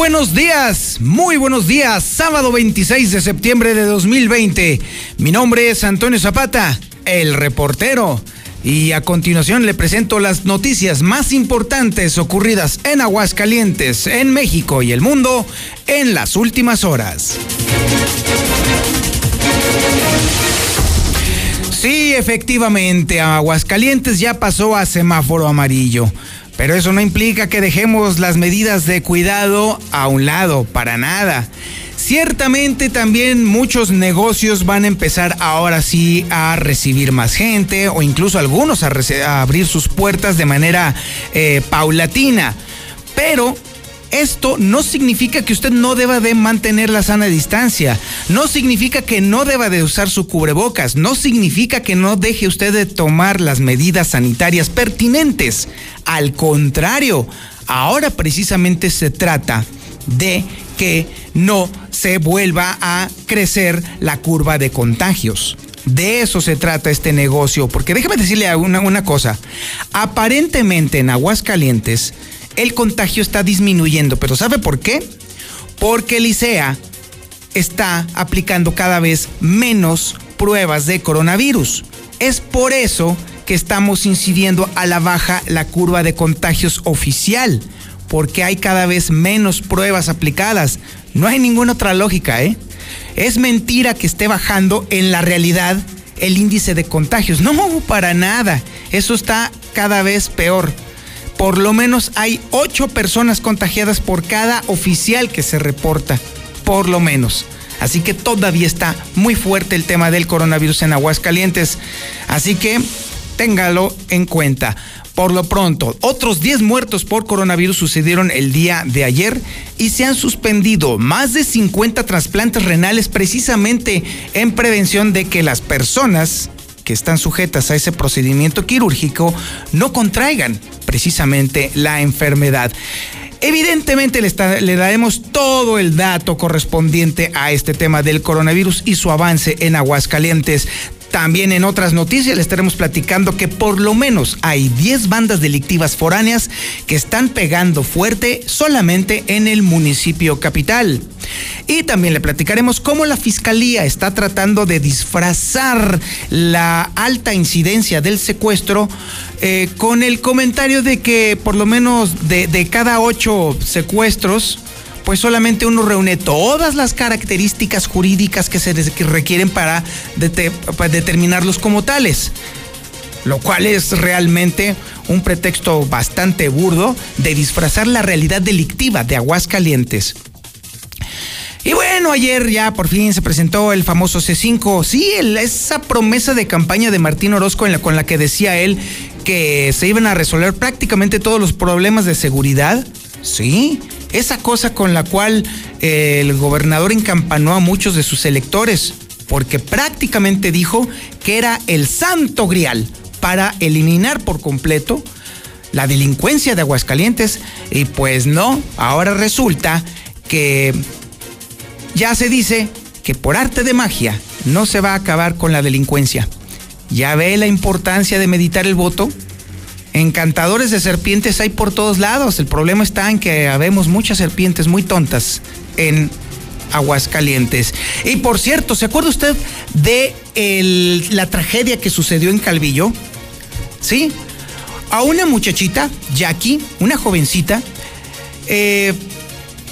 Buenos días, muy buenos días, sábado 26 de septiembre de 2020. Mi nombre es Antonio Zapata, el reportero. Y a continuación le presento las noticias más importantes ocurridas en Aguascalientes, en México y el mundo en las últimas horas. Sí, efectivamente, Aguascalientes ya pasó a semáforo amarillo. Pero eso no implica que dejemos las medidas de cuidado a un lado, para nada. Ciertamente también muchos negocios van a empezar ahora sí a recibir más gente o incluso algunos a, abrir sus puertas de manera eh, paulatina. Pero esto no significa que usted no deba de mantener la sana distancia, no significa que no deba de usar su cubrebocas, no significa que no deje usted de tomar las medidas sanitarias pertinentes. Al contrario, ahora precisamente se trata de que no se vuelva a crecer la curva de contagios. De eso se trata este negocio, porque déjeme decirle una, una cosa, aparentemente en Aguascalientes, el contagio está disminuyendo. ¿Pero sabe por qué? Porque el está aplicando cada vez menos pruebas de coronavirus. Es por eso que estamos incidiendo a la baja la curva de contagios oficial, porque hay cada vez menos pruebas aplicadas. No hay ninguna otra lógica, ¿eh? Es mentira que esté bajando en la realidad el índice de contagios. No, para nada. Eso está cada vez peor por lo menos hay ocho personas contagiadas por cada oficial que se reporta, por lo menos. Así que todavía está muy fuerte el tema del coronavirus en Aguascalientes. Así que téngalo en cuenta. Por lo pronto, otros 10 muertos por coronavirus sucedieron el día de ayer y se han suspendido más de 50 trasplantes renales precisamente en prevención de que las personas que están sujetas a ese procedimiento quirúrgico no contraigan precisamente la enfermedad. Evidentemente le, le, daremos todo el dato correspondiente a este tema del coronavirus y su avance en Aguascalientes. También en otras noticias le estaremos platicando que por lo menos hay 10 bandas delictivas foráneas que están pegando fuerte solamente en el municipio capital. Y también le platicaremos cómo la Fiscalía está tratando de disfrazar la alta incidencia del secuestro eh, con el comentario de que por lo menos de, de cada ocho secuestros, pues solamente uno reúne todas las características jurídicas que se requieren para, determinarlos como tales. Lo cual es realmente un pretexto bastante burdo de disfrazar la realidad delictiva de Aguascalientes. Y bueno, ayer ya por fin se presentó el famoso C5. Sí, esa promesa de campaña de Martín Orozco en la, con la que decía él que se iban a resolver prácticamente todos los problemas de seguridad. Sí, esa cosa con la cual eh, el gobernador encampanó a muchos de sus electores, porque prácticamente dijo que era el santo grial para eliminar por completo la delincuencia de Aguascalientes y pues no, ahora resulta que ya se dice que por arte de magia no se va a acabar con la delincuencia. ¿Ya ve la importancia de meditar el voto? Encantadores de serpientes hay por todos lados. El problema está en que habemos muchas serpientes muy tontas en Aguascalientes. Y por cierto, ¿se acuerda usted de la tragedia que sucedió en Calvillo? Sí. A una muchachita, Jackie, una jovencita, eh,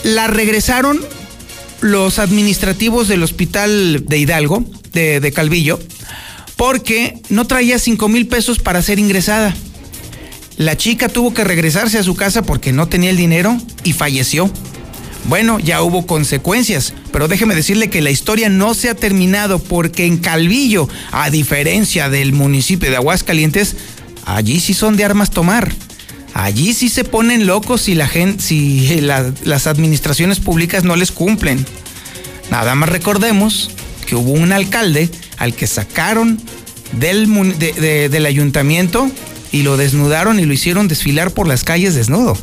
la regresaron los administrativos del hospital de Hidalgo, de, de Calvillo, porque no traía 5 mil pesos para ser ingresada. La chica tuvo que regresarse a su casa porque no tenía el dinero y falleció. Bueno, ya hubo consecuencias, pero déjeme decirle que la historia no se ha terminado porque en Calvillo, a diferencia del municipio de Aguascalientes, allí sí son de armas tomar. Allí sí se ponen locos si la gente, si las administraciones públicas no les cumplen. Nada más recordemos que hubo un alcalde al que sacaron del, del ayuntamiento y lo desnudaron y lo hicieron desfilar por las calles desnudo.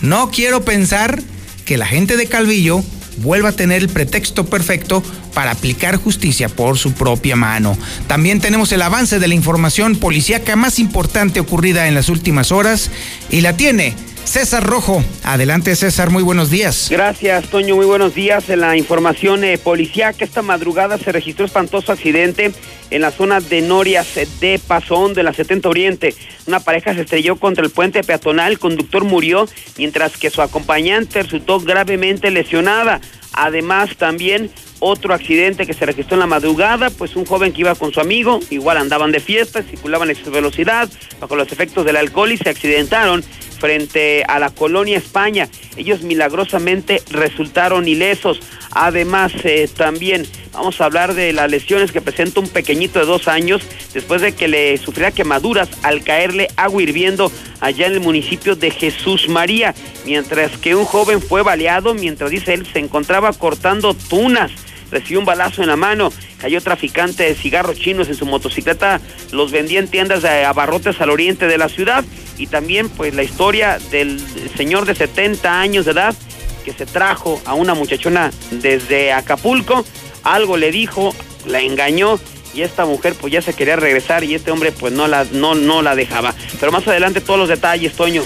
No quiero pensar que la gente de Calvillo vuelva a tener el pretexto perfecto para aplicar justicia por su propia mano. También tenemos el avance de la información policíaca más importante ocurrida en las últimas horas y la tiene César Rojo. Adelante César, muy buenos días. Gracias Toño, muy buenos días. La información eh, policíaca esta madrugada se registró espantoso accidente en la zona de Norias de Pasón de la 70 Oriente. Una pareja se estrelló contra el puente peatonal, el conductor murió mientras que su acompañante resultó gravemente lesionada. Además también otro accidente que se registró en la madrugada, pues un joven que iba con su amigo, igual andaban de fiesta, circulaban a velocidad, bajo los efectos del alcohol y se accidentaron frente a la colonia España. Ellos milagrosamente resultaron ilesos. Además, eh, también vamos a hablar de las lesiones que presenta un pequeñito de dos años después de que le sufriera quemaduras al caerle agua hirviendo allá en el municipio de Jesús María, mientras que un joven fue baleado mientras dice él se encontraba cortando tunas recibió un balazo en la mano, cayó traficante de cigarros chinos en su motocicleta, los vendía en tiendas de abarrotes al oriente de la ciudad y también pues la historia del señor de 70 años de edad que se trajo a una muchachona desde Acapulco, algo le dijo, la engañó y esta mujer pues ya se quería regresar y este hombre pues no la, no, no la dejaba. Pero más adelante todos los detalles, Toño.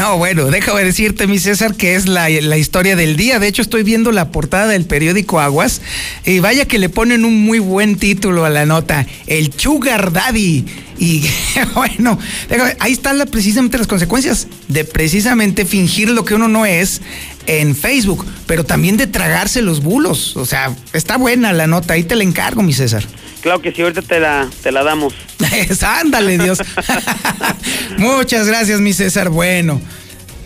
No, bueno, déjame decirte, mi César, que es la, historia del día. De hecho, estoy viendo la portada del periódico Aguas y vaya que le ponen un muy buen título a la nota, El Sugar Daddy. Y bueno, ahí están precisamente las consecuencias de precisamente fingir lo que uno no es en Facebook, pero también de tragarse los bulos. O sea, está buena la nota, ahí te la encargo, mi César. Claro que sí, ahorita te la, te la damos. Ándale, Dios. Muchas gracias, mi César. Bueno,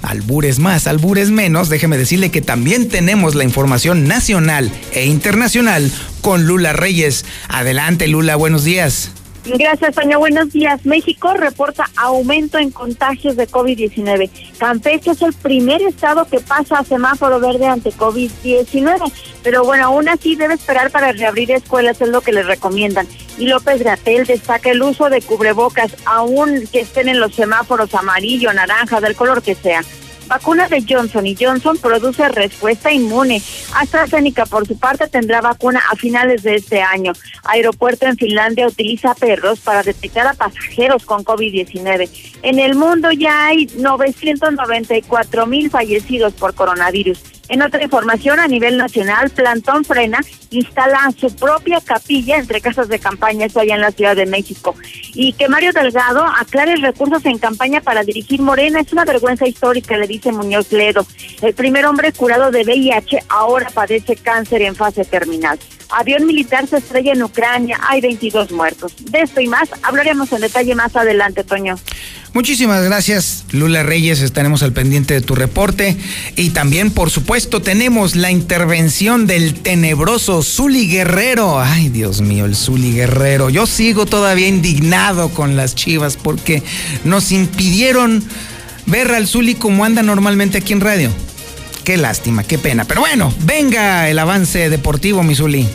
albures más, albures menos, déjeme decirle que también tenemos la información nacional e internacional con Lula Reyes. Adelante, Lula, buenos días. Gracias, Toño. Buenos días. México reporta aumento en contagios de COVID-19. Campeche es el primer estado que pasa a semáforo verde ante COVID-19. Pero bueno, aún así debe esperar para reabrir escuelas, es lo que le recomiendan. Y López Gratel destaca el uso de cubrebocas, aún que estén en los semáforos amarillo, naranja, del color que sea. Vacuna de Johnson y Johnson produce respuesta inmune. AstraZeneca, por su parte, tendrá vacuna a finales de este año. Aeropuerto en Finlandia utiliza perros para detectar a pasajeros con COVID-19. En el mundo ya hay 994 mil fallecidos por coronavirus. En otra información, a nivel nacional, Plantón Frena instala su propia capilla entre casas de campaña, esto allá en la Ciudad de México. Y que Mario Delgado aclare recursos en campaña para dirigir Morena es una vergüenza histórica, le dice Muñoz Ledo. El primer hombre curado de VIH ahora padece cáncer en fase terminal. Avión militar se estrella en Ucrania, hay 22 muertos. De esto y más hablaremos en detalle más adelante, Toño. Muchísimas gracias, Lula Reyes. Estaremos al pendiente de tu reporte. Y también, por supuesto, tenemos la intervención del tenebroso Zuli Guerrero. Ay, Dios mío, el Zuli Guerrero. Yo sigo todavía indignado con las chivas porque nos impidieron ver al Zuli como anda normalmente aquí en radio. Qué lástima, qué pena. Pero bueno, venga el avance deportivo, mi Zuli.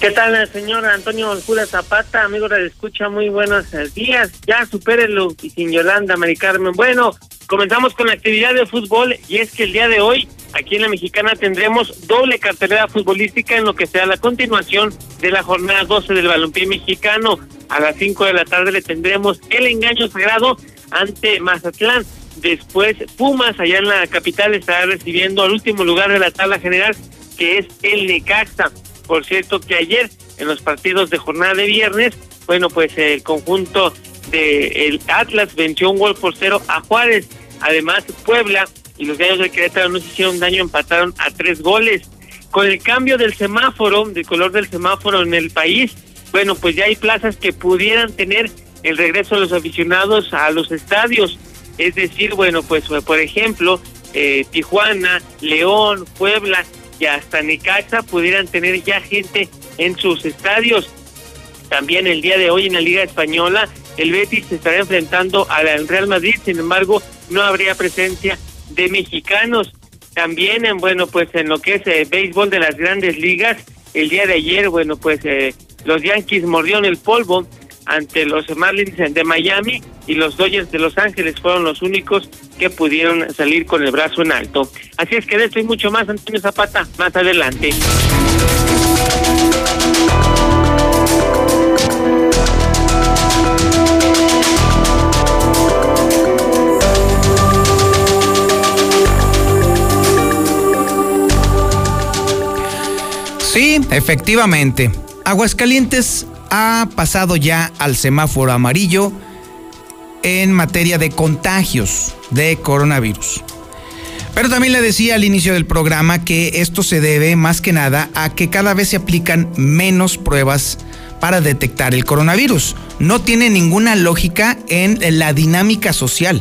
¿Qué tal, señor Antonio Julio Zapata? Amigo de escucha, muy buenos días. Ya supérelo y sin Yolanda, Mari Carmen. Bueno, comenzamos con la actividad de fútbol y es que el día de hoy aquí en la Mexicana tendremos doble cartelera futbolística en lo que sea la continuación de la jornada 12 del balompié mexicano. A las 5 de la tarde le tendremos el engaño sagrado ante Mazatlán. Después Pumas allá en la capital estará recibiendo al último lugar de la tabla general que es el Necaxa. Por cierto que ayer en los partidos de jornada de viernes, bueno, pues el conjunto de el Atlas venció un gol por cero a Juárez. Además, Puebla y los Gallos de Querétaro no se hicieron daño, empataron a tres goles. Con el cambio del semáforo, del color del semáforo en el país, bueno, pues ya hay plazas que pudieran tener el regreso de los aficionados a los estadios. Es decir, bueno, pues por ejemplo, eh, Tijuana, León, Puebla hasta Necaxa pudieran tener ya gente en sus estadios. También el día de hoy en la Liga Española, el Betis se estará enfrentando al Real Madrid, sin embargo, no habría presencia de mexicanos. También, en, bueno, pues en lo que es el béisbol de las grandes ligas, el día de ayer, bueno, pues eh, los Yankees mordieron el polvo ante los Marlins de Miami y los Dodgers de Los Ángeles fueron los únicos que pudieron salir con el brazo en alto. Así es que de esto y mucho más, Antonio Zapata, más adelante. Sí, efectivamente. Aguascalientes ha pasado ya al semáforo amarillo en materia de contagios de coronavirus. Pero también le decía al inicio del programa que esto se debe más que nada a que cada vez se aplican menos pruebas para detectar el coronavirus. No tiene ninguna lógica en la dinámica social,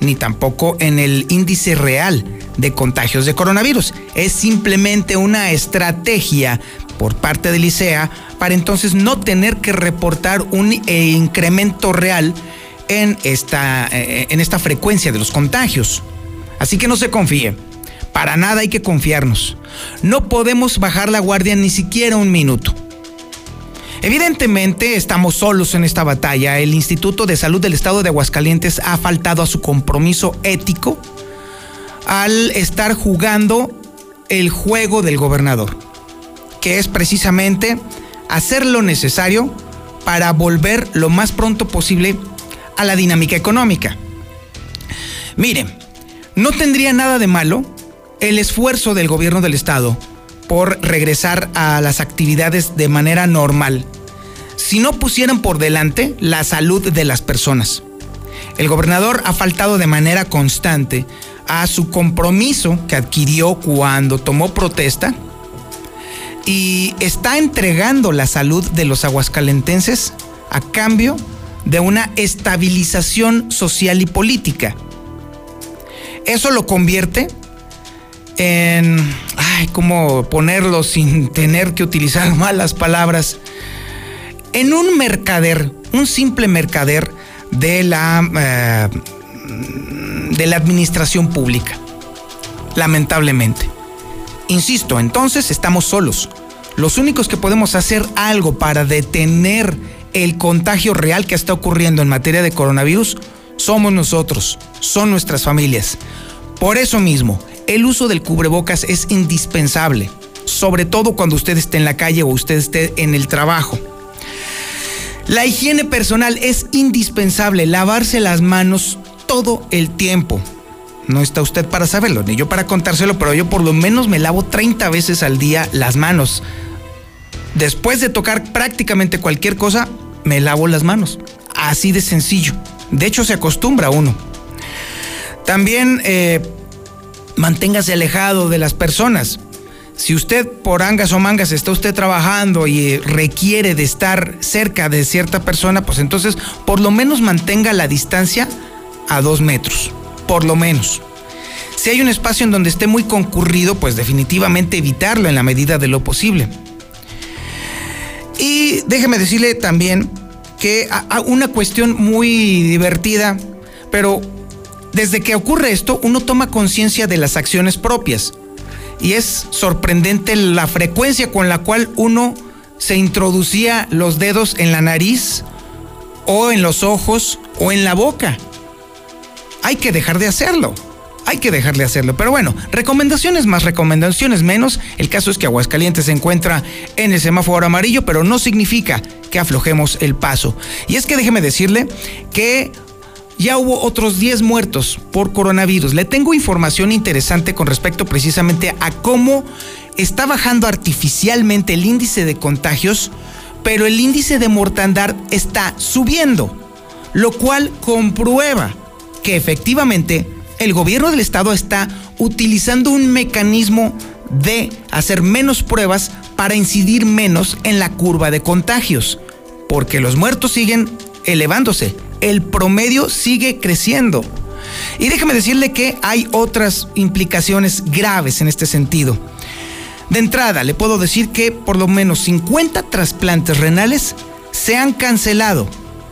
ni tampoco en el índice real de contagios de coronavirus. Es simplemente una estrategia por parte del ICEA para entonces no tener que reportar un eh, incremento real en esta, eh, en esta frecuencia de los contagios. Así que no se confíe. Para nada hay que confiarnos. No podemos bajar la guardia ni siquiera un minuto. Evidentemente estamos solos en esta batalla. El Instituto de Salud del Estado de Aguascalientes ha faltado a su compromiso ético al estar jugando el juego del gobernador que es precisamente hacer lo necesario para volver lo más pronto posible a la dinámica económica. Miren, no tendría nada de malo el esfuerzo del gobierno del estado por regresar a las actividades de manera normal si no pusieran por delante la salud de las personas. El gobernador ha faltado de manera constante a su compromiso que adquirió cuando tomó protesta y está entregando la salud de los aguascalentenses a cambio de una estabilización social y política. Eso lo convierte en, ay, ¿cómo ponerlo sin tener que utilizar malas palabras? En un mercader, un simple mercader de la, eh, de la administración pública, lamentablemente. Insisto, entonces estamos solos. Los únicos que podemos hacer algo para detener el contagio real que está ocurriendo en materia de coronavirus somos nosotros, son nuestras familias. Por eso mismo, el uso del cubrebocas es indispensable, sobre todo cuando usted esté en la calle o usted esté en el trabajo. La higiene personal es indispensable, lavarse las manos todo el tiempo. No está usted para saberlo, ni yo para contárselo, pero yo por lo menos me lavo 30 veces al día las manos. Después de tocar prácticamente cualquier cosa, me lavo las manos. Así de sencillo. De hecho, se acostumbra uno. También eh, manténgase alejado de las personas. Si usted por angas o mangas está usted trabajando y requiere de estar cerca de cierta persona, pues entonces por lo menos mantenga la distancia a dos metros por lo menos. Si hay un espacio en donde esté muy concurrido, pues definitivamente evitarlo en la medida de lo posible. Y déjeme decirle también que una cuestión muy divertida, pero desde que ocurre esto, uno toma conciencia de las acciones propias. Y es sorprendente la frecuencia con la cual uno se introducía los dedos en la nariz o en los ojos o en la boca hay que dejar de hacerlo. Hay que dejar de hacerlo. Pero bueno, recomendaciones más, recomendaciones menos. El caso es que Aguascalientes se encuentra en el semáforo amarillo, pero no significa que aflojemos el paso. Y es que déjeme decirle que ya hubo otros 10 muertos por coronavirus. Le tengo información interesante con respecto precisamente a cómo está bajando artificialmente el índice de contagios, pero el índice de mortandad está subiendo, lo cual comprueba que efectivamente el gobierno del estado está utilizando un mecanismo de hacer menos pruebas para incidir menos en la curva de contagios, porque los muertos siguen elevándose, el promedio sigue creciendo. Y déjeme decirle que hay otras implicaciones graves en este sentido. De entrada, le puedo decir que por lo menos 50 trasplantes renales se han cancelado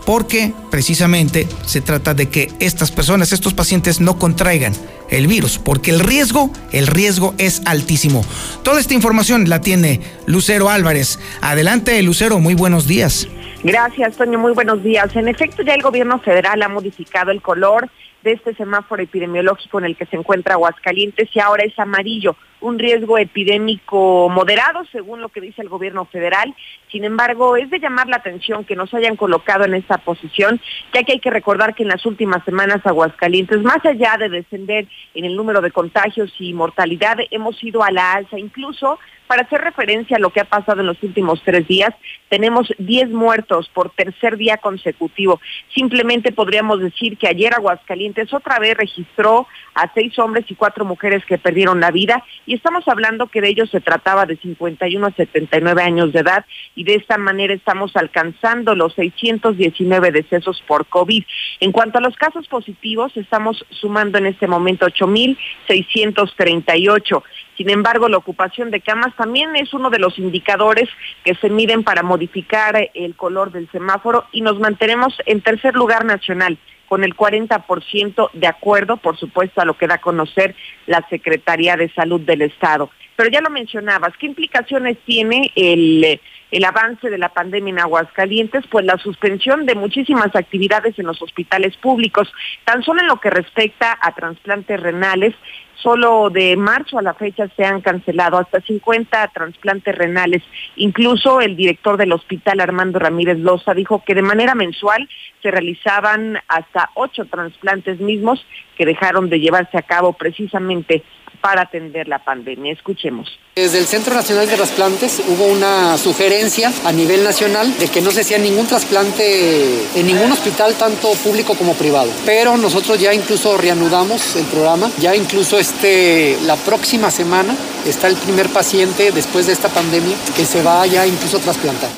porque precisamente se trata de que estas personas, estos pacientes no contraigan el virus, porque el riesgo, el riesgo es altísimo. Toda esta información la tiene Lucero Álvarez. Adelante, Lucero, muy buenos días. Gracias, Toño, muy buenos días. En efecto, ya el gobierno federal ha modificado el color de este semáforo epidemiológico en el que se encuentra Aguascalientes y ahora es amarillo, un riesgo epidémico moderado, según lo que dice el gobierno federal. Sin embargo, es de llamar la atención que nos hayan colocado en esta posición, ya que hay que recordar que en las últimas semanas Aguascalientes, más allá de descender en el número de contagios y mortalidad, hemos ido a la alza, incluso para hacer referencia a lo que ha pasado en los últimos tres días, tenemos 10 muertos por tercer día consecutivo. Simplemente podríamos decir que ayer Aguascalientes otra vez registró a seis hombres y cuatro mujeres que perdieron la vida y estamos hablando que de ellos se trataba de 51 a 79 años de edad y de esta manera estamos alcanzando los 619 decesos por COVID. En cuanto a los casos positivos, estamos sumando en este momento 8.638. Sin embargo, la ocupación de camas también es uno de los indicadores que se miden para modificar el color del semáforo y nos mantenemos en tercer lugar nacional con el 40% de acuerdo, por supuesto, a lo que da a conocer la Secretaría de Salud del Estado. Pero ya lo mencionabas, ¿qué implicaciones tiene el, el avance de la pandemia en Aguascalientes? Pues la suspensión de muchísimas actividades en los hospitales públicos, tan solo en lo que respecta a trasplantes renales, Solo de marzo a la fecha se han cancelado hasta 50 trasplantes renales. Incluso el director del hospital, Armando Ramírez Loza, dijo que de manera mensual se realizaban hasta ocho trasplantes mismos que dejaron de llevarse a cabo precisamente para atender la pandemia. Escuchemos. Desde el Centro Nacional de Trasplantes hubo una sugerencia a nivel nacional de que no se hacía ningún trasplante en ningún hospital, tanto público como privado. Pero nosotros ya incluso reanudamos el programa, ya incluso este, la próxima semana está el primer paciente después de esta pandemia que se va ya incluso a trasplantar.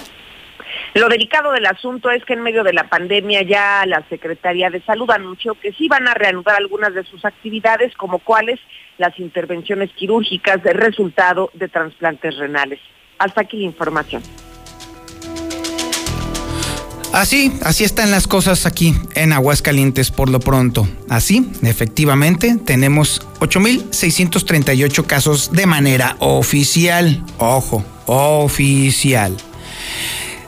Lo delicado del asunto es que en medio de la pandemia ya la Secretaría de Salud anunció que sí van a reanudar algunas de sus actividades, como cuáles las intervenciones quirúrgicas de resultado de trasplantes renales. Hasta aquí información. Así, así están las cosas aquí en Aguascalientes por lo pronto. Así, efectivamente, tenemos 8.638 casos de manera oficial. Ojo, oficial.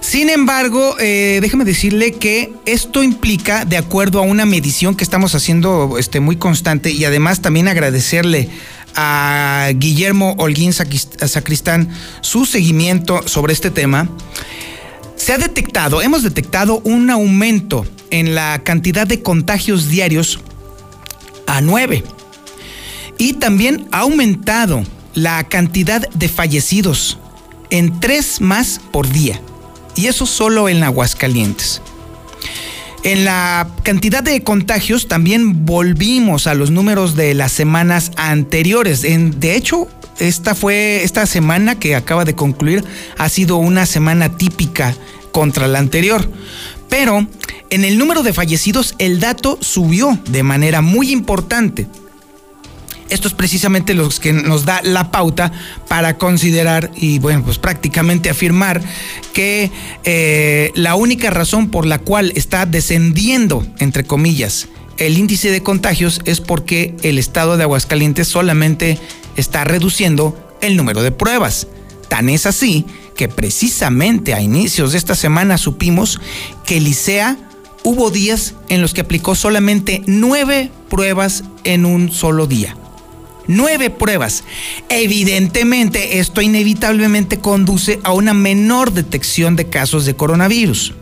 Sin embargo, eh, déjeme decirle que esto implica, de acuerdo a una medición que estamos haciendo este, muy constante, y además también agradecerle a Guillermo Holguín Sacristán su seguimiento sobre este tema, se ha detectado, hemos detectado un aumento en la cantidad de contagios diarios a 9 y también ha aumentado la cantidad de fallecidos en 3 más por día y eso solo en Aguascalientes. En la cantidad de contagios también volvimos a los números de las semanas anteriores. En, de hecho, esta fue esta semana que acaba de concluir ha sido una semana típica contra la anterior. Pero en el número de fallecidos el dato subió de manera muy importante. Esto es precisamente lo que nos da la pauta para considerar y, bueno, pues prácticamente afirmar que eh, la única razón por la cual está descendiendo, entre comillas, el índice de contagios es porque el estado de Aguascalientes solamente está reduciendo el número de pruebas. Tan es así que precisamente a inicios de esta semana supimos que Licea hubo días en los que aplicó solamente nueve pruebas en un solo día nueve pruebas. Evidentemente, esto inevitablemente conduce a una menor detección de casos de coronavirus.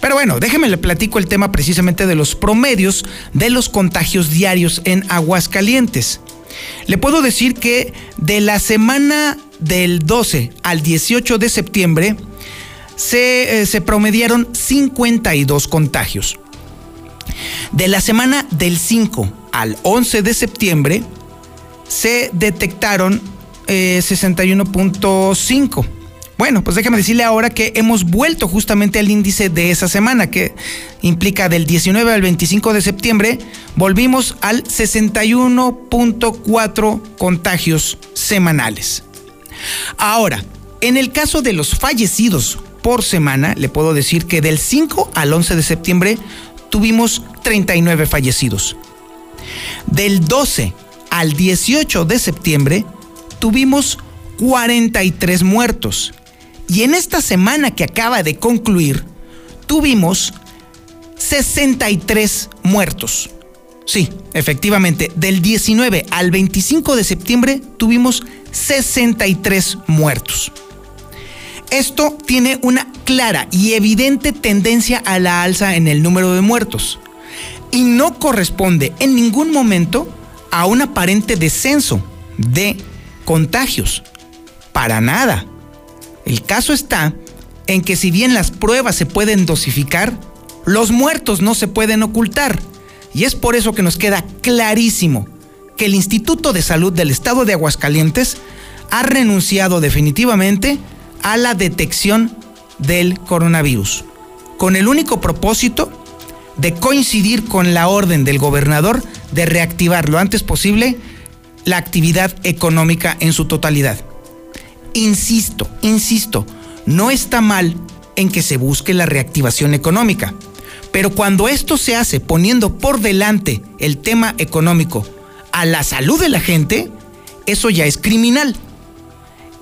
Pero bueno, déjeme le platico el tema precisamente de los promedios de los contagios diarios en Aguascalientes. Le puedo decir que de la semana del 12 al 18 de septiembre se, eh, se promediaron 52 contagios. De la semana del 5 al 11 de septiembre se detectaron 61.5. Eh, bueno, pues déjame decirle ahora que hemos vuelto justamente al índice de esa semana, que implica del 19 al 25 de septiembre, volvimos al 61.4 contagios semanales. Ahora, en el caso de los fallecidos por semana, le puedo decir que del 5 al 11 de septiembre tuvimos 39 fallecidos. Del 12 al 18 de septiembre tuvimos 43 muertos. Y en esta semana que acaba de concluir, tuvimos 63 muertos. Sí, efectivamente, del 19 al 25 de septiembre tuvimos 63 muertos. Esto tiene una clara y evidente tendencia a la alza en el número de muertos y no corresponde en ningún momento a un aparente descenso de contagios. Para nada. El caso está en que si bien las pruebas se pueden dosificar, los muertos no se pueden ocultar. Y es por eso que nos queda clarísimo que el Instituto de Salud del Estado de Aguascalientes ha renunciado definitivamente a la detección del coronavirus, con el único propósito de coincidir con la orden del gobernador de reactivar lo antes posible la actividad económica en su totalidad. Insisto, insisto, no está mal en que se busque la reactivación económica, pero cuando esto se hace poniendo por delante el tema económico a la salud de la gente, eso ya es criminal.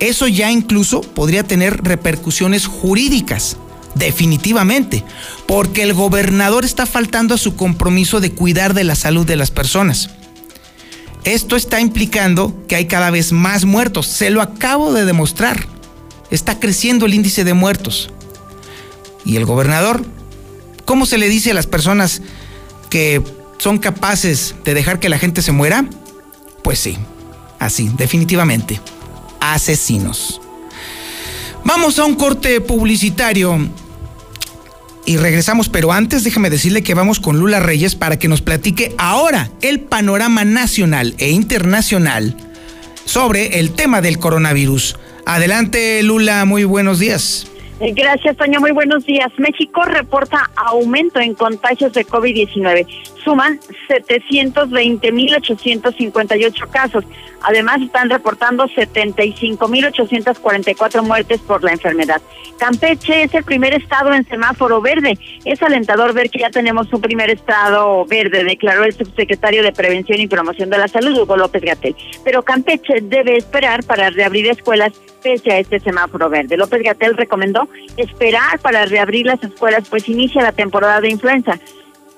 Eso ya incluso podría tener repercusiones jurídicas, definitivamente, porque el gobernador está faltando a su compromiso de cuidar de la salud de las personas. Esto está implicando que hay cada vez más muertos, se lo acabo de demostrar. Está creciendo el índice de muertos. Y el gobernador ¿Cómo se le dice a las personas que son capaces de dejar que la gente se muera? Pues sí, así, definitivamente. Asesinos. Vamos a un corte publicitario y regresamos, pero antes déjeme decirle que vamos con Lula Reyes para que nos platique ahora el panorama nacional e internacional sobre el tema del coronavirus. Adelante, Lula, muy buenos días. Eh, gracias, Toño. Muy buenos días. México reporta aumento en contagios de COVID-19. Suman 720.858 casos. Además, están reportando 75.844 muertes por la enfermedad. Campeche es el primer estado en semáforo verde. Es alentador ver que ya tenemos un primer estado verde, declaró el subsecretario de Prevención y Promoción de la Salud, Hugo López Gatel. Pero Campeche debe esperar para reabrir escuelas pese a este semáforo verde. López Gatel recomendó esperar para reabrir las escuelas, pues inicia la temporada de influenza.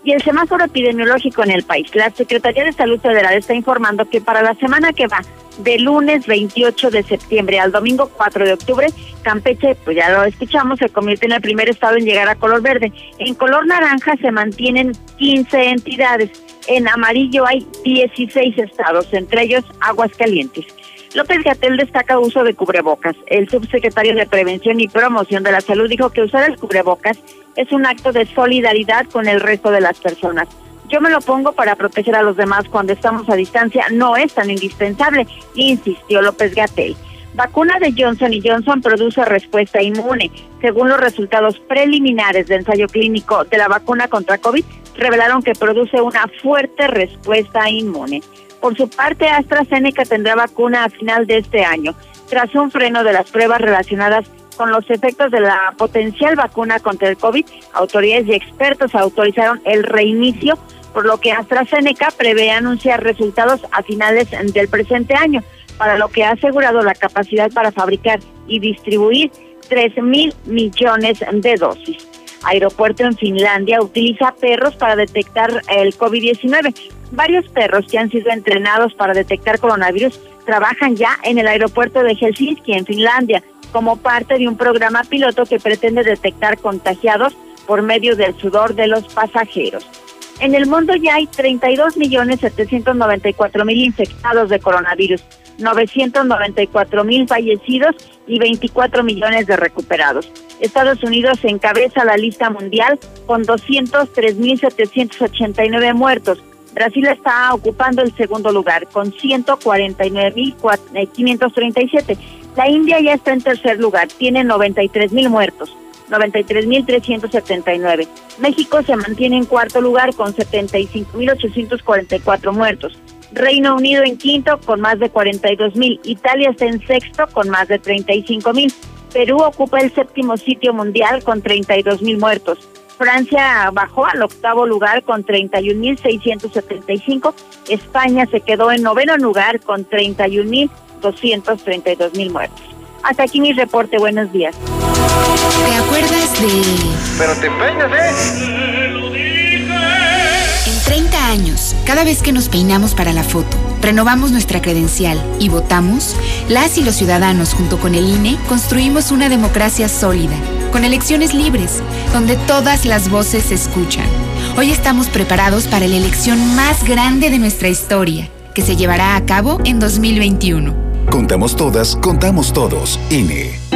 Y el semáforo epidemiológico en el país. La Secretaría de Salud Federal está informando que para la semana que va, de lunes 28 de septiembre al domingo 4 de octubre, Campeche, pues ya lo escuchamos, se convierte en el primer estado en llegar a color verde. En color naranja se mantienen 15 entidades. En amarillo hay 16 estados, entre ellos Aguascalientes. López Gatel destaca uso de cubrebocas. El subsecretario de Prevención y Promoción de la Salud dijo que usar el cubrebocas es un acto de solidaridad con el resto de las personas. Yo me lo pongo para proteger a los demás cuando estamos a distancia, no es tan indispensable, insistió López Gatel. Vacuna de Johnson y Johnson produce respuesta inmune. Según los resultados preliminares del ensayo clínico de la vacuna contra COVID, revelaron que produce una fuerte respuesta inmune. Por su parte, AstraZeneca tendrá vacuna a final de este año, tras un freno de las pruebas relacionadas con los efectos de la potencial vacuna contra el COVID. Autoridades y expertos autorizaron el reinicio, por lo que AstraZeneca prevé anunciar resultados a finales del presente año, para lo que ha asegurado la capacidad para fabricar y distribuir 3 mil millones de dosis. Aeropuerto en Finlandia utiliza perros para detectar el COVID-19. Varios perros que han sido entrenados para detectar coronavirus trabajan ya en el aeropuerto de Helsinki, en Finlandia, como parte de un programa piloto que pretende detectar contagiados por medio del sudor de los pasajeros. En el mundo ya hay 32.794.000 infectados de coronavirus, 994.000 fallecidos y 24 millones de recuperados. Estados Unidos encabeza la lista mundial con 203.789 muertos, Brasil está ocupando el segundo lugar con 149.537. La India ya está en tercer lugar, tiene 93.000 muertos. 93.379. México se mantiene en cuarto lugar con 75.844 muertos. Reino Unido en quinto con más de 42.000. Italia está en sexto con más de 35.000. Perú ocupa el séptimo sitio mundial con 32 mil muertos. Francia bajó al octavo lugar con 31.675. España se quedó en noveno lugar con 31.232 mil muertos. Hasta aquí mi reporte. Buenos días. ¿Te acuerdas de...? Pero te empeñas, ¿eh? En 30 años, cada vez que nos peinamos para la foto, renovamos nuestra credencial y votamos, las y los ciudadanos junto con el INE construimos una democracia sólida, con elecciones libres, donde todas las voces se escuchan. Hoy estamos preparados para la elección más grande de nuestra historia, que se llevará a cabo en 2021. Contamos todas, contamos todos. INE.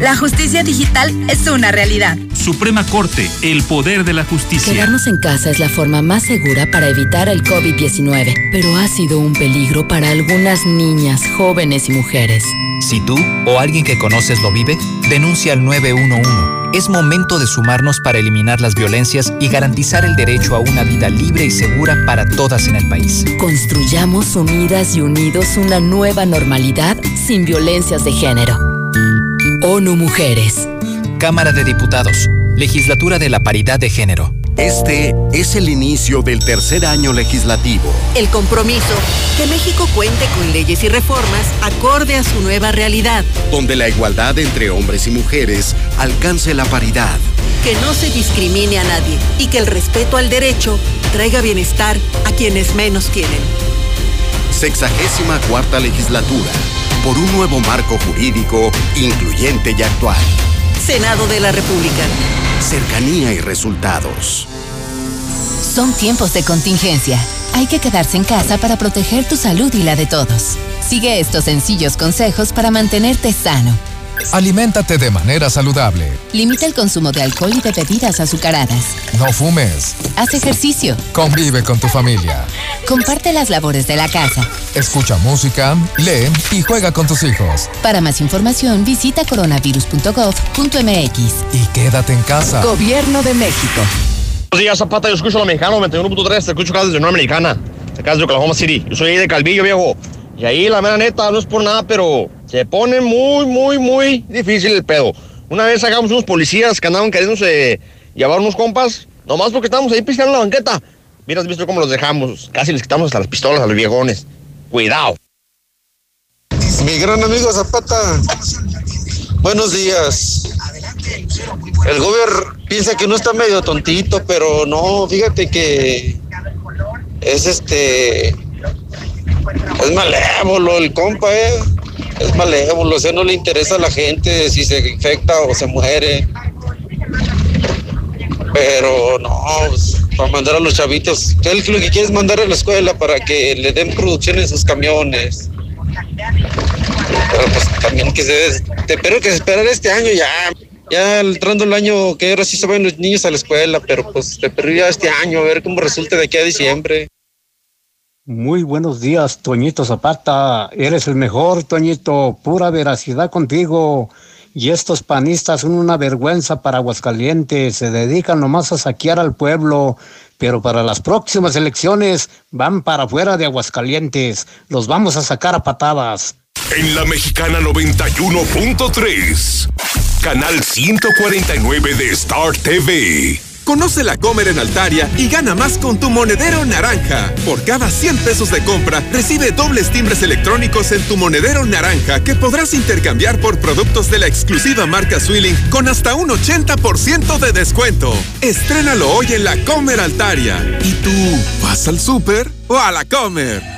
La justicia digital es una realidad. Suprema Corte, el poder de la justicia. Quedarnos en casa es la forma más segura para evitar el COVID-19, pero ha sido un peligro para algunas niñas, jóvenes y mujeres. Si tú o alguien que conoces lo vive, denuncia al 911. Es momento de sumarnos para eliminar las violencias y garantizar el derecho a una vida libre y segura para todas en el país. Construyamos unidas y unidos una nueva normalidad sin violencias de género. ONU Mujeres. Cámara de Diputados. Legislatura de la Paridad de Género. Este es el inicio del tercer año legislativo. El compromiso, que México cuente con leyes y reformas acorde a su nueva realidad. Donde la igualdad entre hombres y mujeres alcance la paridad. Que no se discrimine a nadie y que el respeto al derecho traiga bienestar a quienes menos quieren. Sexagésima cuarta legislatura. Por un nuevo marco jurídico incluyente y actual. Senado de la República. Cercanía y resultados. Son tiempos de contingencia. Hay que quedarse en casa para proteger tu salud y la de todos. Sigue estos sencillos consejos para mantenerte sano. Aliméntate de manera saludable. Limita el consumo de alcohol y de bebidas azucaradas. No fumes. Haz ejercicio. Convive con tu familia. Comparte las labores de la casa. Escucha música, lee y juega con tus hijos. Para más información visita coronavirus.gov.mx. Y quédate en casa. Gobierno de México. Buenos días, Zapata. Yo escucho a lo mexicano, 21.3. Te escucho acá desde Nueva Americana. Acá desde Oklahoma City. Yo soy ahí de Calvillo, viejo. Y ahí, la mera neta, no es por nada, pero se pone muy, muy, muy difícil el pedo. Una vez sacamos unos policías que andaban queriéndose llevar unos compas, nomás porque estábamos ahí pisando la banqueta. Mira, has visto cómo los dejamos. Casi les quitamos hasta las pistolas a los viejones. Cuidado. Mi gran amigo Zapata, buenos días. El gobierno piensa que no está medio tontito, pero no, fíjate que es este es malévolo el compa, ¿eh? Es malévolo, o sea, no le interesa a la gente si se infecta o se muere. Pero no, pues, para mandar a los chavitos, él lo que quiere es mandar a la escuela para que le den producción en sus camiones. Pero pues también que se debe, pero que esperar este año ya. Ya entrando el año que ahora sí se van los niños a la escuela, pero pues te perdí ya este año, a ver cómo resulta de aquí a diciembre. Muy buenos días, Toñito Zapata. Eres el mejor, Toñito. Pura veracidad contigo. Y estos panistas son una vergüenza para Aguascalientes. Se dedican nomás a saquear al pueblo. Pero para las próximas elecciones van para afuera de Aguascalientes. Los vamos a sacar a patadas. En la Mexicana 91.3, canal 149 de Star TV. Conoce la Comer en Altaria y gana más con tu monedero naranja. Por cada 100 pesos de compra, recibe dobles timbres electrónicos en tu monedero naranja que podrás intercambiar por productos de la exclusiva marca Swilling con hasta un 80% de descuento. Estrénalo hoy en la Comer Altaria. ¿Y tú vas al súper o a la Comer?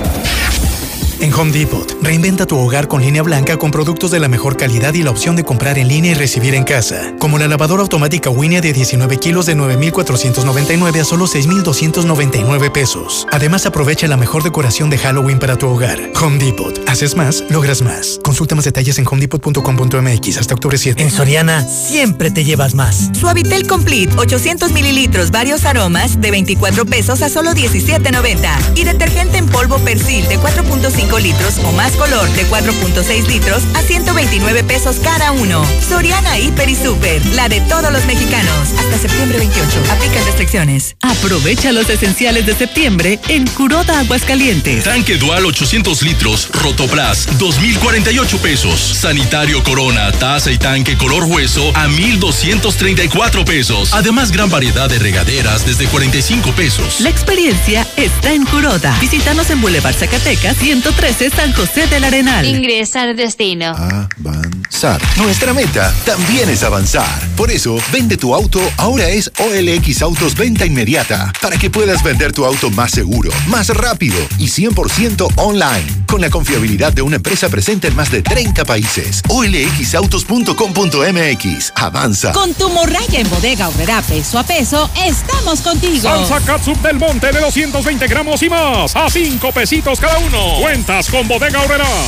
En Home Depot, reinventa tu hogar con línea blanca con productos de la mejor calidad y la opción de comprar en línea y recibir en casa. Como la lavadora automática Winnie de 19 kilos de 9,499 a solo 6,299 pesos. Además, aprovecha la mejor decoración de Halloween para tu hogar. Home Depot. Haces más, logras más. Consulta más detalles en homedepot.com.mx hasta octubre 7. En Soriana, siempre te llevas más. Suavitel Complete, 800 mililitros, varios aromas, de 24 pesos a solo 17.90. Y detergente en polvo Persil de 4.5 litros o más color de 4.6 litros a 129 pesos cada uno. Soriana Hiper y Super, la de todos los mexicanos. Hasta septiembre 28. Aplican restricciones. Aprovecha los esenciales de septiembre en Curoda Aguascalientes. Tanque Dual 800 litros, Rotoplas, 2,048 pesos. Sanitario Corona, taza y tanque color hueso a 1,234 pesos. Además, gran variedad de regaderas desde 45 pesos. La experiencia está en Curoda. Visítanos en Boulevard Zacatecas 113 San José del Arenal. Ingresa al destino. Avanzar. Nuestra meta también es avanzar. Por eso, vende tu auto ahora es OLX Autos Venta Inmediata para que puedas vender tu auto más seguro, más rápido y 100% online. Con la confiabilidad de una empresa presente en más de 30 países. OLXautos.com.mx. Avanza. Con tu morraya en bodega obrera peso a peso, estamos contigo. Salsa Katsup del Monte de 220 gramos y más. A 5 pesitos cada uno. Cuentas con bodega.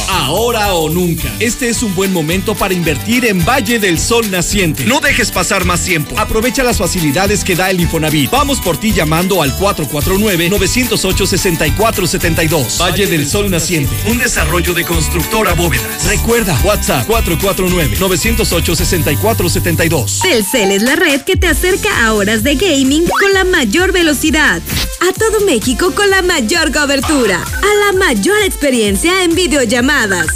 Ahora o nunca. Este es un buen momento para invertir en Valle del Sol Naciente. No dejes pasar más tiempo. Aprovecha las facilidades que da el Infonavit. Vamos por ti llamando al 449-908-6472. Valle del Sol Naciente. Un desarrollo de constructora bóvedas. Recuerda, WhatsApp 449-908-6472. Telcel es la red que te acerca a horas de gaming con la mayor velocidad. A todo México con la mayor cobertura. A la mayor experiencia en videollamadas.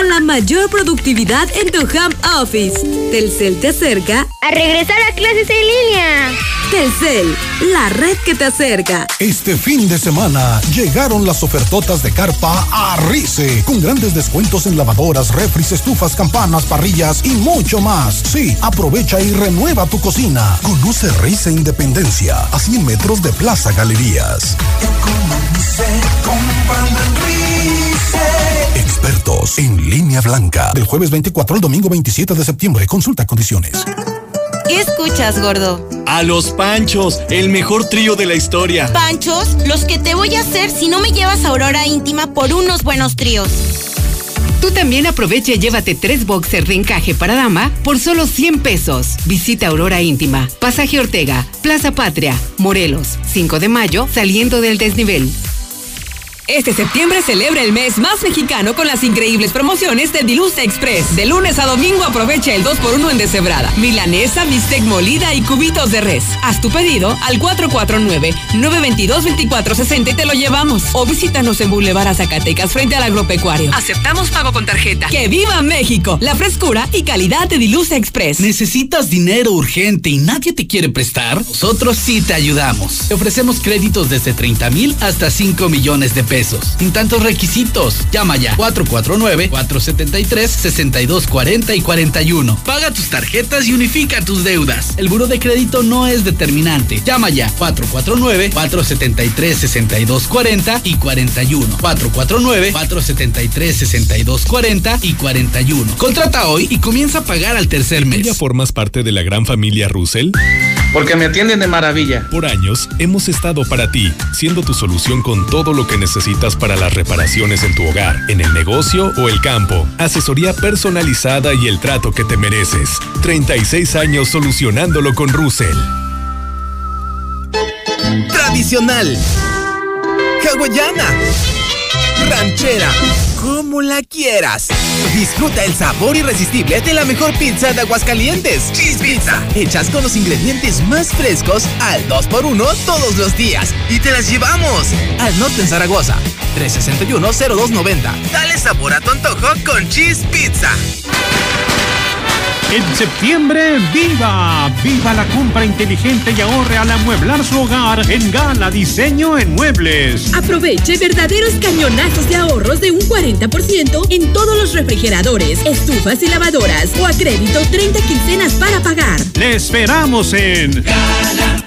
A la mayor productividad en tu home office. Telcel te acerca a regresar a clases en línea. Telcel, la red que te acerca. Este fin de semana llegaron las ofertotas de carpa a Rice, con grandes descuentos en lavadoras, refris, estufas, campanas, parrillas y mucho más. Sí, aprovecha y renueva tu cocina. Conoce Rice Independencia, a 100 metros de Plaza Galerías. Expertos en línea blanca. Del jueves 24 al domingo 27 de septiembre. Consulta condiciones. ¿Qué escuchas, gordo? A los Panchos, el mejor trío de la historia. ¿Panchos? Los que te voy a hacer si no me llevas a Aurora Íntima por unos buenos tríos. Tú también aprovecha y llévate tres boxers de encaje para dama por solo 100 pesos. Visita Aurora Íntima, Pasaje Ortega, Plaza Patria, Morelos, 5 de mayo, saliendo del desnivel. Este septiembre celebra el mes más mexicano con las increíbles promociones de Dilusa Express. De lunes a domingo aprovecha el 2x1 en deshebrada, milanesa, bistec molida y cubitos de res. Haz tu pedido al 449-922-2460 y te lo llevamos. O visítanos en Boulevard a Zacatecas frente al agropecuario. Aceptamos pago con tarjeta. ¡Que viva México! La frescura y calidad de Dilusa Express. ¿Necesitas dinero urgente y nadie te quiere prestar? Nosotros sí te ayudamos. Te ofrecemos créditos desde 30 mil hasta 5 millones de pesos sin tantos requisitos. Llama ya 449-473-6240 y 41. Paga tus tarjetas y unifica tus deudas. El buro de crédito no es determinante. Llama ya 449-473-6240 y 41. 449-473-6240 y 41. Contrata hoy y comienza a pagar al tercer mes. ¿Ya formas parte de la gran familia Russell? Porque me atienden de maravilla. Por años hemos estado para ti, siendo tu solución con todo lo que necesitas para las reparaciones en tu hogar, en el negocio o el campo. Asesoría personalizada y el trato que te mereces. 36 años solucionándolo con Russell. Tradicional. Hawaiana. Ranchera. Como la quieras. Disfruta el sabor irresistible de la mejor pizza de Aguascalientes. Cheese Pizza. Hechas con los ingredientes más frescos al 2x1 todos los días. Y te las llevamos. Al norte en Zaragoza. 361-0290. Dale sabor a tu antojo con Cheese Pizza. En septiembre, ¡viva! ¡Viva la compra inteligente y ahorre al amueblar su hogar en Gala Diseño en Muebles! Aproveche verdaderos cañonazos de ahorros de un 40% en todos los refrigeradores, estufas y lavadoras o a crédito 30 quincenas para pagar. ¡Le esperamos en Gala!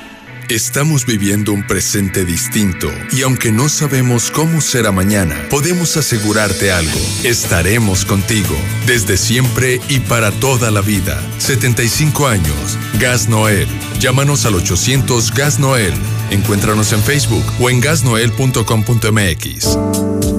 Estamos viviendo un presente distinto y aunque no sabemos cómo será mañana, podemos asegurarte algo. Estaremos contigo desde siempre y para toda la vida. 75 años. Gas Noel. Llámanos al 800 Gas Noel. Encuéntranos en Facebook o en gasnoel.com.mx.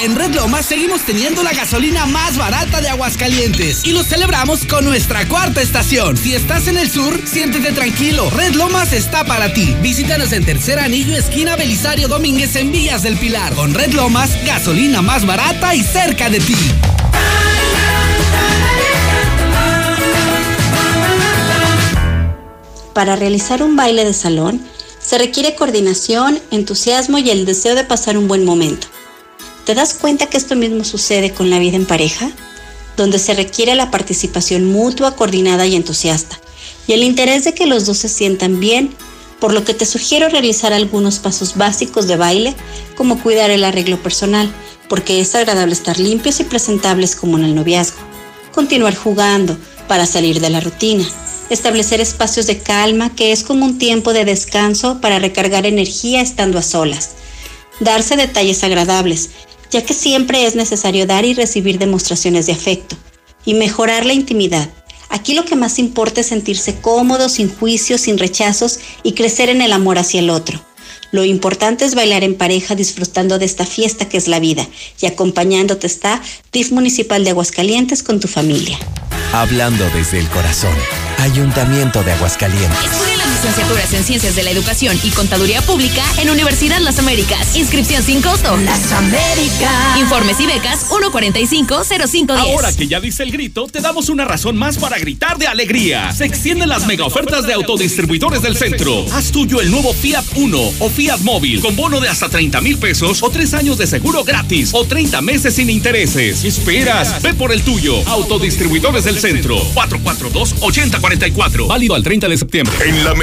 En Red Lomas seguimos teniendo la gasolina más barata de Aguascalientes y lo celebramos con nuestra cuarta estación. Si estás en el sur, siéntete tranquilo. Red Lomas está para ti. Visítanos en Tercer Anillo, esquina Belisario Domínguez en Villas del Pilar. Con Red Lomas, gasolina más barata y cerca de ti. Para realizar un baile de salón, se requiere coordinación, entusiasmo y el deseo de pasar un buen momento. ¿Te das cuenta que esto mismo sucede con la vida en pareja? Donde se requiere la participación mutua, coordinada y entusiasta, y el interés de que los dos se sientan bien, por lo que te sugiero realizar algunos pasos básicos de baile, como cuidar el arreglo personal, porque es agradable estar limpios y presentables como en el noviazgo. Continuar jugando para salir de la rutina. Establecer espacios de calma, que es como un tiempo de descanso para recargar energía estando a solas. Darse detalles agradables, ya que siempre es necesario dar y recibir demostraciones de afecto, y mejorar la intimidad. Aquí lo que más importa es sentirse cómodo, sin juicios, sin rechazos y crecer en el amor hacia el otro. Lo importante es bailar en pareja disfrutando de esta fiesta que es la vida y acompañándote está DIF Municipal de Aguascalientes con tu familia. Hablando desde el corazón. Ayuntamiento de Aguascalientes. Licenciaturas en Ciencias de la Educación y Contaduría Pública en Universidad Las Américas. Inscripción sin costo. Las Américas. Informes y becas 145-0510. Ahora que ya dice el grito, te damos una razón más para gritar de alegría. Se extienden las mega ofertas de autodistribuidores del centro. Haz tuyo el nuevo Fiat 1 o Fiat Móvil con bono de hasta 30 mil pesos o tres años de seguro gratis o 30 meses sin intereses. ¿Qué esperas? Ve por el tuyo. Autodistribuidores del centro. 442-8040. Válido al 30 de septiembre. En la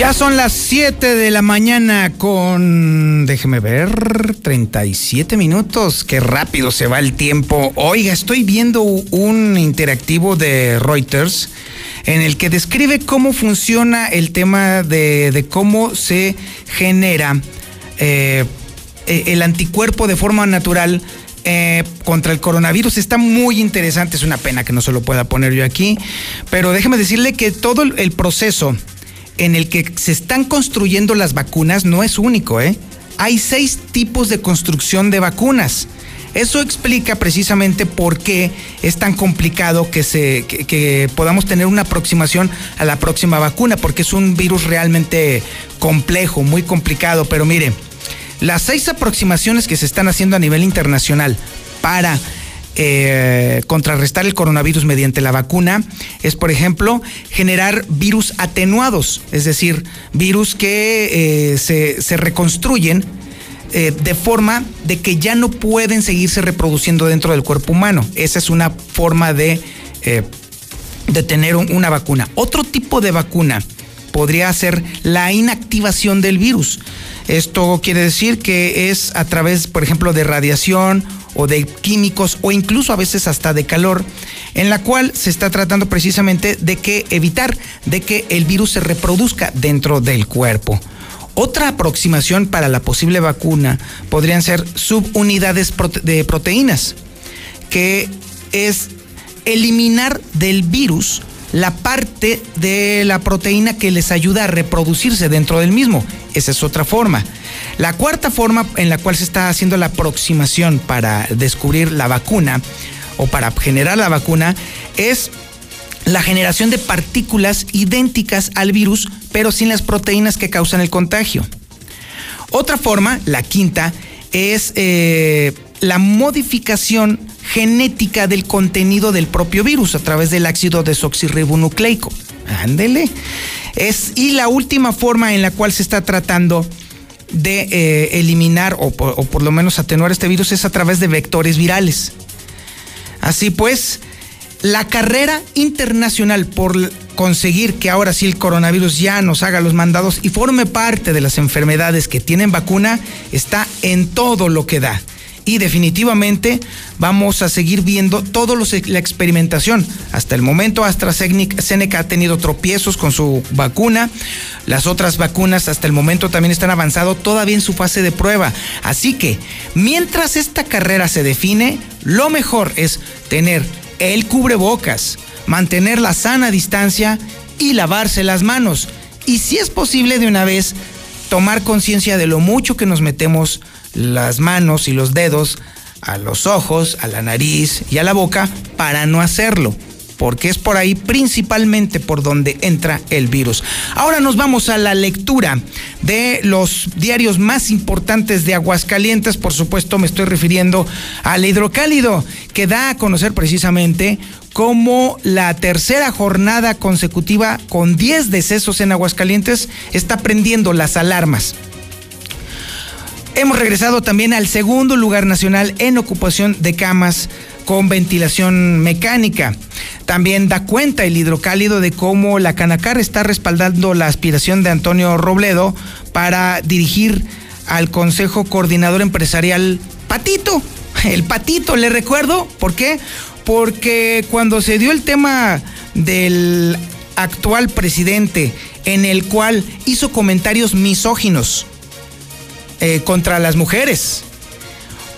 Ya son las 7 de la mañana con, déjeme ver, 37 minutos. Qué rápido se va el tiempo. Oiga, estoy viendo un interactivo de Reuters en el que describe cómo funciona el tema de, cómo se genera eh, e, el anticuerpo de forma natural eh, contra el coronavirus. Está muy interesante, es una pena que no se lo pueda poner yo aquí, pero déjeme decirle que todo el proceso en el que se están construyendo las vacunas no es único, ¿eh? Hay seis tipos de construcción de vacunas. Eso explica precisamente por qué es tan complicado que, se, que, podamos tener una aproximación a la próxima vacuna, porque es un virus realmente complejo, muy complicado. Pero mire, las seis aproximaciones que se están haciendo a nivel internacional para eh, contrarrestar el coronavirus mediante la vacuna es, por ejemplo, generar virus atenuados, es decir, virus que eh, se, reconstruyen eh, de forma de que ya no pueden seguirse reproduciendo dentro del cuerpo humano. Esa es una forma de, de tener una vacuna. Otro tipo de vacuna podría ser la inactivación del virus. Esto quiere decir que es a través, por ejemplo, de radiación o de químicos o incluso a veces hasta de calor, en la cual se está tratando precisamente de que evitar de que el virus se reproduzca dentro del cuerpo. Otra aproximación para la posible vacuna podrían ser subunidades de proteínas, que es eliminar del virus la parte de la proteína que les ayuda a reproducirse dentro del mismo. Esa es otra forma. La cuarta forma en la cual se está haciendo la aproximación para descubrir la vacuna o para generar la vacuna es la generación de partículas idénticas al virus, pero sin las proteínas que causan el contagio. Otra forma, la quinta, es eh, la modificación genética del contenido del propio virus a través del ácido desoxirribonucleico. Ándele. Es, y la última forma en la cual se está tratando de eh, eliminar o por lo menos atenuar este virus es a través de vectores virales. Así pues, la carrera internacional por conseguir que ahora sí el coronavirus ya nos haga los mandados y forme parte de las enfermedades que tienen vacuna está en todo lo que da y definitivamente vamos a seguir viendo todo la experimentación. Hasta el momento AstraZeneca ha tenido tropiezos con su vacuna. Las otras vacunas hasta el momento también están avanzando todavía en su fase de prueba. Así que mientras esta carrera se define, lo mejor es tener el cubrebocas, mantener la sana distancia y lavarse las manos. Y si es posible de una vez, tomar conciencia de lo mucho que nos metemos las manos y los dedos a los ojos, a la nariz y a la boca para no hacerlo porque es por ahí principalmente por donde entra el virus. Ahora nos vamos a la lectura de los diarios más importantes de Aguascalientes, por supuesto me estoy refiriendo al hidrocálido, que da a conocer precisamente cómo la tercera jornada consecutiva con 10 decesos en Aguascalientes está prendiendo las alarmas. Hemos regresado también al segundo lugar nacional en ocupación de camas con ventilación mecánica. También da cuenta el hidrocálido de cómo la Canacar está respaldando la aspiración de Antonio Robledo para dirigir al Consejo Coordinador Empresarial Patito. El Patito, le recuerdo, ¿por qué? Porque cuando se dio el tema del actual presidente en el cual hizo comentarios misóginos eh, contra las mujeres.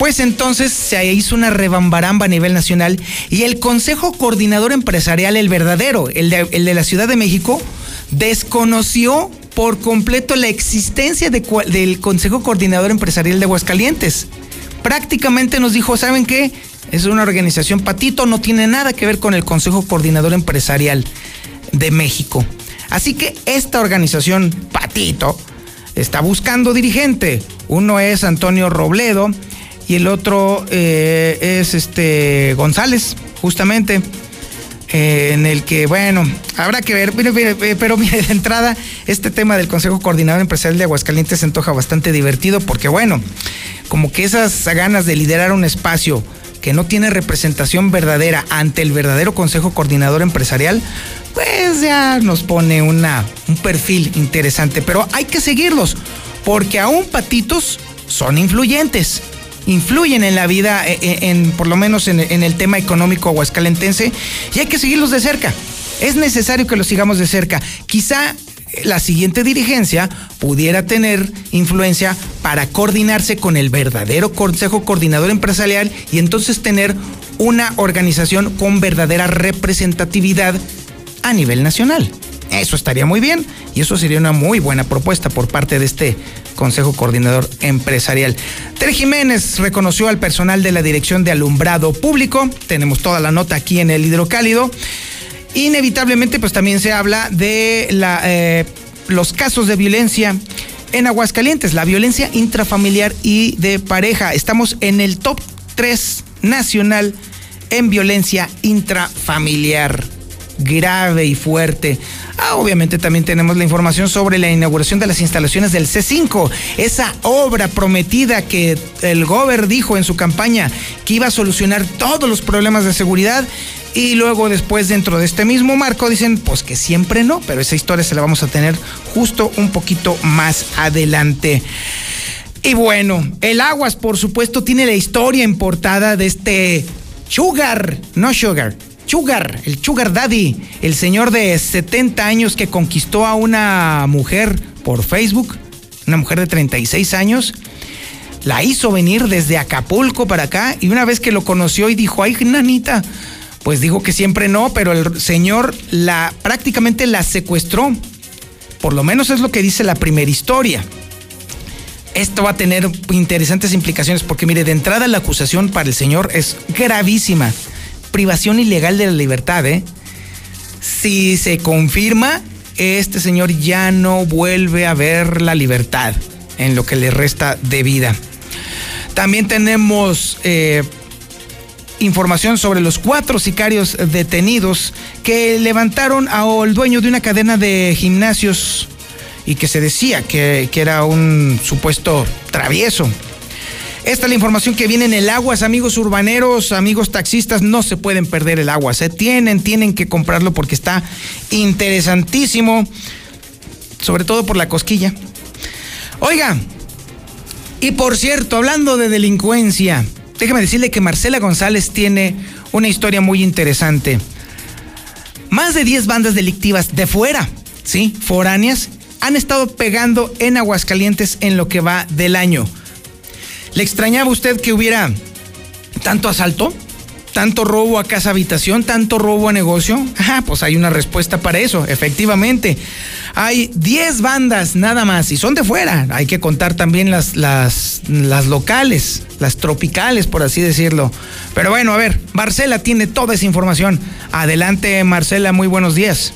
Pues entonces se hizo una rebambaramba a nivel nacional y el Consejo Coordinador Empresarial, el verdadero, el de, la Ciudad de México, desconoció por completo la existencia del Consejo Coordinador Empresarial de Aguascalientes. Prácticamente nos dijo, ¿saben qué? Es una organización patito, no tiene nada que ver con el Consejo Coordinador Empresarial de México. Así que esta organización patito está buscando dirigente. Uno es Antonio Robledo y el otro eh, es este González, justamente. Eh, en el que, bueno, habrá que ver, pero mire, de entrada, este tema del Consejo Coordinador Empresarial de Aguascalientes se antoja bastante divertido porque, bueno, como que esas ganas de liderar un espacio que no tiene representación verdadera ante el verdadero Consejo Coordinador Empresarial, pues ya nos pone una, un perfil interesante. Pero hay que seguirlos, porque aún patitos son influyentes. Influyen en la vida, eh, eh, en, por lo menos en, en el tema económico aguascalentense, y hay que seguirlos de cerca. Es necesario que los sigamos de cerca. Quizá la siguiente dirigencia pudiera tener influencia para coordinarse con el verdadero Consejo Coordinador Empresarial y entonces tener una organización con verdadera representatividad a nivel nacional. Eso estaría muy bien y eso sería una muy buena propuesta por parte de este Consejo Coordinador Empresarial. Tere Jiménez reconoció al personal de la Dirección de Alumbrado Público. Tenemos toda la nota aquí en el hidrocálido. Inevitablemente, pues también se habla de eh, los casos de violencia en Aguascalientes, la violencia intrafamiliar y de pareja. Estamos en el top 3 nacional en violencia intrafamiliar grave y fuerte. Ah, obviamente también tenemos la información sobre la inauguración de las instalaciones del C5, esa obra prometida que el Gober dijo en su campaña que iba a solucionar todos los problemas de seguridad y luego después dentro de este mismo marco dicen pues que siempre no, pero esa historia se la vamos a tener justo un poquito más adelante. Y bueno, el Aguas por supuesto tiene la historia importada de este Sugar, no Sugar, Sugar, el Sugar Daddy, el señor de 70 años que conquistó a una mujer por Facebook, una mujer de 36 años, la hizo venir desde Acapulco para acá y una vez que lo conoció y dijo, ay, nanita, pues dijo que siempre no, pero el señor la prácticamente la secuestró. Por lo menos es lo que dice la primera historia. Esto va a tener interesantes implicaciones porque mire, de entrada la acusación para el señor es gravísima privación ilegal de la libertad, ¿eh? Si se confirma, este señor ya no vuelve a ver la libertad en lo que le resta de vida. También tenemos eh, información sobre los cuatro sicarios detenidos que levantaron al dueño de una cadena de gimnasios y que se decía que, que era un supuesto travieso. Esta es la información que viene en el Aguas, amigos urbaneros, amigos taxistas, no se pueden perder el agua, se tienen, tienen que comprarlo porque está interesantísimo, sobre todo por la cosquilla. Oiga, y por cierto, hablando de delincuencia, déjeme decirle que Marcela González tiene una historia muy interesante. Más de 10 bandas delictivas de fuera, ¿sí? Foráneas, han estado pegando en Aguascalientes en lo que va del año. ¿Le extrañaba usted que hubiera tanto asalto? ¿Tanto robo a casa habitación? ¿Tanto robo a negocio? Ah, pues hay una respuesta para eso, efectivamente. Hay 10 bandas nada más y son de fuera. Hay que contar también las, las, las locales, las tropicales, por así decirlo. Pero bueno, a ver, Marcela tiene toda esa información. Adelante, Marcela, muy buenos días.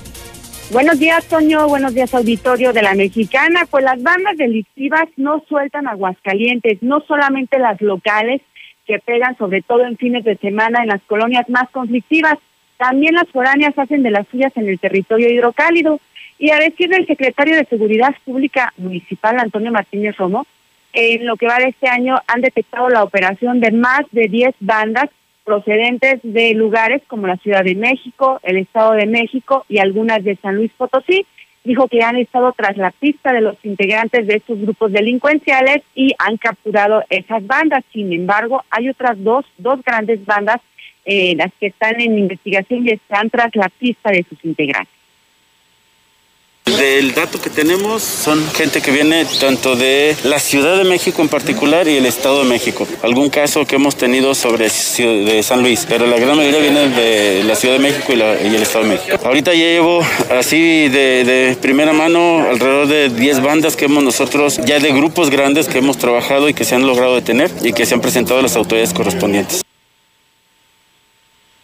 Buenos días, Toño. Buenos días, auditorio de la Mexicana. Pues las bandas delictivas no sueltan Aguascalientes, no solamente las locales que pegan sobre todo en fines de semana en las colonias más conflictivas, también las foráneas hacen de las suyas en el territorio hidrocálido. Y a decir del secretario de Seguridad Pública Municipal, Antonio Martínez Romo, en lo que va de este año han detectado la operación de más de 10 bandas procedentes de lugares como la Ciudad de México, el Estado de México y algunas de San Luis Potosí. Dijo que han estado tras la pista de los integrantes de estos grupos delincuenciales y han capturado esas bandas. Sin embargo, hay otras dos, dos grandes bandas, eh, las que están en investigación y están tras la pista de sus integrantes. Del dato que tenemos son gente que viene tanto de la Ciudad de México en particular y el Estado de México. Algún caso que hemos tenido sobre de San Luis, pero la gran mayoría viene de la Ciudad de México y, el Estado de México. Ahorita ya llevo así de, de, primera mano alrededor de 10 bandas que hemos nosotros, ya de grupos grandes que hemos trabajado y que se han logrado detener y que se han presentado a las autoridades correspondientes.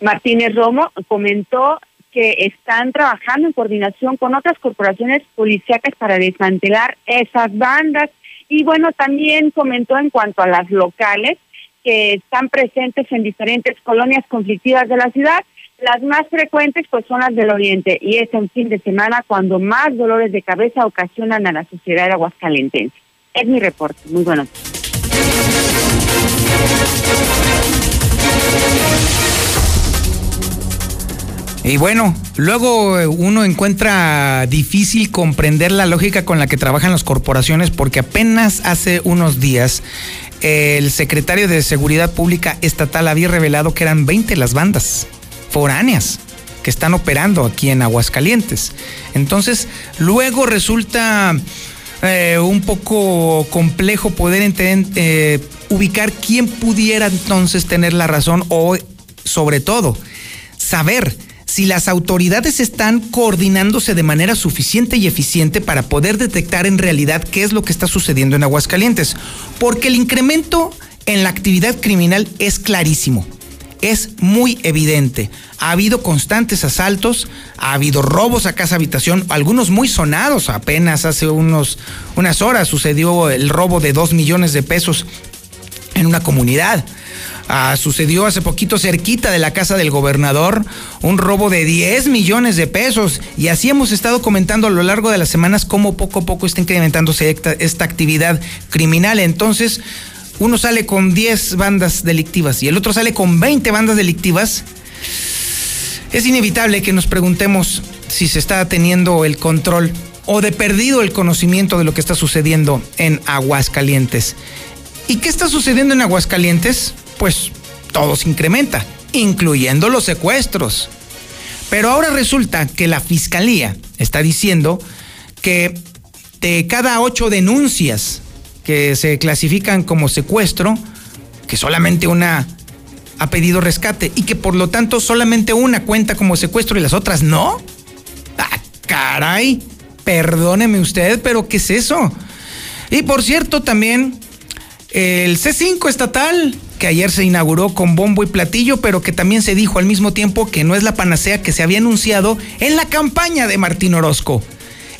Martínez Romo comentó que están trabajando en coordinación con otras corporaciones policíacas para desmantelar esas bandas. Y bueno, también comentó en cuanto a las locales que están presentes en diferentes colonias conflictivas de la ciudad. Las más frecuentes pues son las del oriente y es en fin de semana cuando más dolores de cabeza ocasionan a la sociedad aguascalentense. Es mi reporte. Muy buenos y bueno, luego eh, uno encuentra difícil comprender la lógica con la que trabajan las corporaciones porque apenas hace unos días el secretario de Seguridad Pública Estatal había revelado que eran 20 las bandas foráneas que están operando aquí en Aguascalientes. Entonces, luego resulta eh, un poco complejo poder eh, ubicar quién pudiera entonces tener la razón o, sobre todo, saber si las autoridades están coordinándose de manera suficiente y eficiente para poder detectar en realidad qué es lo que está sucediendo en Aguascalientes. Porque el incremento en la actividad criminal es clarísimo. Es muy evidente. Ha habido constantes asaltos, ha habido robos a casa habitación, algunos muy sonados. Apenas hace unos, unas horas sucedió el robo de dos millones de pesos en una comunidad. Ah, sucedió hace poquito cerquita de la casa del gobernador un robo de 10 millones de pesos y así hemos estado comentando a lo largo de las semanas cómo poco a poco está incrementándose esta, esta actividad criminal. Entonces, uno sale con 10 bandas delictivas y el otro sale con 20 bandas delictivas. Es inevitable que nos preguntemos si se está teniendo el control o de perdido el conocimiento de lo que está sucediendo en Aguascalientes. ¿Y qué está sucediendo en Aguascalientes? Pues todo se incrementa, incluyendo los secuestros. Pero ahora resulta que la fiscalía está diciendo que de cada ocho denuncias que se clasifican como secuestro, que solamente una ha pedido rescate y que por lo tanto solamente una cuenta como secuestro y las otras no. Ah, caray, perdóneme usted, pero ¿qué es eso? Y por cierto, también el C5 estatal que ayer se inauguró con bombo y platillo, pero que también se dijo al mismo tiempo que no es la panacea que se había anunciado en la campaña de Martín Orozco.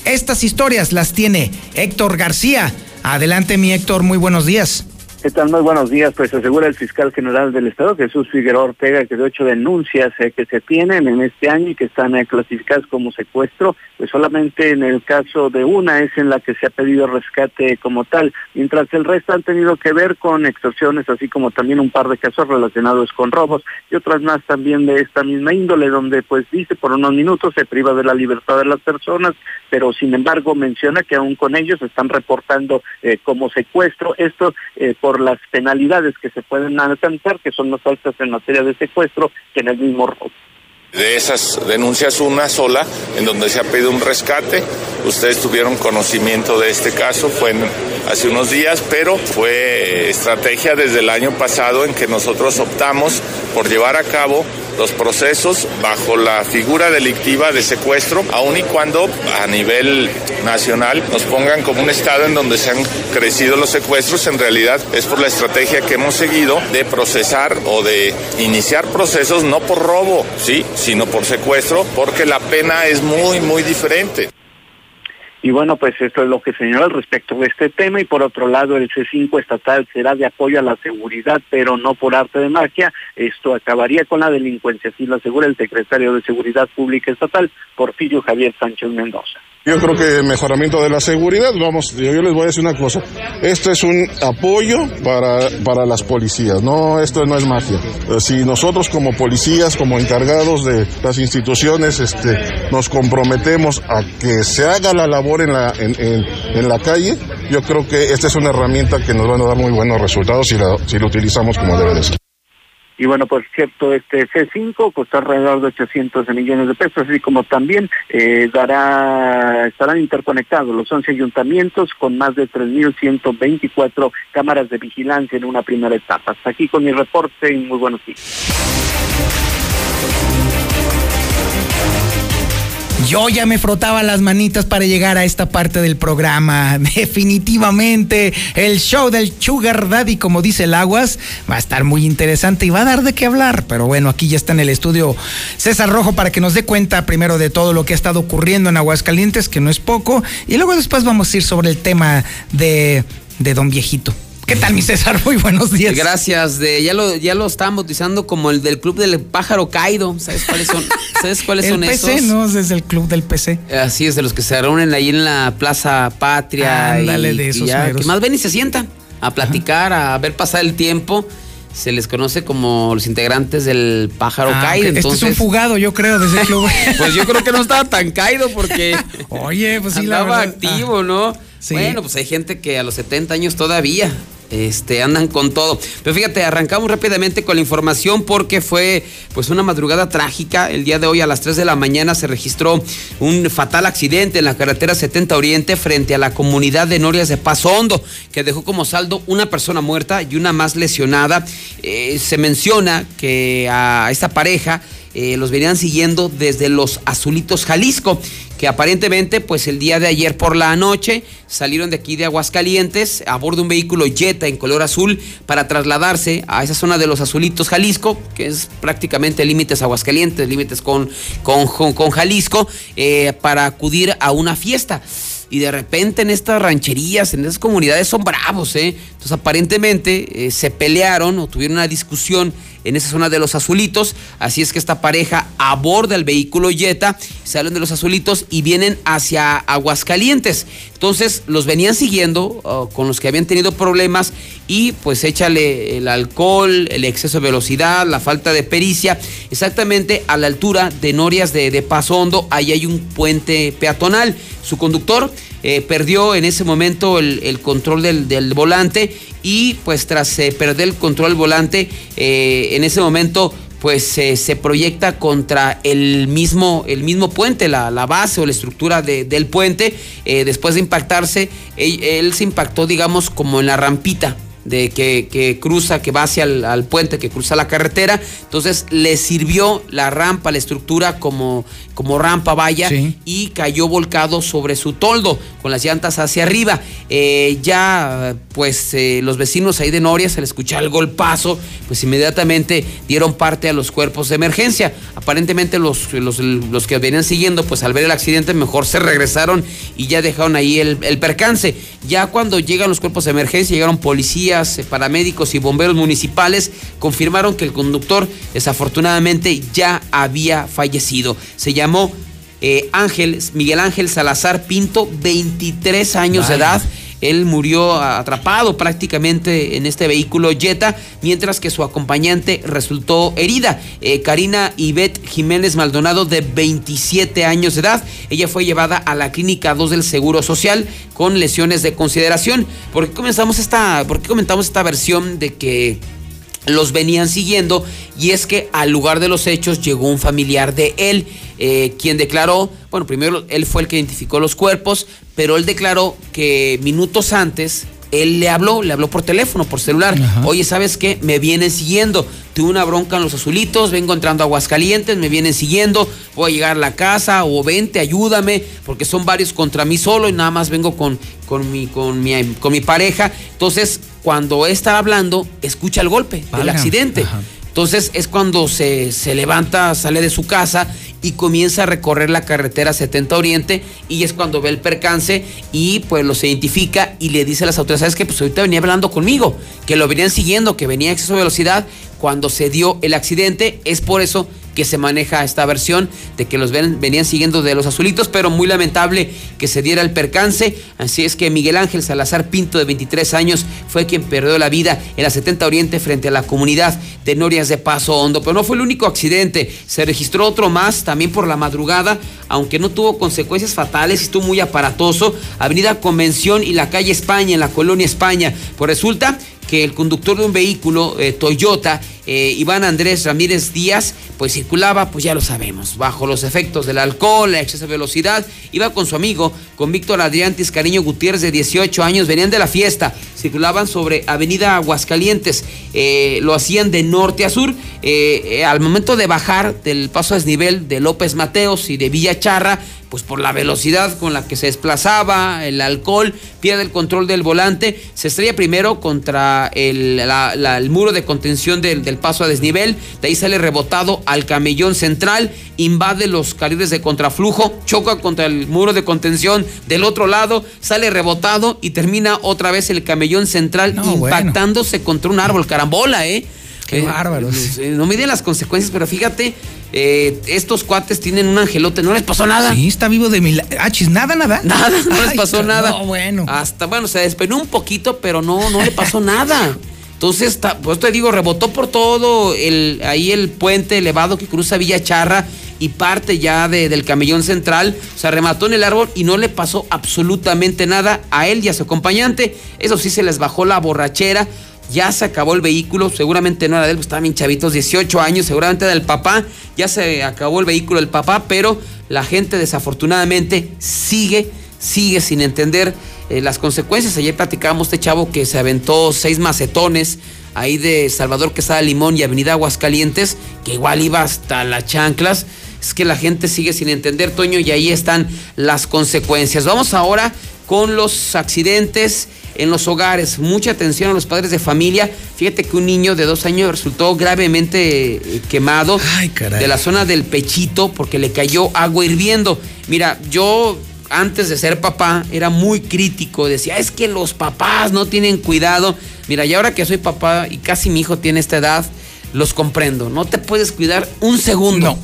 Estas historias las tiene Héctor García. Adelante mi Héctor, muy buenos días. ¿Qué tal? Muy buenos días. Pues asegura el fiscal general del Estado, Jesús Figueroa Ortega, que de ocho denuncias eh, que se tienen en este año y que están eh, clasificadas como secuestro, pues solamente en el caso de una es en la que se ha pedido rescate como tal, mientras el resto han tenido que ver con extorsiones, así como también un par de casos relacionados con robos y otras más también de esta misma índole, donde pues dice por unos minutos se priva de la libertad de las personas, pero sin embargo menciona que aún con ellos están reportando eh, como secuestro. Esto por por las penalidades que se pueden alcanzar, que son más altas en materia de secuestro que en el mismo robo. De esas denuncias, una sola, en donde se ha pedido un rescate. Ustedes tuvieron conocimiento de este caso, fue hace unos días, pero fue estrategia desde el año pasado en que nosotros optamos por llevar a cabo los procesos bajo la figura delictiva de secuestro, aun y cuando a nivel nacional nos pongan como un estado en donde se han crecido los secuestros, en realidad es por la estrategia que hemos seguido de procesar o de iniciar procesos no por robo, sí, sino por secuestro, porque la pena es muy, muy diferente. Y bueno, pues esto es lo que señala al respecto de este tema. Y por otro lado, el C5 estatal será de apoyo a la seguridad, pero no por arte de magia. Esto acabaría con la delincuencia, así lo asegura el secretario de Seguridad Pública Estatal, Porfirio Javier Sánchez Mendoza. Yo creo que mejoramiento de la seguridad, vamos, yo, les voy a decir una cosa, esto es un apoyo para, para las policías, no, esto no es magia. Eh, si nosotros como policías, como encargados de las instituciones, este, nos comprometemos a que se haga la labor en la, en, en, la calle, yo creo que esta es una herramienta que nos va a dar muy buenos resultados si la, si la utilizamos como debe de ser. Y bueno, por cierto, este C5 costó alrededor de 800 millones de pesos, así como también eh, dará, estarán interconectados los 11 ayuntamientos con más de 3.124 cámaras de vigilancia en una primera etapa. Hasta aquí con mi reporte y muy buenos días. Yo ya me frotaba las manitas para llegar a esta parte del programa. Definitivamente el show del Sugar Daddy, como dice el Aguas, va a estar muy interesante y va a dar de qué hablar. Pero bueno, aquí ya está en el estudio César Rojo para que nos dé cuenta primero de todo lo que ha estado ocurriendo en Aguascalientes, que no es poco. Y luego después vamos a ir sobre el tema de, de Don Viejito. ¿Qué tal, mi César? Muy buenos días. Gracias. De, ya lo, ya lo estaban bautizando como el del club del pájaro caído. ¿Sabes cuáles son? ¿Sabes cuáles el son PC, no, es el club del PC. Así es, de los que se reúnen ahí en la Plaza Patria. Ándale, de esos ya, que más ven y se sientan a platicar, a ver pasar el tiempo se les conoce como los integrantes del pájaro ah, caído. Este es un fugado, yo creo, de ese club. pues yo creo que no estaba tan caído porque. Oye, pues sí, andaba activo, ah, ¿no? Bueno, pues hay gente que a los 70 años todavía este, andan con todo. Pero fíjate, arrancamos rápidamente con la información porque fue pues una madrugada trágica. El día de hoy a las 3 de la mañana se registró un fatal accidente en la carretera 70 Oriente frente a la comunidad de Norias de Paso Hondo, que dejó como saldo una persona muerta y una más lesionada. Eh, se menciona que a esta pareja eh, los venían siguiendo desde los Azulitos, Jalisco, que aparentemente pues el día de ayer por la noche salieron de aquí de Aguascalientes a bordo de un vehículo Jetta en color azul para trasladarse a esa zona de los Azulitos, Jalisco, que es prácticamente límites Aguascalientes, límites con, con, Jalisco, eh, para acudir a una fiesta y de repente en estas rancherías, en esas comunidades son bravos, ¿eh? Entonces aparentemente eh, se pelearon o tuvieron una discusión en esa zona de los azulitos, así es que esta pareja aborda el vehículo Jetta, salen de los azulitos y vienen hacia Aguascalientes. Entonces los venían siguiendo oh, con los que habían tenido problemas y pues échale el alcohol, el exceso de velocidad, la falta de pericia, exactamente a la altura de Norias de, de Paso Hondo, ahí hay un puente peatonal. Su conductor eh, perdió en ese momento el, control del, volante y pues tras eh, perder el control del volante, eh, en ese momento pues se proyecta contra el mismo, el mismo puente, la, base o la estructura del puente. después de impactarse, él, se impactó, digamos, como en la rampita de que, cruza, que va hacia el al puente, que cruza la carretera. Entonces le sirvió la rampa, la estructura como, como rampa vaya y cayó volcado sobre su toldo con las llantas hacia arriba. Eh, ya pues eh, los vecinos ahí de Noria se le escuchó el golpazo, pues inmediatamente dieron parte a los cuerpos de emergencia. Aparentemente los, los, que venían siguiendo pues al ver el accidente mejor se regresaron y ya dejaron ahí el, el percance. Ya cuando llegan los cuerpos de emergencia, llegaron policías, policías, eh, paramédicos y bomberos municipales confirmaron que el conductor desafortunadamente ya había fallecido. Se llamó eh, Ángel, Miguel Ángel Salazar Pinto, 23 años de edad. Él murió atrapado prácticamente en este vehículo Jetta, mientras que su acompañante resultó herida. Eh, Karina Ivette Jiménez Maldonado, de 27 años de edad. Ella fue llevada a la clínica 2 del Seguro Social con lesiones de consideración. ¿Por qué comenzamos esta, por qué comentamos esta versión de que los venían siguiendo y es que al lugar de los hechos llegó un familiar de él, eh, quien declaró, bueno, primero él fue el que identificó los cuerpos, pero él declaró que minutos antes él le habló, le habló por teléfono, por celular. Oye, ¿sabes qué? Me vienen siguiendo. Tuve una bronca en los azulitos, vengo entrando a Aguascalientes, me vienen siguiendo, voy a llegar a la casa, o vente, ayúdame, porque son varios contra mí solo y nada más vengo con, con, mi, con, mi, con mi pareja. Entonces, cuando estaba hablando, escucha el golpe, el accidente. Entonces es cuando se, se, levanta, sale de su casa y comienza a recorrer la carretera 70 Oriente y es cuando ve el percance y pues los identifica y le dice a las autoridades, ¿sabes qué? Pues ahorita venía hablando conmigo, que lo venían siguiendo, que venía a exceso de velocidad cuando se dio el accidente. Es por eso que se maneja esta versión de que los venían siguiendo de los azulitos, pero muy lamentable que se diera el percance. Así es que Miguel Ángel Salazar Pinto, de 23 años, fue quien perdió la vida en la 70 Oriente frente a la comunidad de Norias de Paso Hondo. Pero no fue el único accidente, se registró otro más también por la madrugada, aunque no tuvo consecuencias fatales, estuvo muy aparatoso. Avenida Convención y la calle España, en la colonia España. Pues resulta que el conductor de un vehículo eh, Toyota, eh, Iván Andrés Ramírez Díaz, pues circulaba, pues ya lo sabemos, bajo los efectos del alcohol, la exceso de velocidad, iba con su amigo, con Víctor Adrián Cariño Gutiérrez de 18 años, venían de la fiesta, circulaban sobre Avenida Aguascalientes, eh, lo hacían de norte a sur, al momento de bajar del paso a desnivel de López Mateos y de Villa Charra, pues por la velocidad con la que se desplazaba, el alcohol, pierde el control del volante, se estrella primero contra el, muro de contención del, paso a desnivel, de ahí sale rebotado al camellón central, invade los carriles de contraflujo, choca contra el muro de contención del otro lado, sale rebotado y termina otra vez el camellón central impactándose contra un árbol, carambola, ¿eh? Qué eh, bárbaros. No miden las consecuencias, pero fíjate, eh, estos cuates tienen un angelote, no les pasó nada. Sí, está vivo de mil. Achis, nada, nada. Nada, no les pasó nada. No, bueno. Hasta, bueno, se despeinó un poquito, pero no, no le pasó nada. Entonces, pues te digo, rebotó por todo el, ahí el puente elevado que cruza Villa Charra y parte ya del camellón central. O sea, remató en el árbol y no le pasó absolutamente nada a él y a su acompañante. Eso sí, se les bajó la borrachera ya se acabó el vehículo, seguramente no era de él, pues estaban bien chavitos, 18 años, seguramente del papá, ya se acabó el vehículo del papá, pero la gente desafortunadamente sigue, sigue sin entender eh, las consecuencias. Ayer platicábamos este chavo que se aventó seis macetones ahí de Salvador Quesada Limón y Avenida Aguascalientes, que igual iba hasta las chanclas. Es que la gente sigue sin entender, Toño, y ahí están las consecuencias. Vamos ahora con los accidentes en los hogares. Mucha atención a los padres de familia. Fíjate que un niño de dos años resultó gravemente eh, quemado de la zona del pechito porque le cayó agua hirviendo. Mira, yo antes de ser papá era muy crítico. Decía, es que los papás no tienen cuidado. Mira, y ahora que soy papá y casi mi hijo tiene esta edad, los comprendo. No te puedes cuidar un segundo.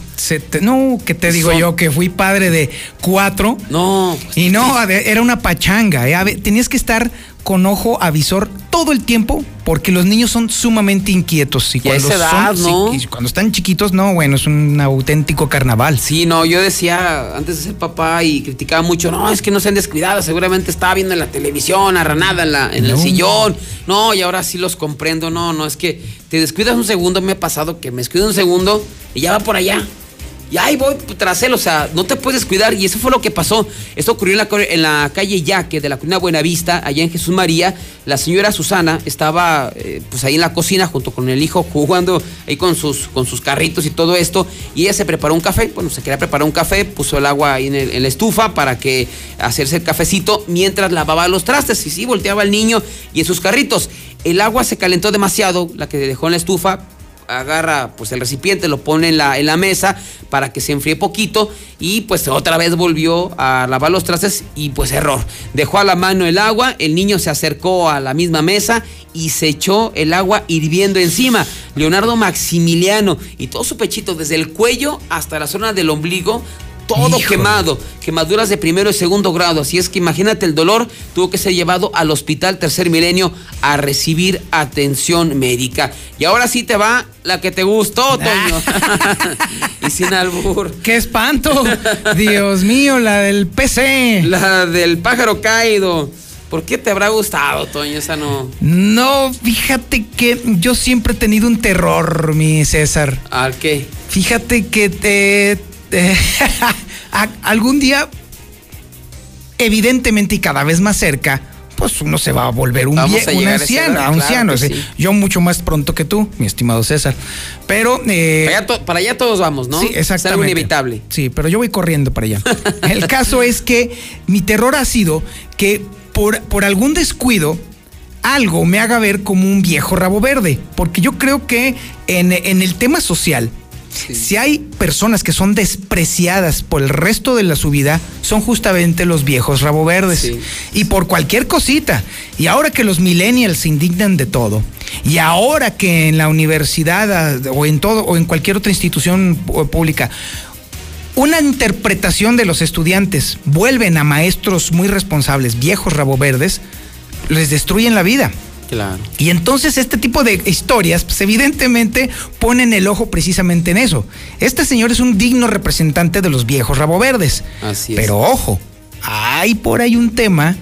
No, no, que te digo yo que fui padre de cuatro. No. y no, era una pachanga. ¿eh? Tenías que estar con ojo avisor todo el tiempo porque los niños son sumamente inquietos. Y, cuando, son, cuando están chiquitos, no, bueno, es un auténtico carnaval. Sí, no, yo decía antes de ser papá y criticaba mucho, no, es que no sean descuidados, seguramente estaba viendo en la televisión, arranada en, la, en el sillón. No, y ahora sí los comprendo, no, no, es que te descuidas un segundo, me ha pasado que me descuido un segundo y ya va por allá. Y ahí voy tras él, o sea, no te puedes cuidar. Y eso fue lo que pasó. Esto ocurrió en la, calle Yaque de la Cuna Buenavista, allá en Jesús María. La señora Susana estaba eh, pues ahí en la cocina junto con el hijo jugando ahí con sus, con sus carritos y todo esto. Y ella se preparó un café. Bueno, se quería preparar un café, puso el agua ahí en, la estufa para que hacerse el cafecito mientras lavaba los trastes. Y sí, volteaba el niño y en sus carritos. El agua se calentó demasiado, la que dejó en la estufa agarra pues el recipiente, lo pone en la, en la mesa para que se enfríe poquito y pues otra vez volvió a lavar los trastes y pues error. Dejó a la mano el agua, el niño se acercó a la misma mesa y se echó el agua hirviendo encima. Leonardo Maximiliano y todo su pechito desde el cuello hasta la zona del ombligo todo quemado, quemaduras de primero y segundo grado. Así es que imagínate el dolor, tuvo que ser llevado al hospital Tercer Milenio a recibir atención médica. Y ahora sí te va la que te gustó, Toño. y sin albur. ¡Qué espanto! Dios mío, la del PC. La del pájaro caído. ¿Por qué te habrá gustado, Toño? Esa no. No, fíjate que yo siempre he tenido un terror, mi César. ¿Al qué? Fíjate que te, algún día, evidentemente y cada vez más cerca, pues uno se va a volver un, un anciano, anciano. Yo mucho más pronto que tú, mi estimado César. Pero... Eh, para, allá todos vamos, ¿no? Sí, exactamente. Es inevitable. Sí, pero yo voy corriendo para allá. El caso es que mi terror ha sido que por, por algún descuido algo me haga ver como un viejo rabo verde. Porque yo creo que en, en el tema social si hay personas que son despreciadas por el resto de la su vida, son justamente los viejos rabo verdes. Y por cualquier cosita. Y ahora que los millennials se indignan de todo, y ahora que en la universidad o en todo o en cualquier otra institución pública una interpretación de los estudiantes vuelven a maestros muy responsables, viejos rabo verdes, les destruyen la vida. Y entonces este tipo de historias, pues evidentemente ponen el ojo precisamente en eso. Este señor es un digno representante de los viejos rabo verdes. Así es. Pero ojo, hay por ahí un tema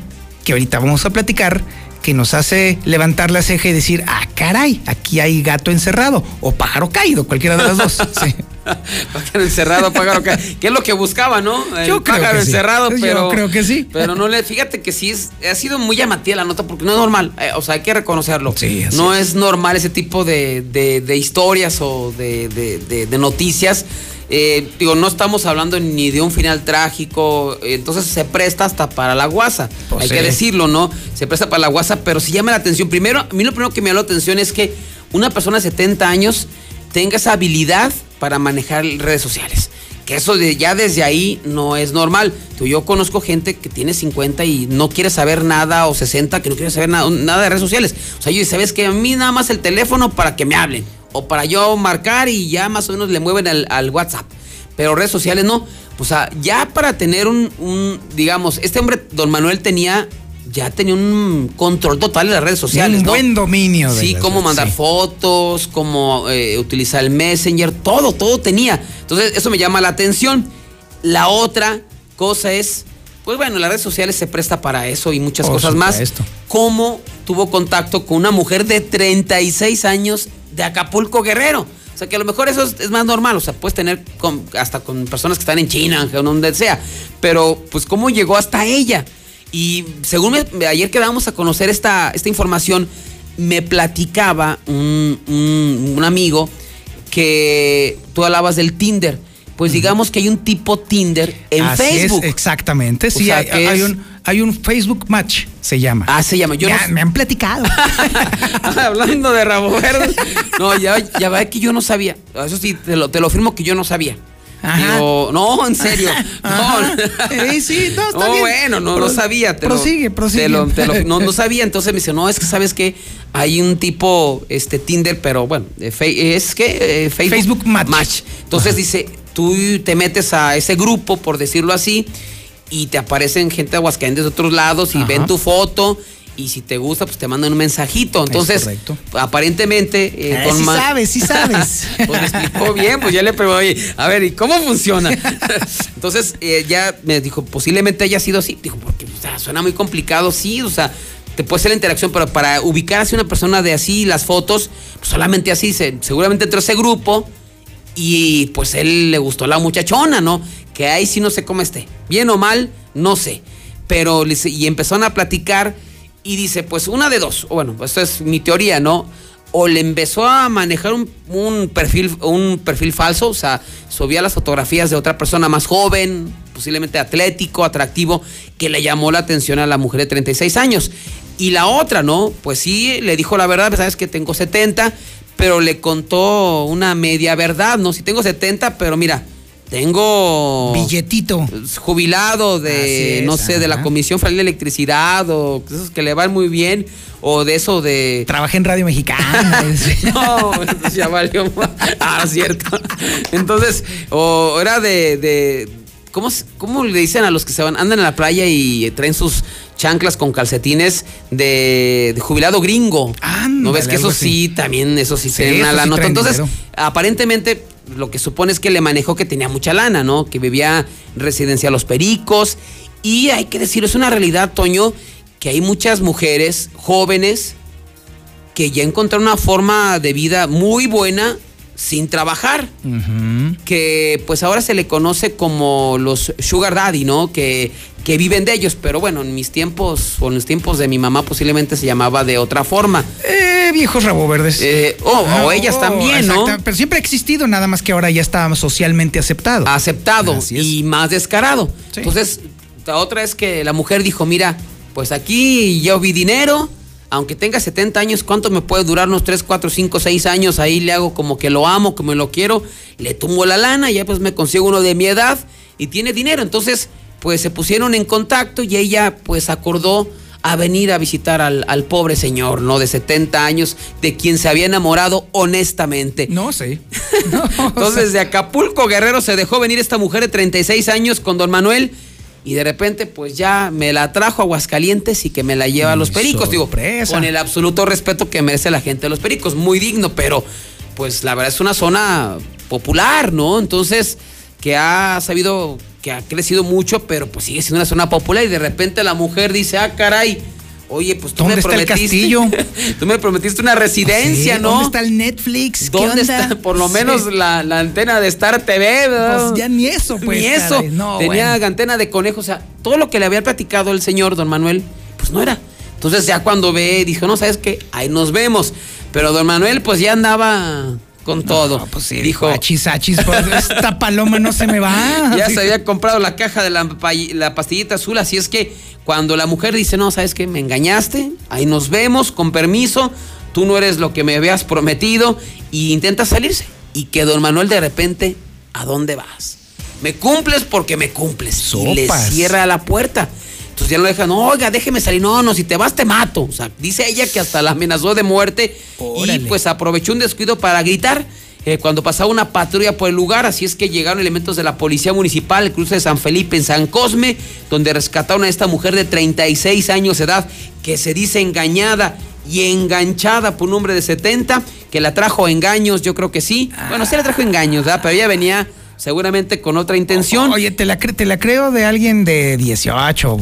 que ahorita vamos a platicar que nos hace levantar la ceja y decir, ah, caray, aquí hay gato encerrado o pájaro caído, cualquiera de las dos. Sí. pájaro encerrado, pájaro caído. ¿Qué es lo que buscaba, no? El Yo pájaro encerrado, pero. Yo creo que sí. Pero no le. Fíjate que sí, es, ha sido muy llamativa la nota porque no es normal. Eh, o sea, hay que reconocerlo. Sí, no es. normal ese tipo de, de, historias o de, de noticias eh, digo, no estamos hablando ni de un final trágico, entonces se presta hasta para la guasa, pues hay que decirlo, ¿no? Se presta para la guasa, pero si llama la atención. Primero, a mí lo primero que me llamó la atención es que una persona de 70 años tenga esa habilidad para manejar redes sociales. Que eso de, ya desde ahí no es normal. Yo conozco gente que tiene 50 y no quiere saber nada, o 60 que no quiere saber nada, nada de redes sociales. O sea, yo sabes que a mí nada más el teléfono para que me hablen o para yo marcar y ya más o menos le mueven al, WhatsApp. Pero redes sociales no. O sea, ya para tener un, digamos, este hombre, don Manuel, tenía ya tenía un control total de las redes sociales. Un buen dominio. De sí, cómo mandar fotos, cómo eh, utilizar el Messenger, todo, todo tenía. Entonces, eso me llama la atención. La otra cosa es, pues bueno, las redes sociales se presta para eso y muchas cosas más. Cómo tuvo contacto con una mujer de 36 años de Acapulco Guerrero. O sea, que a lo mejor eso es, más normal. O sea, puedes tener hasta con personas que están en China, o donde sea. Pero, pues, ¿cómo llegó hasta ella? Y según ayer que dábamos a conocer esta, esta información, me platicaba un, un, amigo que tú hablabas del Tinder. Pues digamos que hay un tipo Tinder en Facebook. exactamente, sí, hay, un, hay un Facebook Match, se llama. Ah, se llama. Yo me han platicado. Hablando de rabo verde. No, ya, ya va que yo no sabía. Eso sí, te lo, te lo firmo que yo no sabía. No, en serio. No, sí, no, está no bueno, no lo sabía. Te prosigue, prosigue. no, no sabía, entonces me dice, no, es que sabes que hay un tipo este Tinder, pero bueno, es que eh, Facebook, Match. Entonces dice, tú te metes a ese grupo, por decirlo así, y te aparecen gente de Aguascalientes de otros lados y ven tu foto y si te gusta, pues te mandan un mensajito. Entonces, aparentemente. Eh, eh sí sabes, sí sabes. pues me explicó bien, pues ya le pregunté, a ver, ¿y cómo funciona? Entonces, eh, ya me dijo, posiblemente haya sido así. Dijo, porque o sea, suena muy complicado, sí, o sea, te puede ser la interacción, pero para ubicar así una persona de así, las fotos, pues solamente así, seguramente entró ese grupo y pues él le gustó la muchachona, ¿no? Que ahí sí no sé cómo esté. Bien o mal, no sé. Pero y empezaron a platicar y dice, pues una de dos. Bueno, esto es mi teoría, ¿no? O le empezó a manejar un, perfil, un perfil falso, o sea, subía las fotografías de otra persona más joven, posiblemente atlético, atractivo, que le llamó la atención a la mujer de 36 años. Y la otra, ¿no? Pues sí, le dijo la verdad, pues, sabes que tengo 70, pero le contó una media verdad, ¿no? Si tengo 70, pero mira, tengo billetito. jubilado de no sé de la Comisión Federal de Electricidad o esos que le van muy bien o de eso de trabajé en Radio Mexicana no eso ya valió ah cierto. Entonces o era de, de ¿cómo, ¿cómo le dicen a los que se van andan en la playa y traen sus chanclas con calcetines de, jubilado gringo no ves que eso sí también eso sí, tiene una la nota entonces aparentemente lo que supone es que le manejó que tenía mucha lana, ¿no? Que vivía en residencia Los Pericos. Y hay que decirlo, es una realidad, Toño, que hay muchas mujeres jóvenes que ya encontraron una forma de vida muy buena sin trabajar. Que pues ahora se le conoce como los sugar daddy, ¿no? Que, que viven de ellos. Pero bueno, en mis tiempos, o en los tiempos de mi mamá posiblemente se llamaba de otra forma. Eh, viejos rabo verdes. Eh, o ellas también, ¿no? Pero siempre ha existido, nada más que ahora ya está socialmente aceptado. Aceptado y más descarado. Entonces, la otra es que la mujer dijo, mira, pues aquí yo vi dinero aunque tenga 70 años, ¿cuánto me puede durar unos 3, 4, 5, 6 años? Ahí le hago como que lo amo, como lo quiero, le tumbo la lana, y ya pues me consigo uno de mi edad y tiene dinero. Entonces, pues se pusieron en contacto y ella pues acordó a venir a visitar al, pobre señor, ¿no? De 70 años, de quien se había enamorado honestamente. No sé. Entonces, de Acapulco Guerrero se dejó venir esta mujer de 36 años con don Manuel y de repente pues ya me la trajo a Aguascalientes y que me la lleva a los Pericos, digo, con el absoluto respeto que merece la gente de los Pericos, muy digno, pero pues la verdad es una zona popular, ¿no? Entonces, que ha sabido, que ha crecido mucho, pero pues sigue siendo una zona popular y de repente la mujer dice, ah, caray, Oye, pues tú me prometiste. tú me prometiste una residencia, ¿no? ¿Dónde está el Netflix? ¿Dónde está? Por lo menos la, antena de Star TV, ¿verdad? Pues ya ni eso, pues. Ni eso. Tenía antena de conejo. O sea, todo lo que le había platicado el señor don Manuel, pues no era. Entonces ya cuando ve, dijo, no, ¿sabes qué? Ahí nos vemos. Pero don Manuel, pues ya andaba con todo. Pues sí, dijo, achis, achis, pues, esta paloma no se me va. Ya se había comprado la caja de la, la, pastillita azul, así es que cuando la mujer dice, no, ¿sabes qué? Me engañaste, ahí nos vemos, con permiso, tú no eres lo que me habías prometido, y intenta salirse. Y que don Manuel de repente, ¿a dónde vas? Me cumples porque me cumples. Y le cierra la puerta. Entonces ya lo dejan, oiga, déjeme salir. No, no, si te vas te mato. O sea, dice ella que hasta la amenazó de muerte y pues aprovechó un descuido para gritar. Eh, cuando pasaba una patrulla por el lugar, así es que llegaron elementos de la Policía Municipal, el cruce de San Felipe en San Cosme, donde rescataron a esta mujer de 36 años de edad, que se dice engañada y enganchada por un hombre de 70, que la trajo engaños, yo creo que sí. Bueno, sí la trajo engaños, ¿verdad? Pero ella venía seguramente con otra intención. Oye, te la, te la creo de alguien de 18,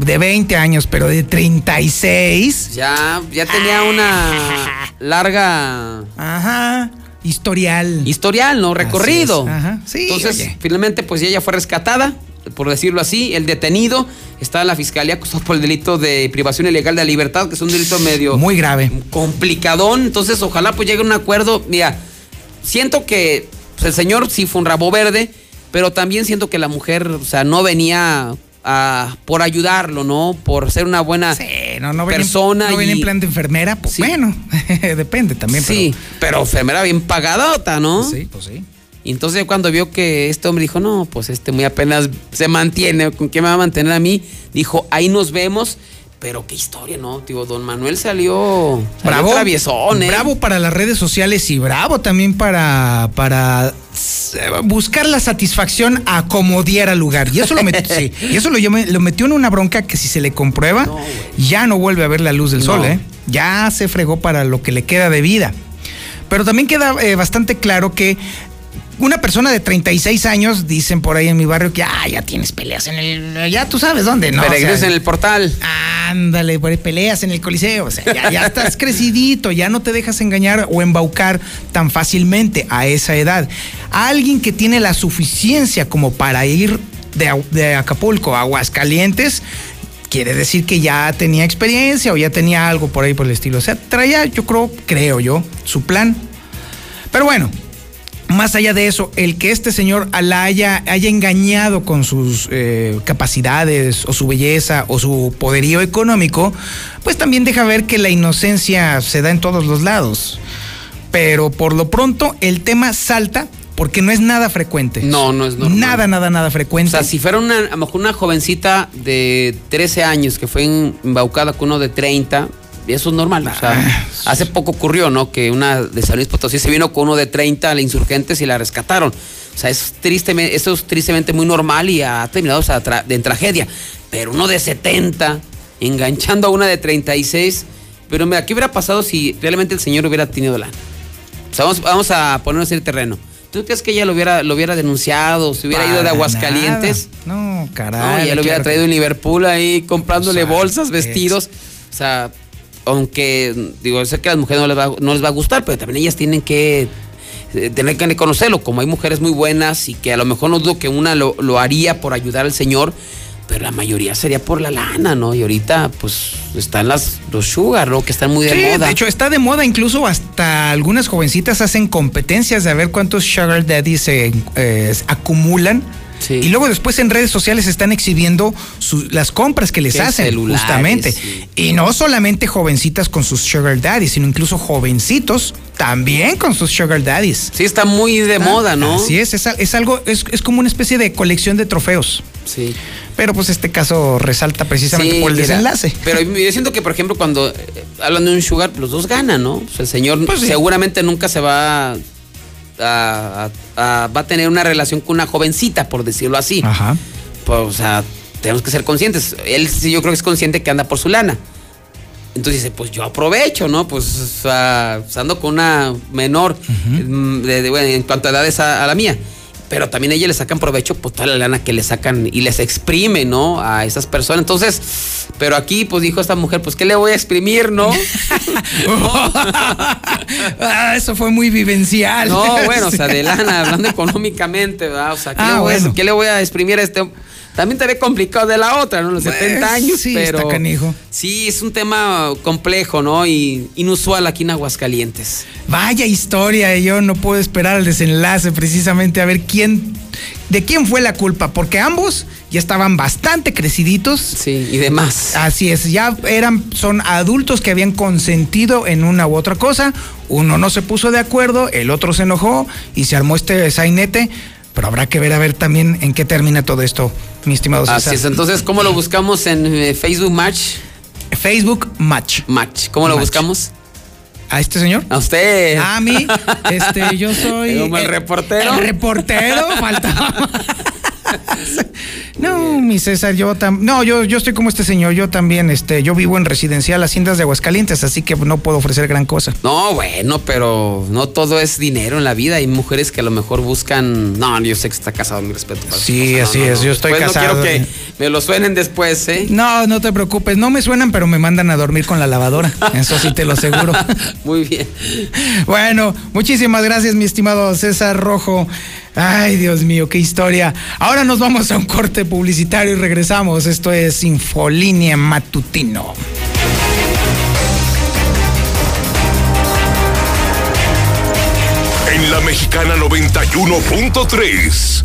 de 20 años, pero de 36. Ya, ya tenía una larga. Ajá. Historial. Historial, ¿no? Recorrido. Ajá. Sí. Entonces, finalmente, pues ella fue rescatada, por decirlo así. El detenido está en la fiscalía acusado por el delito de privación ilegal de la libertad, que es un delito medio. Muy grave. Complicadón. Entonces, ojalá pues llegue a un acuerdo. Mira, siento que pues el señor sí fue un rabo verde, pero también siento que la mujer, o sea, no venía a, por ayudarlo, ¿no? Por ser una buena persona. no viene en plan de enfermera, pues bueno, depende también. Sí, pero, enfermera bien pagadota, ¿no? sí, pues sí. Y entonces cuando vio que este hombre dijo, no, pues este muy apenas se mantiene, ¿con qué me va a mantener a mí? Dijo, ahí nos vemos. Pero qué historia, ¿no? Digo, don Manuel salió, bravo, traviesón, ¿eh? Bravo para las redes sociales y bravo también para, para buscar la satisfacción a como diera lugar. Y eso lo metió, sí, y eso lo, lo, metió en una bronca que si se le comprueba, ya no vuelve a ver la luz del sol, ¿eh? Ya se fregó para lo que le queda de vida. Pero también queda eh, bastante claro que una persona de 36 años, dicen por ahí en mi barrio que ah, ya tienes peleas en el. Ya tú sabes dónde, ¿no? Pero en el portal. Ándale, peleas en el coliseo. O sea, ya, ya estás crecidito, ya no te dejas engañar o embaucar tan fácilmente a esa edad. alguien que tiene la suficiencia como para ir de, de Acapulco a Aguascalientes, quiere decir que ya tenía experiencia o ya tenía algo por ahí por el estilo. O sea, traía, yo creo, creo yo, su plan. Pero bueno, más allá de eso, el que este señor la haya, haya engañado con sus eh, capacidades o su belleza o su poderío económico, pues también deja ver que la inocencia se da en todos los lados. pero por lo pronto el tema salta porque no es nada frecuente. No, no es normal. Nada, nada, nada frecuente. O sea, si fuera una, a lo mejor una jovencita de 13 años que fue embaucada con uno de 30, eso es normal. O sea, Ah, hace poco ocurrió, ¿no? Que una de San Luis Potosí se vino con uno de 30 a la insurgentes y la rescataron. O sea, es tristemente, eso es tristemente muy normal y ha terminado o sea, tra- en tragedia. Pero uno de 70, enganchando a una de 36. Pero mira, ¿qué hubiera pasado si realmente el señor hubiera tenido lana? O sea, vamos, vamos a ponernos en el terreno. ¿Tú crees que ella lo hubiera, lo hubiera denunciado, se hubiera ido de Aguascalientes? nada. No, caray. No, ya lo hubiera claro traído que- en Liverpool ahí comprándole O sea, bolsas, vestidos. O sea, aunque digo, sé que a las mujeres no les va, no les va a gustar, pero también ellas tienen que eh, tener que conocerlo. Como hay mujeres muy buenas y que a lo mejor no dudo que una lo, lo haría por ayudar al señor, pero la mayoría sería por la lana, ¿no? Y ahorita, pues, están las, los sugar, ¿no? Que están muy de Sí, moda. de hecho está de moda, incluso hasta algunas jovencitas hacen competencias de a ver cuántos sugar daddies se eh, acumulan. Y luego después en redes sociales están exhibiendo su- las compras que les Qué hacen, justamente. sí. Y no solamente jovencitas con sus sugar daddies, sino incluso jovencitos también con sus sugar daddies. Sí, está muy de moda, ¿no? Así es, es, es algo, es, es como una especie de colección de trofeos. Sí. Pero pues este caso resalta precisamente Sí, por el mira, desenlace. Pero yo siento que, por ejemplo, cuando eh, hablan de un sugar, los dos ganan, ¿no? O sea, el señor Pues seguramente nunca se va a, va a tener una relación con una jovencita, por decirlo así. Ajá. Pues, o sea, tenemos que ser conscientes. Él sí, yo creo que es consciente que anda por su lana. Entonces dice, pues yo aprovecho, ¿no? Pues o sea, ando con una menor mm, de- de- bueno, en cuanto a edades a, a la mía. Pero también a ella le sacan provecho por toda la lana que le sacan y les exprime, ¿no? A esas personas. Entonces, pero aquí, pues dijo esta mujer, pues ¿qué le voy a exprimir, no? Ah, eso fue muy vivencial. No, bueno, o sea, de lana, hablando económicamente, ¿verdad? O sea, ¿qué, Ah, le, voy a, bueno. qué le voy a exprimir a este? También te ve complicado de la otra, ¿no? Los 70 años, sí, pero. está canijo. Sí, es un tema complejo, ¿no? Y inusual aquí en Aguascalientes. Vaya historia, yo no puedo esperar al desenlace precisamente a ver quién, de quién fue la culpa, porque ambos ya estaban bastante creciditos. Sí, y demás. Así es, ya eran, son adultos que habían consentido en una u otra cosa, uno no se puso de acuerdo, el otro se enojó y se armó este sainete, pero habrá que ver a ver también en qué termina todo esto, mi estimado César. Así es, entonces, ¿cómo lo buscamos en eh, Facebook Match? Facebook Match. Match, ¿cómo lo Match. buscamos? ¿A este señor? A usted. A mí, este, yo soy. Como el reportero. El reportero, faltaba. No, mi César, yo también. No, yo, yo estoy como este señor. Yo también, este, yo vivo en residencial Haciendas de Aguascalientes, así que no puedo ofrecer gran cosa. No, bueno, pero no todo es dinero en la vida. Hay mujeres que a lo mejor buscan. No, yo sé que está casado, mi respeto. para Sí. No, así no, es, no. yo estoy Pues casado. No quiero que me lo suenen después, ¿eh? No, no te preocupes, no me suenan, pero me mandan a dormir con la lavadora. Eso sí te lo aseguro. Muy bien. Bueno, muchísimas gracias, mi estimado César Rojo. Ay, Dios mío, qué historia. Ahora nos vamos a un corte publicitario y regresamos. Esto es Infolínea Matutino. En la Mexicana 91.3.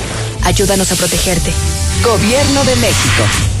Ayúdanos a protegerte. Gobierno de México.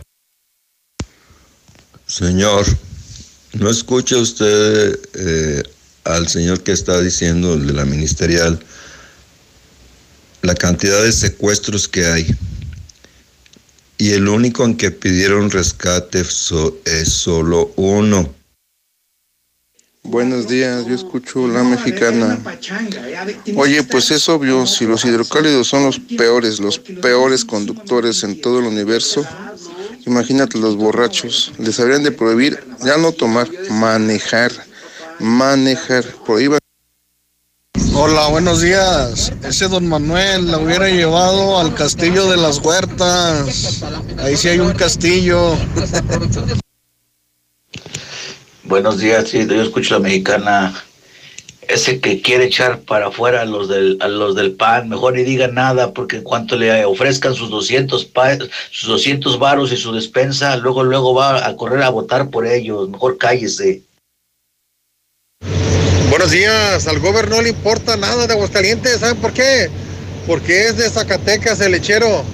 Señor, no escucha usted eh, al señor que está diciendo, el de la ministerial, la cantidad de secuestros que hay. Y el único en que pidieron rescate es solo uno. Buenos días, yo escucho la mexicana. Oye, pues es obvio, si los hidrocálidos son los peores, los peores conductores en todo el universo, Imagínate los borrachos, les habrían de prohibir ya no tomar, manejar, manejar, prohíban. Hola, buenos días. Ese don Manuel la hubiera llevado al castillo de las huertas. Ahí sí hay un castillo. Buenos días, sí, yo escucho la mexicana ese que quiere echar para afuera a los del, a los del PAN, mejor ni diga nada, porque en cuanto le ofrezcan sus 200, sus 200 varos y su despensa, luego, luego va a correr a votar por ellos. Mejor cállese. Buenos días, al gobierno no le importa nada de Aguascalientes, ¿saben por qué? Porque es de Zacatecas el lechero.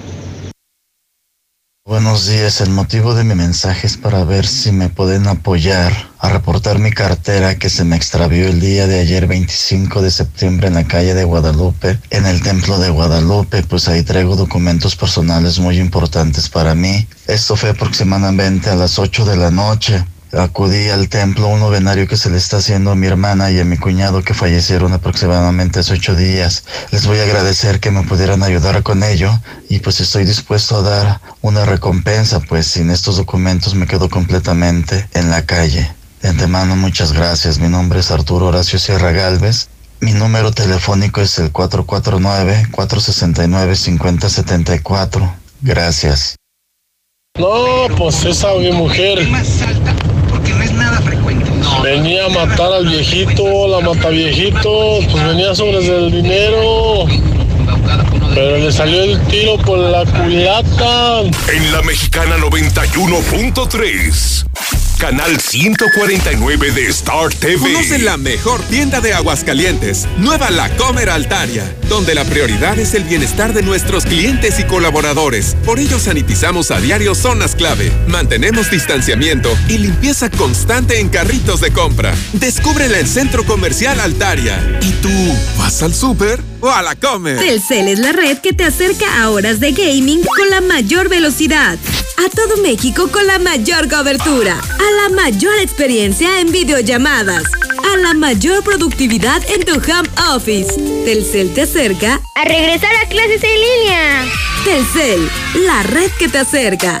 Buenos días, el motivo de mi mensaje es para ver si me pueden apoyar a reportar mi cartera que se me extravió el día de ayer 25 de septiembre en la calle de Guadalupe, en el templo de Guadalupe, pues ahí traigo documentos personales muy importantes para mí. Esto fue aproximadamente a las 8 de la noche acudí al templo, un novenario que se le está haciendo a mi hermana y a mi cuñado que fallecieron aproximadamente hace ocho días. Les voy a agradecer que me pudieran ayudar con ello y pues estoy dispuesto a dar una recompensa, pues sin estos documentos me quedo completamente en la calle. De antemano, muchas gracias. Mi nombre es Arturo Horacio Sierra Galvez. Mi número telefónico es el 449-469-5074. Gracias. No, pues esa mi mujer Venía a matar al viejito, la mata viejito, pues venía sobre el dinero. Pero le salió el tiro por la culata. En la mexicana 91.3 canal 149 de Star TV. Conoce la mejor tienda de Aguascalientes, Nueva La Comer Altaria, donde la prioridad es el bienestar de nuestros clientes y colaboradores. Por ello sanitizamos a diario zonas clave, mantenemos distanciamiento y limpieza constante en carritos de compra. Descúbrela en Centro Comercial Altaria. ¿Y tú vas al súper o a la Comer? Telcel es la red que te acerca a horas de gaming con la mayor velocidad. A todo México con la mayor cobertura a la mayor experiencia en videollamadas, a la mayor productividad en tu home office. Telcel te acerca a regresar a clases en línea. Telcel, la red que te acerca.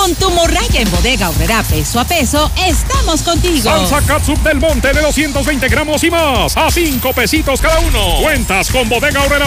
Con tu morraya en bodega obrera peso a peso, estamos contigo. Salsa Katsup del Monte de 220 gramos y más. A 5 pesitos cada uno. Cuentas con bodega obrera.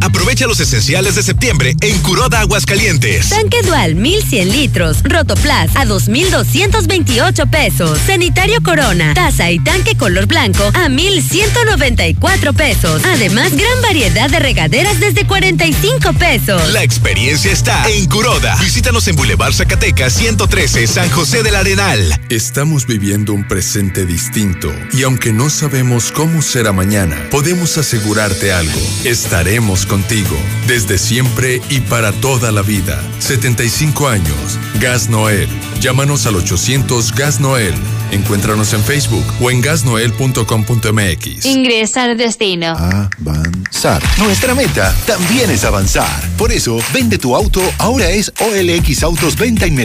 Aprovecha los esenciales de septiembre en Curoda Aguascalientes. Tanque Dual 1100 litros, Rotoplas a 2,228 pesos. Sanitario Corona, taza y tanque color blanco a 1,194 pesos. Además, gran variedad de regaderas desde 45 pesos. La experiencia está en Curoda. Visítanos en Boulevard Zacatecas 113, San José del Arenal. Estamos viviendo un presente distinto y aunque no sabemos cómo será mañana, podemos asegurarte algo. Estaremos contigo desde siempre y para toda la vida. 75 años. Gas Noel. Llámanos al 800 Gas Noel. Encuéntranos en Facebook o en gasnoel.com.mx. Ingresa al destino. Avanzar. Nuestra meta también es avanzar. Por eso, vende tu auto ahora es OLX Autos Venta Inmediata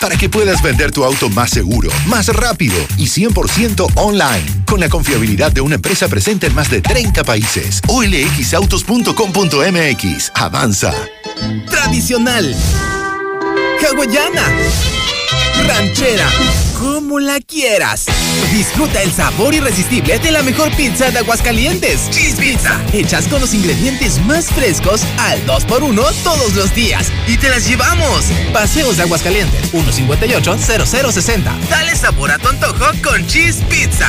para que puedas vender tu auto más seguro, más rápido y 100% online. Con la confiabilidad de una empresa presente en más de 30 países. OLXautos.com.mx. Avanza. Tradicional. Hawaiana. Ranchera. Como la quieras. Disfruta el sabor irresistible de la mejor pizza de Aguascalientes. Cheese Pizza. Hechas con los ingredientes más frescos al 2x1 todos los días. Y te las llevamos. Paseos de Aguascalientes. 158-0060. Dale sabor a tu antojo con Cheese Pizza.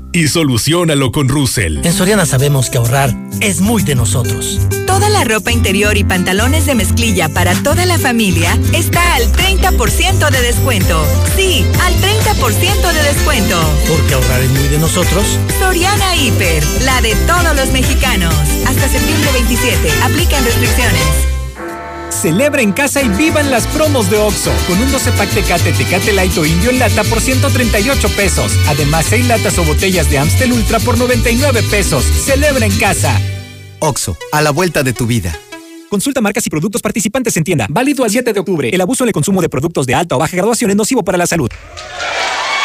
y solucionalo con Russell. En Soriana sabemos que ahorrar es muy de nosotros. Toda la ropa interior y pantalones de mezclilla para toda la familia está al 30% de descuento. Sí, al 30% de descuento. Porque ahorrar es muy de nosotros. Soriana Hiper, la de todos los mexicanos. Hasta septiembre 27. Aplican restricciones. Celebra en casa y vivan las promos de OXO. Con un 12 pack Tecate, Tecate Light o Indio en lata por 138 pesos. Además, 6 latas o botellas de Amstel Ultra por 99 pesos. Celebra en casa. OXO, a la vuelta de tu vida. Consulta marcas y productos participantes en tienda. Válido al 7 de octubre. El abuso en el consumo de productos de alta o baja graduación es nocivo para la salud.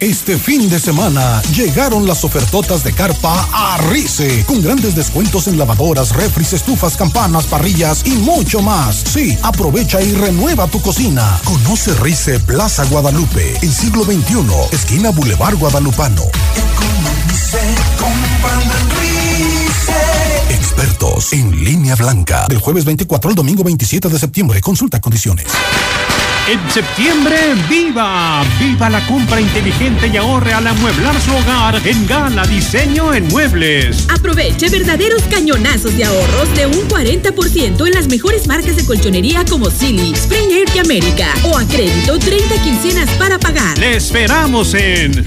Este fin de semana llegaron las ofertotas de carpa a Rice, con grandes descuentos en lavadoras, refris, estufas, campanas, parrillas y mucho más. Sí, aprovecha y renueva tu cocina. Conoce Rice Plaza Guadalupe, el siglo XXI, esquina Boulevard Guadalupano. Expertos en línea blanca. Del jueves 24 al domingo 27 de septiembre. Consulta condiciones. En septiembre, viva, viva la compra inteligente y ahorre al amueblar su hogar en Gala Diseño en Muebles. Aproveche verdaderos cañonazos de ahorros de un 40% en las mejores marcas de colchonería como Silly, Springer y América. O a crédito 30 quincenas para pagar. Le esperamos en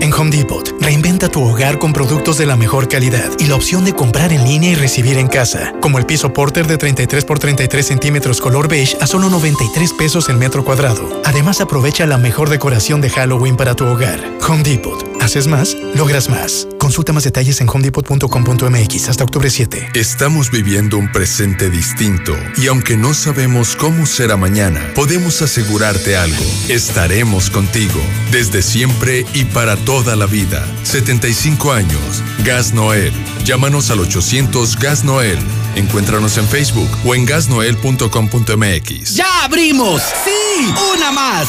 En Home Depot, reinventa tu hogar con productos de la mejor calidad y la opción de comprar en línea y recibir en casa, como el piso Porter de 33 por 33 centímetros color beige a solo 93 pesos el metro cuadrado. Además, aprovecha la mejor decoración de Halloween para tu hogar. Home Depot. Haces más, logras más. Consulta más detalles en homedepot.com.mx hasta octubre 7. Estamos viviendo un presente distinto y aunque no sabemos cómo será mañana, podemos asegurarte algo. Estaremos contigo desde siempre y para toda la vida. 75 años. Gas Noel. Llámanos al 800 Gas Noel. Encuéntranos en Facebook o en gasnoel.com.mx. ¡Ya abrimos! ¡Sí! ¡Una más!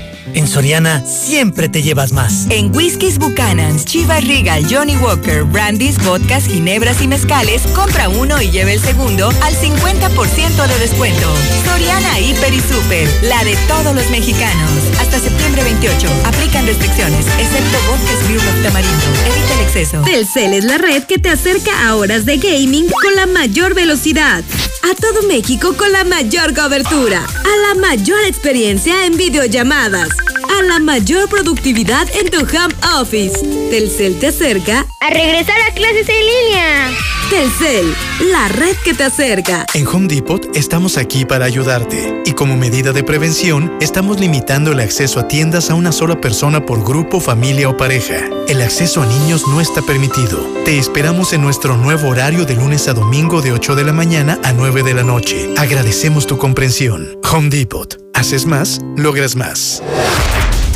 En Soriana siempre te llevas más. En Whiskies Buchanan's, Chivas Regal, Johnny Walker, Brandy's, vodkas, ginebras y mezcales, compra uno y lleve el segundo al 50% de descuento. Soriana Hiper y Super, la de todos los mexicanos. Hasta septiembre 28. Aplican restricciones, excepto vodkas Brew of Tamarindo. Evita el exceso. Telcel es la red que te acerca a horas de gaming con la mayor velocidad. A todo México con la mayor cobertura. A la mayor experiencia en videollamadas a la mayor productividad en tu home office. Telcel te acerca a regresar a clases en línea. Telcel, la red que te acerca. En Home Depot estamos aquí para ayudarte y como medida de prevención estamos limitando el acceso a tiendas a una sola persona por grupo, familia o pareja. El acceso a niños no está permitido. Te esperamos en nuestro nuevo horario de lunes a domingo de 8 de la mañana a 9 de la noche. Agradecemos tu comprensión. Home Depot. Haces más, logras más.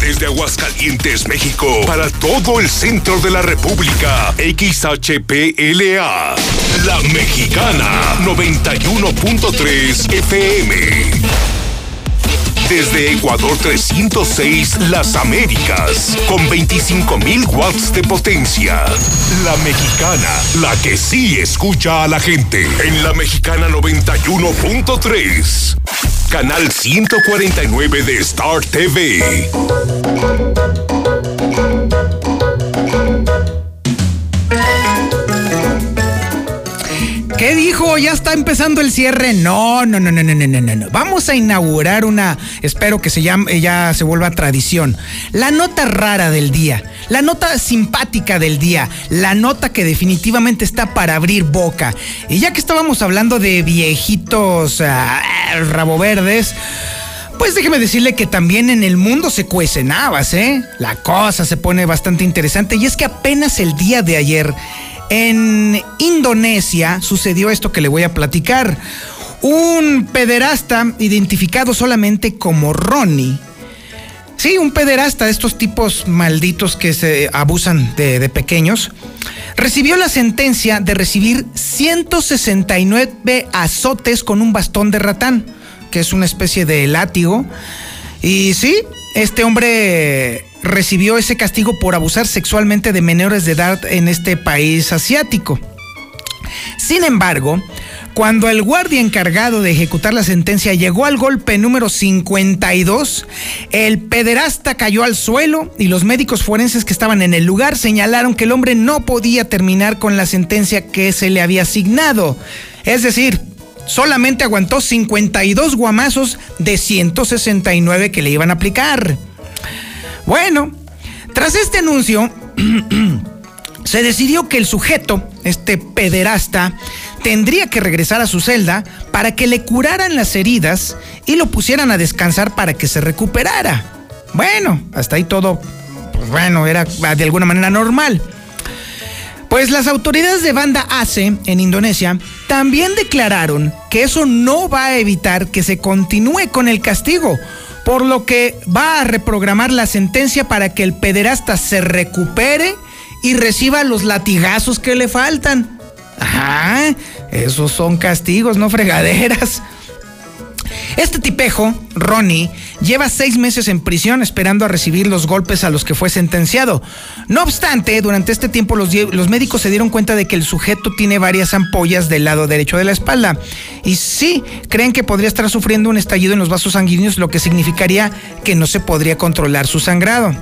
Desde Aguascalientes, México, para todo el centro de la República, XHPLA, La Mexicana, 91.3 FM. Desde Ecuador 306, Las Américas, con 25.000 watts de potencia. La Mexicana, la que sí escucha a la gente. En La Mexicana 91.3. Canal 149 de Star TV. Ya está empezando el cierre. No, no, no, no, no, no, no, no. Vamos a inaugurar una, espero que se llame, ya se vuelva tradición. La nota rara del día, la nota simpática del día, la nota que definitivamente está para abrir boca. Y ya que estábamos hablando de viejitos ah, rabo verdes. Pues déjeme decirle que también en el mundo se cuecen habas, ¿eh? La cosa se pone bastante interesante y es que apenas el día de ayer en Indonesia sucedió esto que le voy a platicar. Un pederasta identificado solamente como Ronnie. Sí, un pederasta de estos tipos malditos que se abusan de, pequeños. Recibió la sentencia de recibir 169 azotes con un bastón de ratán, que es una especie de látigo. Y sí, este hombre recibió ese castigo por abusar sexualmente de menores de edad en este país asiático. Sin embargo, cuando el guardia encargado de ejecutar la sentencia llegó al golpe número 52, el pederasta cayó al suelo y los médicos forenses que estaban en el lugar señalaron que el hombre no podía terminar con la sentencia que se le había asignado. Es decir, solamente aguantó 52 guamazos de 169 que le iban a aplicar. Bueno, tras este anuncio, se decidió que el sujeto, este pederasta, tendría que regresar a su celda para que le curaran las heridas y lo pusieran a descansar para que se recuperara. Bueno, hasta ahí todo, pues bueno, era de alguna manera normal. Pues las autoridades de Banda ACE en Indonesia también declararon que eso no va a evitar que se continúe con el castigo, por lo que va a reprogramar la sentencia para que el pederasta se recupere y reciba los latigazos que le faltan. Ajá, esos son castigos, no fregaderas. Este tipejo, Ronnie, lleva seis meses en prisión esperando a recibir los golpes a los que fue sentenciado. No obstante, durante este tiempo los, médicos se dieron cuenta de que el sujeto tiene varias ampollas del lado derecho de la espalda. Y sí, creen que podría estar sufriendo un estallido en los vasos sanguíneos, lo que significaría que no se podría controlar su sangrado.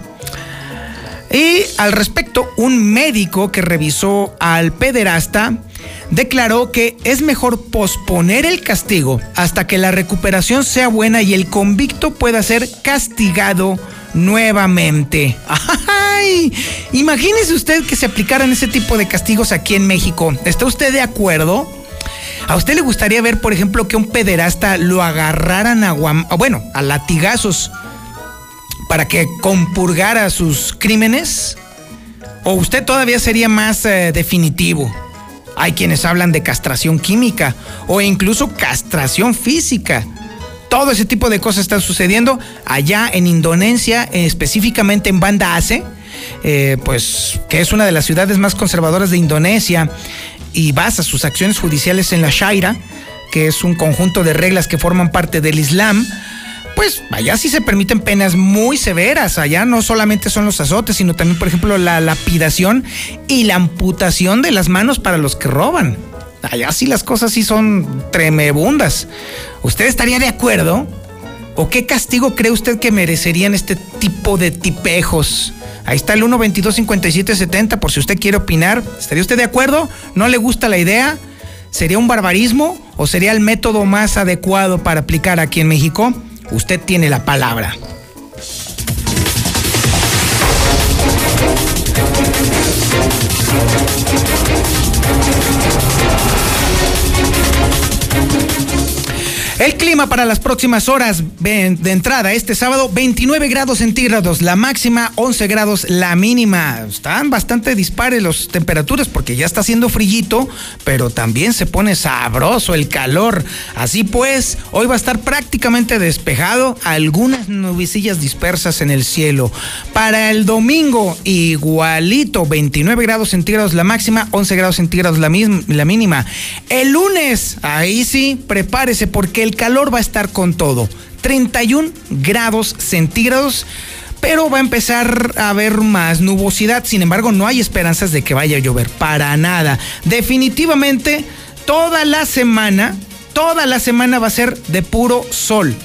Y al respecto, un médico que revisó al pederasta declaró que es mejor posponer el castigo hasta que la recuperación sea buena y el convicto pueda ser castigado nuevamente. ¡Ay! Imagínese usted que se aplicaran ese tipo de castigos aquí en México. ¿Está usted de acuerdo? ¿A usted le gustaría ver, por ejemplo, que un pederasta lo agarraran a bueno, a latigazos para que compurgara sus crímenes? ¿O usted todavía sería más eh, definitivo? Hay quienes hablan de castración química o incluso castración física. Todo ese tipo de cosas están sucediendo allá en Indonesia, específicamente en Banda Aceh, eh, pues que es una de las ciudades más conservadoras de Indonesia y basa sus acciones judiciales en la Shaira, que es un conjunto de reglas que forman parte del Islam pues allá sí se permiten penas muy severas. Allá no solamente son los azotes, sino también, por ejemplo, la lapidación y la amputación de las manos para los que roban. Allá sí las cosas sí son tremebundas. ¿Usted estaría de acuerdo? ¿O qué castigo cree usted que merecerían este tipo de tipejos? Ahí está el 122 por si usted quiere opinar. ¿Estaría usted de acuerdo? ¿No le gusta la idea? ¿Sería un barbarismo o sería el método más adecuado para aplicar aquí en México? Usted tiene la palabra. El clima para las próximas horas de entrada este sábado 29 grados centígrados, la máxima 11 grados, la mínima. Están bastante dispares las temperaturas porque ya está haciendo frillito, pero también se pone sabroso el calor. Así pues, hoy va a estar prácticamente despejado, algunas nubecillas dispersas en el cielo. Para el domingo igualito, 29 grados centígrados la máxima, 11 grados centígrados la, la mínima. El lunes, ahí sí, prepárese porque calor va a estar con todo. 31 grados centígrados pero va a empezar a haber más nubosidad. Sin embargo, no hay esperanzas de que vaya a llover. Para nada. Definitivamente, toda la semana, toda la semana va a ser de puro sol.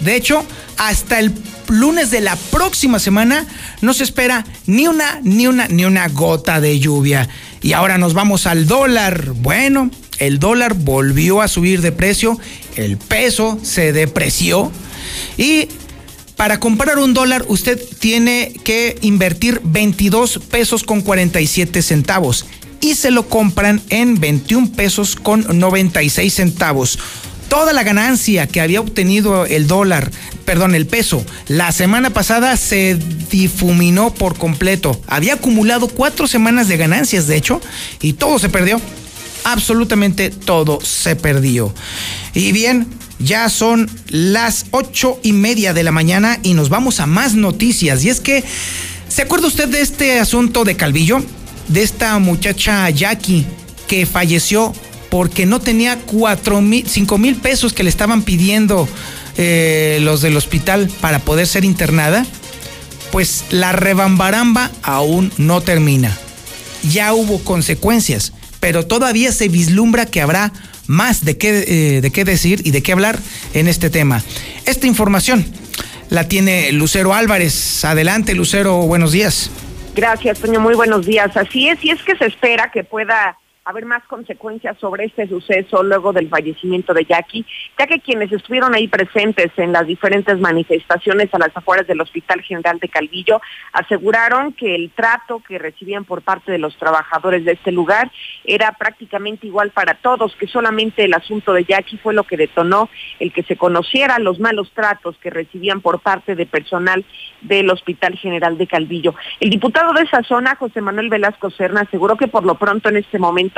De hecho, hasta el lunes de la próxima semana no se espera ni una, ni una, ni una gota de lluvia. Y ahora nos vamos al dólar. Bueno, el dólar volvió a subir de precio, el peso se depreció y para comprar un dólar usted tiene que invertir 22 pesos con 47 centavos y se lo compran en 21 pesos con 96 centavos. Toda la ganancia que había obtenido el dólar, perdón, el peso, la semana pasada se difuminó por completo. Había acumulado cuatro semanas de ganancias, de hecho, y todo se perdió absolutamente todo se perdió. Y bien, ya son las ocho y media de la mañana y nos vamos a más noticias. Y es que, ¿se acuerda usted de este asunto de Calvillo? De esta muchacha Jackie que falleció porque no tenía cuatro mil, cinco mil pesos que le estaban pidiendo eh, los del hospital para poder ser internada. Pues la rebambaramba aún no termina. Ya hubo consecuencias pero todavía se vislumbra que habrá más de qué, eh, de qué decir y de qué hablar en este tema. Esta información la tiene Lucero Álvarez. Adelante, Lucero, buenos días. Gracias, Toño, muy buenos días. Así es, y es que se espera que pueda haber más consecuencias sobre este suceso luego del fallecimiento de Jackie, ya que quienes estuvieron ahí presentes en las diferentes manifestaciones a las afueras del Hospital General de Calvillo aseguraron que el trato que recibían por parte de los trabajadores de este lugar era prácticamente igual para todos, que solamente el asunto de Jackie fue lo que detonó el que se conociera los malos tratos que recibían por parte de personal del Hospital General de Calvillo. El diputado de esa zona, José Manuel Velasco Serna, aseguró que por lo pronto en este momento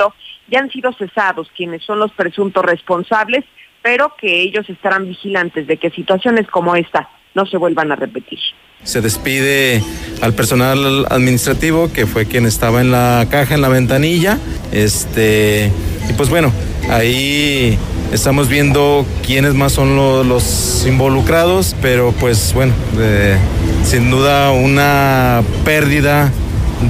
ya han sido cesados quienes son los presuntos responsables, pero que ellos estarán vigilantes de que situaciones como esta no se vuelvan a repetir. Se despide al personal administrativo que fue quien estaba en la caja, en la ventanilla. Este, y pues bueno, ahí estamos viendo quiénes más son los involucrados, pero pues bueno, sin duda una pérdida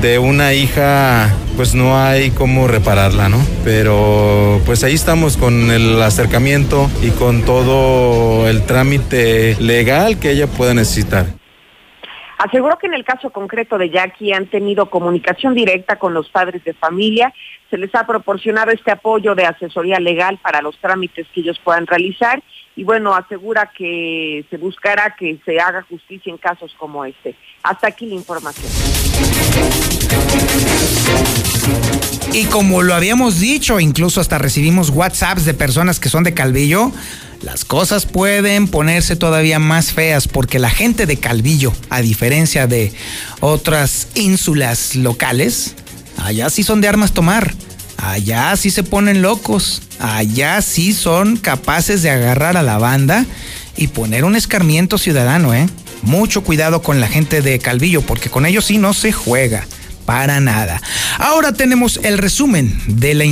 de una hija pues no hay cómo repararla, ¿no? Pero pues ahí estamos con el acercamiento y con todo el trámite legal que ella pueda necesitar. Aseguró que en el caso concreto de Jackie han tenido comunicación directa con los padres de familia, se les ha proporcionado este apoyo de asesoría legal para los trámites que ellos puedan realizar y bueno, asegura que se buscará que se haga justicia en casos como este. Hasta aquí la información. Y como lo habíamos dicho, incluso hasta recibimos WhatsApps de personas que son de Calvillo, las cosas pueden ponerse todavía más feas porque la gente de Calvillo, a diferencia de otras ínsulas locales, allá sí son de armas tomar. Allá sí se ponen locos. Allá sí son capaces de agarrar a la banda y poner un escarmiento ciudadano, ¿eh? Mucho cuidado con la gente de Calvillo, porque con ellos sí no se juega. Para nada. Ahora tenemos el resumen de la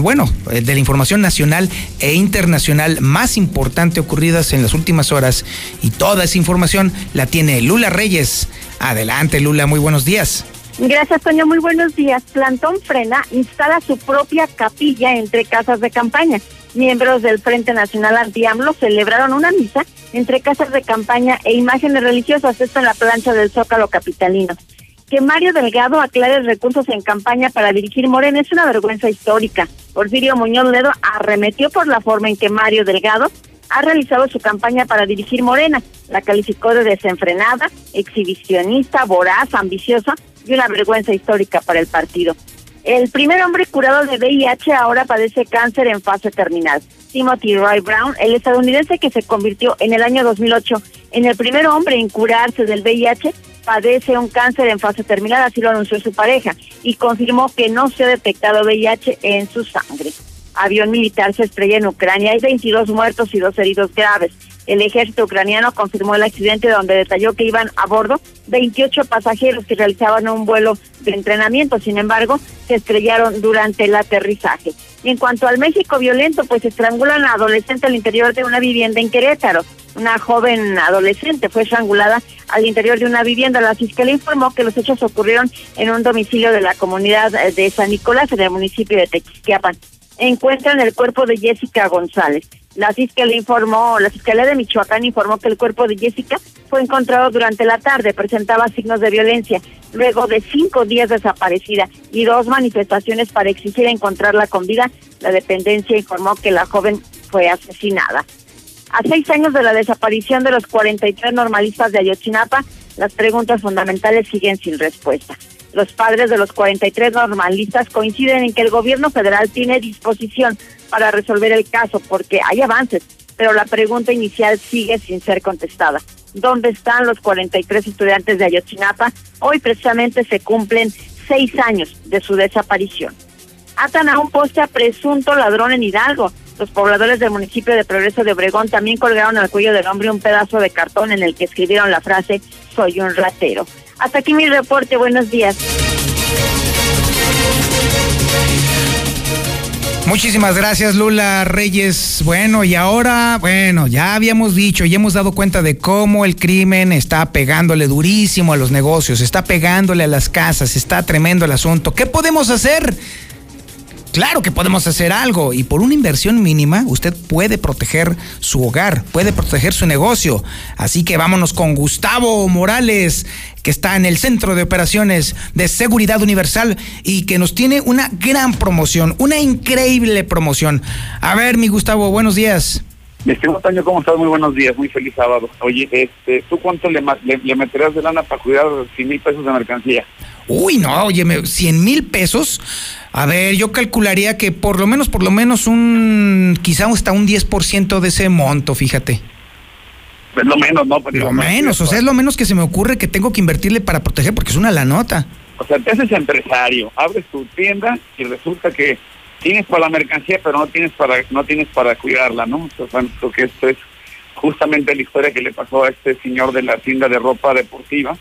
bueno, eh, de la información nacional e internacional más importante ocurridas en las últimas horas y toda esa información la tiene Lula Reyes. Adelante, Lula, muy buenos días. Gracias, Toño. Muy buenos días. Plantón Frena instala su propia capilla entre casas de campaña. Miembros del Frente Nacional Anti-AMLO celebraron una misa entre casas de campaña e imágenes religiosas, esto en la plancha del Zócalo Capitalino que Mario Delgado aclare recursos en campaña para dirigir Morena es una vergüenza histórica. Porfirio Muñoz Ledo arremetió por la forma en que Mario Delgado ha realizado su campaña para dirigir Morena. La calificó de desenfrenada, exhibicionista, voraz, ambiciosa y una vergüenza histórica para el partido. El primer hombre curado de VIH ahora padece cáncer en fase terminal. Timothy Roy Brown, el estadounidense que se convirtió en el año 2008 en el primer hombre en curarse del VIH, padece un cáncer en fase terminal, así lo anunció su pareja, y confirmó que no se ha detectado VIH en su sangre. Avión militar se estrella en Ucrania, hay 22 muertos y dos heridos graves. El ejército ucraniano confirmó el accidente donde detalló que iban a bordo 28 pasajeros que realizaban un vuelo de entrenamiento, sin embargo, se estrellaron durante el aterrizaje. Y en cuanto al México violento, pues estrangulan a adolescente al interior de una vivienda en Querétaro. Una joven adolescente fue estrangulada al interior de una vivienda. La fiscalía informó que los hechos ocurrieron en un domicilio de la comunidad de San Nicolás, en el municipio de Tequisquiapan. Encuentran el cuerpo de Jessica González. La fiscalía informó, la fiscalía de Michoacán informó que el cuerpo de Jessica fue encontrado durante la tarde, presentaba signos de violencia, luego de cinco días desaparecida y dos manifestaciones para exigir encontrarla con vida. La dependencia informó que la joven fue asesinada. A seis años de la desaparición de los 43 normalistas de Ayotzinapa, las preguntas fundamentales siguen sin respuesta. Los padres de los 43 normalistas coinciden en que el gobierno federal tiene disposición para resolver el caso porque hay avances, pero la pregunta inicial sigue sin ser contestada. ¿Dónde están los 43 estudiantes de Ayotzinapa? Hoy precisamente se cumplen seis años de su desaparición. Atan a un poste a presunto ladrón en Hidalgo. Los pobladores del municipio de Progreso de Obregón también colgaron al cuello del hombre un pedazo de cartón en el que escribieron la frase soy un ratero. Hasta aquí mi reporte, buenos días. Muchísimas gracias Lula Reyes. Bueno, y ahora, bueno, ya habíamos dicho y hemos dado cuenta de cómo el crimen está pegándole durísimo a los negocios, está pegándole a las casas, está tremendo el asunto. ¿Qué podemos hacer? Claro que podemos hacer algo y por una inversión mínima usted puede proteger su hogar, puede proteger su negocio. Así que vámonos con Gustavo Morales, que está en el Centro de Operaciones de Seguridad Universal y que nos tiene una gran promoción, una increíble promoción. A ver, mi Gustavo, buenos días. Mi estimado Taño, ¿cómo estás? Muy buenos días, muy feliz sábado. Oye, este, ¿tú cuánto le, le, meterás de lana para cuidar 100 mil pesos de mercancía? Uy, no, oye, 100 mil pesos. A ver, yo calcularía que por lo menos, por lo menos un, quizá hasta un 10% de ese monto, fíjate. Pues lo menos, ¿no? Pues lo menos, o sea, es lo menos que se me ocurre que tengo que invertirle para proteger porque es una la nota. O sea, te haces empresario, abres tu tienda y resulta que tienes para la mercancía, pero no tienes para no tienes para cuidarla, ¿no? O sea, creo que esto es justamente la historia que le pasó a este señor de la tienda de ropa deportiva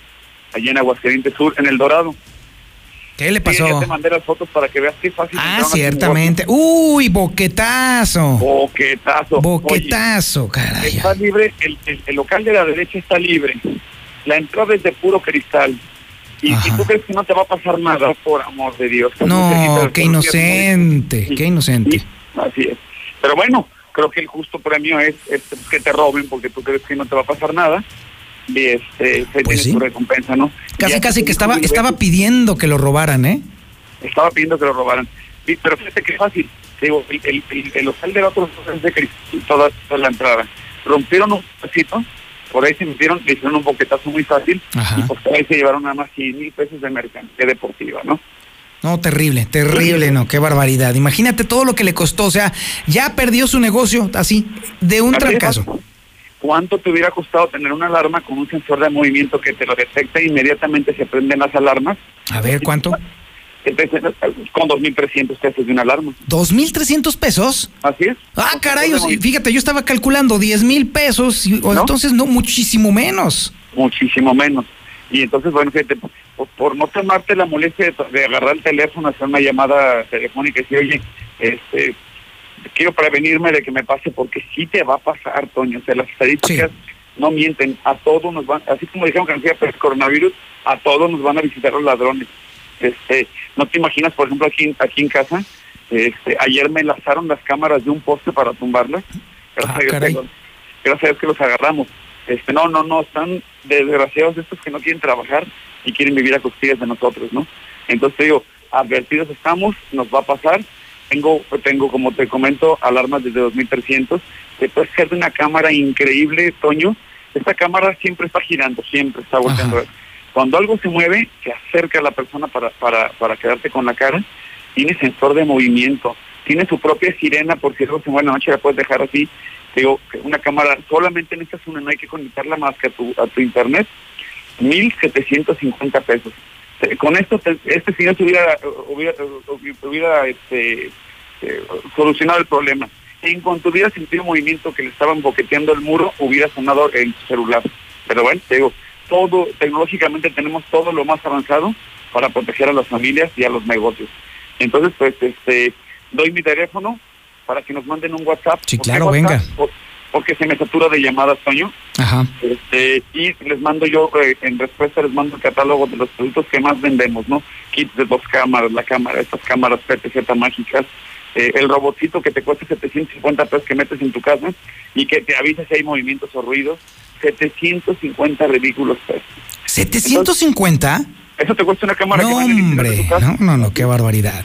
allá en Aguascalientes Sur, en El Dorado. ¿Qué le pasó? ya te mandé las fotos para que veas qué fácil. Ah, ciertamente. Uy, boquetazo. Boquetazo. Boquetazo, caray. Está libre, el, el, local de la derecha está libre. La entrada es de puro cristal. Y, tú crees que no te va a pasar nada, por amor de Dios. No, qué inocente, qué inocente. así es. Pero bueno, creo que el justo premio es, es, que te roben porque tú crees que no te va a pasar nada y este, se pues tiene su recompensa, ¿no? Casi, casi que estaba, estaba pidiendo que lo robaran, ¿eh? Estaba pidiendo que lo robaran. pero fíjate que fácil. Digo, el, el, el, el hotel de otros es de cristal, toda, toda la entrada. Rompieron un pedacito, por ahí se metieron, le hicieron un boquetazo muy fácil, y por ahí se llevaron nada más 100 mil pesos de mercancía deportiva, ¿no? No, terrible, terrible, no, qué barbaridad. Imagínate todo lo que le costó, o sea, ya perdió su negocio así, de un trancazo. ¿Cuánto te hubiera costado tener una alarma con un sensor de movimiento que te lo detecta e inmediatamente se prenden las alarmas? A ver, ¿cuánto? Con 2.300 pesos de una alarma. ¿2.300 pesos? Así es. Ah, caray, fíjate, yo estaba calculando 10 mil pesos, o entonces no, muchísimo menos. Muchísimo menos. Y entonces, bueno, fíjate, por, por no tomarte la molestia de, de agarrar el teléfono, hacer una llamada telefónica y decir, oye, este, quiero prevenirme de que me pase porque sí te va a pasar, Toño. O sea, las estadísticas no mienten. A todos nos van, así como dijeron que no el coronavirus, a todos nos van a visitar los ladrones. Este, no te imaginas, por ejemplo, aquí, aquí en casa, este, ayer me enlazaron las cámaras de un poste para tumbarlas. Gracias, a, Dios que los, gracias a Dios que los agarramos. Este, no, no, no, están desgraciados estos que no quieren trabajar y quieren vivir a costillas de nosotros, ¿no? Entonces te digo, advertidos estamos, nos va a pasar. Tengo, tengo como te comento, alarmas desde 2300, que puede ser de una cámara increíble, Toño. Esta cámara siempre está girando, siempre está volteando. Cuando algo se mueve, se acerca a la persona para, para, para quedarte con la cara. Tiene sensor de movimiento, tiene su propia sirena, por si algo se mueve en la noche, la puedes dejar así. Digo, una cámara, solamente en esta zona no hay que conectarla más que a tu, a tu internet. 1.750 pesos. Con esto, te- este señor se hubiera, hubiera, hubiera este, eh, solucionado el problema. En cuanto hubiera sentido movimiento que le estaban boqueteando el muro, hubiera sonado el celular. Pero bueno, te digo, todo, tecnológicamente tenemos todo lo más avanzado para proteger a las familias y a los negocios. Entonces, pues, este, doy mi teléfono para que nos manden un WhatsApp. Sí, ¿Por qué claro, WhatsApp? venga. Por- porque se me satura de llamadas, Toño. Ajá. Este, y les mando yo, eh, en respuesta, les mando el catálogo de los productos que más vendemos, ¿no? Kits de dos cámaras, la cámara, estas cámaras PTZ mágicas, eh, el robotcito que te cuesta 750 pesos que metes en tu casa y que te avisa si hay movimientos o ruidos, 750 ridículos pesos. ¿750? Eso te cuesta una cámara No, que de hombre. tu casa. No, no, no, qué barbaridad.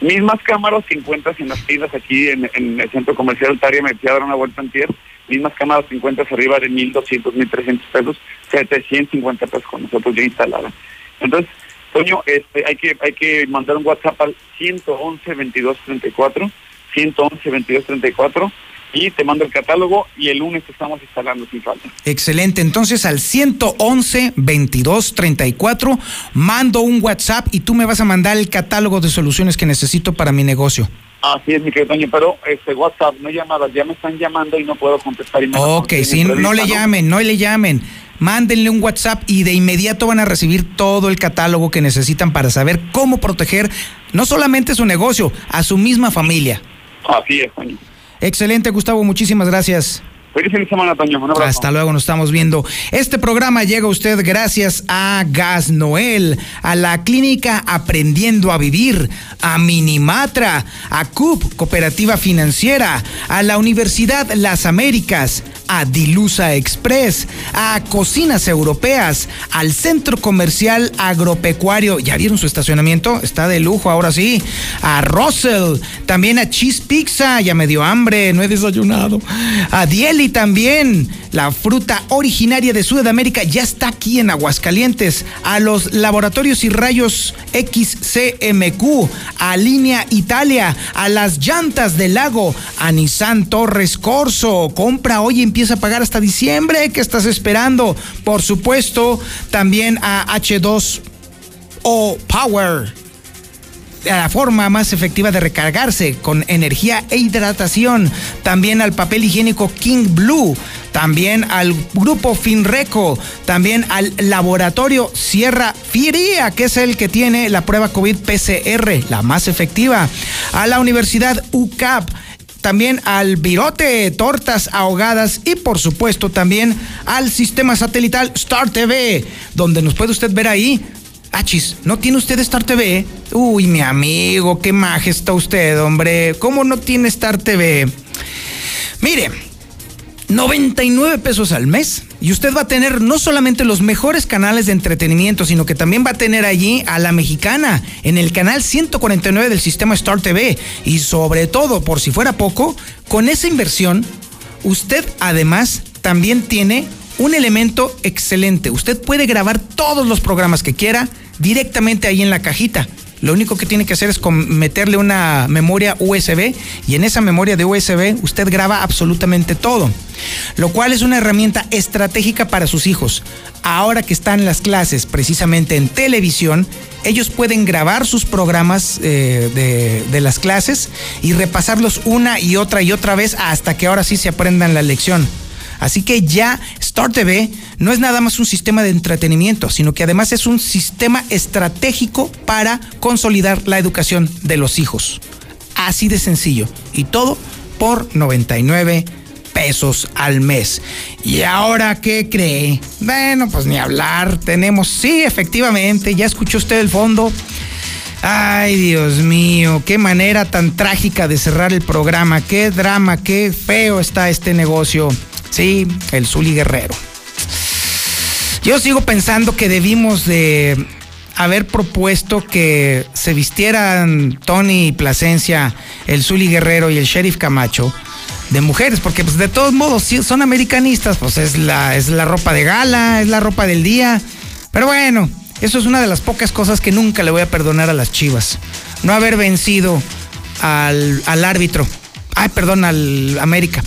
Mismas cámaras que encuentras en las tiendas aquí en, en el centro comercial Altaria, me fui a dar una vuelta en tierra. Mismas cámaras que encuentras arriba de 1.200, 1.300 pesos, 750 pesos con nosotros ya instalada. Entonces, Toño, este, hay que hay que mandar un WhatsApp al 111 2234, 111 2234 y te mando el catálogo y el lunes te estamos instalando sin falta. Excelente. Entonces al 111 22 34 mando un WhatsApp y tú me vas a mandar el catálogo de soluciones que necesito para mi negocio. Así es, mi querido Toño, pero este WhatsApp, no llamadas, ya me están llamando y no puedo contestar. Y me Ok, sí, no le llamen, no le llamen. Mándenle un WhatsApp y de inmediato van a recibir todo el catálogo que necesitan para saber cómo proteger no solamente su negocio, a su misma familia. Así es, Toño. Excelente, Gustavo, muchísimas gracias. Feliz fin de semana, Toño. Hasta luego, nos estamos viendo. Este programa llega a usted gracias a Gas Noel, a la clínica Aprendiendo a Vivir, a Minimatra, a CUP, Cooperativa Financiera, a la Universidad Las Américas, a Dilusa Express, a Cocinas Europeas, al Centro Comercial Agropecuario. ¿Ya vieron su estacionamiento? Está de lujo, ahora sí. A Russell, también a Cheese Pizza, ya me dio hambre, no he desayunado. A Dieli también, la fruta originaria de Sudamérica ya está aquí en Aguascalientes. A los laboratorios y rayos XCMQ, a Línea Italia, a las llantas del lago, a Nissan Torres Corso. Compra hoy y empieza a pagar hasta diciembre. ¿Qué estás esperando? Por supuesto, también a H2O Power la forma más efectiva de recargarse con energía e hidratación. También al papel higiénico King Blue. También al grupo Finreco. También al laboratorio Sierra Firia, que es el que tiene la prueba COVID PCR, la más efectiva. A la Universidad UCAP también al virote, tortas ahogadas y por supuesto también al sistema satelital Star TV, donde nos puede usted ver ahí. Achis, ¿no tiene usted Star TV? Uy, mi amigo, qué maje está usted, hombre. ¿Cómo no tiene Star TV? Mire, 99 pesos al mes y usted va a tener no solamente los mejores canales de entretenimiento, sino que también va a tener allí a la mexicana en el canal 149 del sistema Star TV. Y sobre todo, por si fuera poco, con esa inversión, usted además también tiene un elemento excelente. Usted puede grabar todos los programas que quiera directamente ahí en la cajita. Lo único que tiene que hacer es meterle una memoria USB y en esa memoria de USB usted graba absolutamente todo. Lo cual es una herramienta estratégica para sus hijos. Ahora que están las clases precisamente en televisión, ellos pueden grabar sus programas eh, de las clases y repasarlos una y otra y otra vez hasta que ahora sí se aprendan la lección. Así que ya Star TV no es nada más un sistema de entretenimiento, sino que además es un sistema estratégico para consolidar la educación de los hijos. Así de sencillo. Y todo por 99 pesos al mes. ¿Y ahora qué cree? Bueno, pues ni hablar. Tenemos, sí, efectivamente, ya escuchó usted el fondo. Ay, Dios mío, qué manera tan trágica de cerrar el programa, qué drama, qué feo está este negocio. Sí, el Zuli Guerrero. Yo sigo pensando que debimos de haber propuesto que se vistieran Tony y Plasencia, el Zuli Guerrero y el Sheriff Camacho de mujeres, porque pues de todos modos si son americanistas, pues es la, es la ropa de gala, es la ropa del día. Pero bueno, eso es una de las pocas cosas que nunca le voy a perdonar a las Chivas. No haber vencido al, al árbitro. Ay, perdón, al América.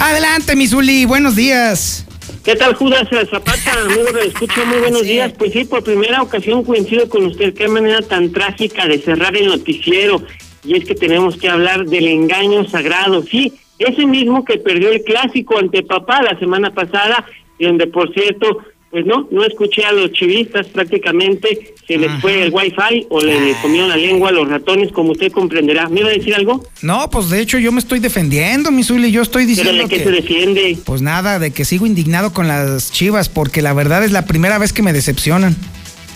Adelante, Misuli, buenos días. ¿Qué tal, Judas Zapata? Amigo de escucho, muy buenos días. Pues sí, por primera ocasión coincido con usted. Qué manera tan trágica de cerrar el noticiero. Y es que tenemos que hablar del engaño sagrado. Sí, ese mismo que perdió el clásico ante papá la semana pasada, y donde, por cierto, pues no, no escuché a los chivistas prácticamente, se les fue el wifi o le, comieron la lengua a los ratones, como usted comprenderá. ¿Me iba a decir algo? No, pues de hecho yo me estoy defendiendo, mi Zuli, yo estoy diciendo ¿Pero de qué que, se defiende? Pues nada, de que sigo indignado con las chivas, porque la verdad es la primera vez que me decepcionan.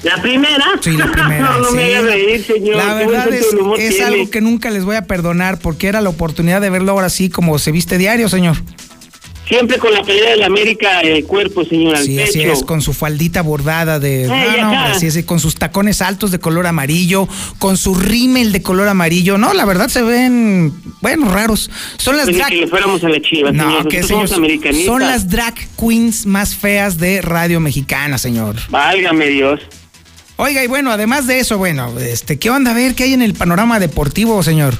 ¿La primera? Sí, la primera. no, no sí. me haga reír, señor. La verdad es, es algo que nunca les voy a perdonar, porque era la oportunidad de verlo ahora sí como se viste diario, señor. Siempre con la pelea del América el cuerpo, señor, al Sí, pecho. así es, con su faldita bordada de. Ay, no, no, así es, con sus tacones altos de color amarillo, con su rímel de color amarillo. No, la verdad se ven, bueno, raros. Son las Pues drag. que le fuéramos a la chiva, No, señor. que somos son las drag queens más feas de radio mexicana, señor. Válgame Dios. Oiga, y bueno, además de eso, bueno, este, ¿qué onda? A ver, ¿qué hay en el panorama deportivo, señor?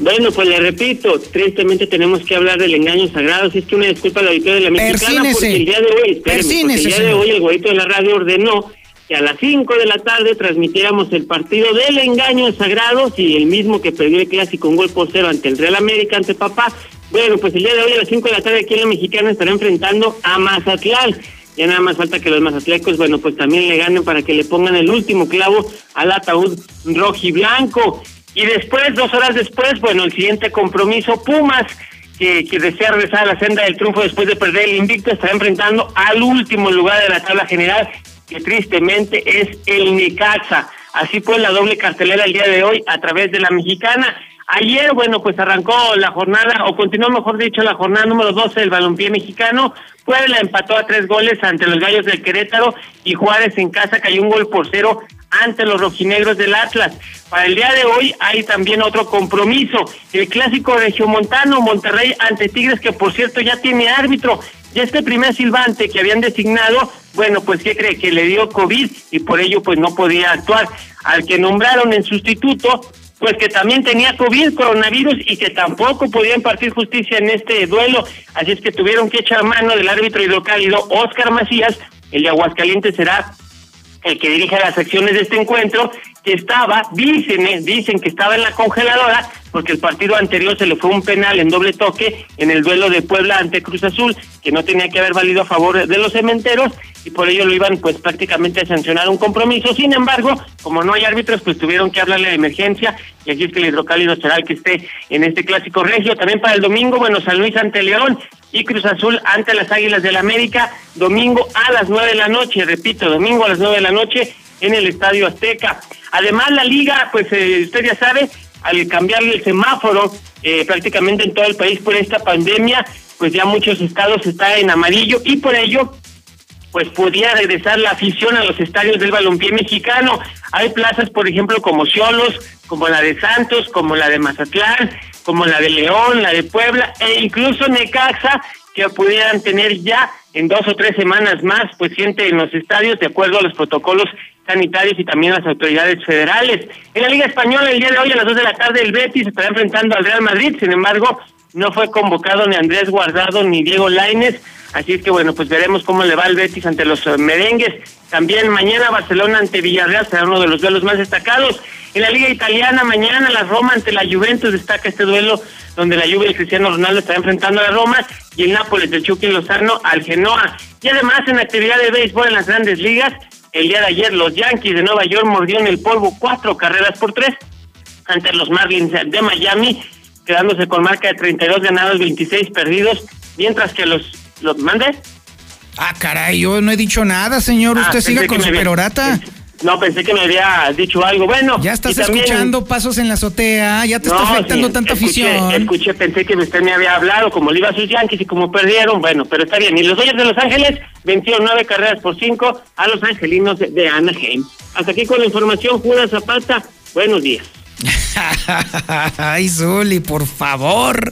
Bueno, pues le repito, tristemente tenemos que hablar del engaño sagrado. Si es que una disculpa al auditorio de la mexicana, Persínese. porque el día de hoy, espéreme, porque el día de hoy el güeyito de la radio ordenó que a las 5 de la tarde transmitiéramos el partido del engaño sagrado, y el mismo que perdió el clásico un gol por cero ante el Real América, ante papá. Bueno, pues el día de hoy a las 5 de la tarde aquí en la mexicana estará enfrentando a Mazatlán. Ya nada más falta que los mazatlecos, bueno, pues también le ganen para que le pongan el último clavo al ataúd rojiblanco. Y después, dos horas después, bueno, el siguiente compromiso, Pumas, que, que desea regresar a la senda del triunfo después de perder el invicto, estará enfrentando al último lugar de la tabla general, que tristemente es el Necaxa. Así pues, la doble cartelera el día de hoy a través de la mexicana. Ayer, bueno, pues arrancó la jornada, o continuó mejor dicho, la jornada número 12 del balompié mexicano. Puebla empató a tres goles ante los Gallos del Querétaro y Juárez en casa cayó un gol por cero ante los rojinegros del Atlas. Para el día de hoy hay también otro compromiso, el clásico regiomontano Monterrey ante Tigres, que por cierto ya tiene árbitro. Y este primer silbante que habían designado, bueno, pues ¿qué cree? Que le dio COVID y por ello pues no podía actuar. Al que nombraron en sustituto, pues que también tenía COVID, coronavirus y que tampoco podía impartir justicia en este duelo. Así es que tuvieron que echar mano del árbitro hidrocálido Oscar Macías. El de Aguascalientes será el que dirige las acciones de este encuentro, que estaba, dicen, eh, dicen que estaba en la congeladora, porque el partido anterior se le fue un penal en doble toque en el duelo de Puebla ante Cruz Azul, que no tenía que haber valido a favor de los cementeros, y por ello lo iban pues prácticamente a sancionar un compromiso. Sin embargo, como no hay árbitros, pues tuvieron que hablarle de emergencia, y aquí es que el hidrocálido será el que esté en este clásico regio. También para el domingo, bueno, San Luis ante León y Cruz Azul ante las Águilas del América, domingo a las nueve de la noche, repito, domingo a las nueve de la noche en el Estadio Azteca. Además, la liga, pues eh, usted ya sabe, al cambiarle el semáforo eh, prácticamente en todo el país por esta pandemia, pues ya muchos estados están en amarillo y por ello pues podía regresar la afición a los estadios del balompié mexicano. Hay plazas, por ejemplo, como Cholos, como la de Santos, como la de Mazatlán, como la de León, la de Puebla e incluso Necaxa, que pudieran tener ya en dos o tres semanas más, pues gente en los estadios de acuerdo a los protocolos sanitarios y también las autoridades federales. En la Liga Española, el día de hoy a las dos de la tarde, el Betis estará enfrentando al Real Madrid, sin embargo, no fue convocado ni Andrés Guardado ni Diego Lainez, Así es que bueno, pues veremos cómo le va el Betis ante los eh, merengues. También mañana Barcelona ante Villarreal será uno de los duelos más destacados. En la Liga Italiana mañana la Roma ante la Juventus destaca este duelo donde la Juve y Cristiano Ronaldo estará enfrentando a la Roma y el Nápoles del Chucky Lozano al Genoa. Y además en actividad de béisbol en las grandes ligas, el día de ayer los Yankees de Nueva York mordieron el polvo cuatro carreras por tres ante los Marlins de Miami, quedándose con marca de 32 ganados, 26 perdidos, mientras que los ¿Lo mande? Ah, caray, yo no he dicho nada, señor. Usted ah, siga con su perorata. No, pensé que me había dicho algo. Bueno. Ya estás escuchando pasos en la azotea, ya te está afectando tanta afición. Escuché, pensé que usted me había hablado, como le iba a sus Yankees y como perdieron. Bueno, pero está bien. Y los Dodgers de Los Ángeles vencieron nueve carreras por cinco a los angelinos de, Anaheim. Hasta aquí con la información, Judas Zapata. Buenos días. Ay, Zuli, por favor.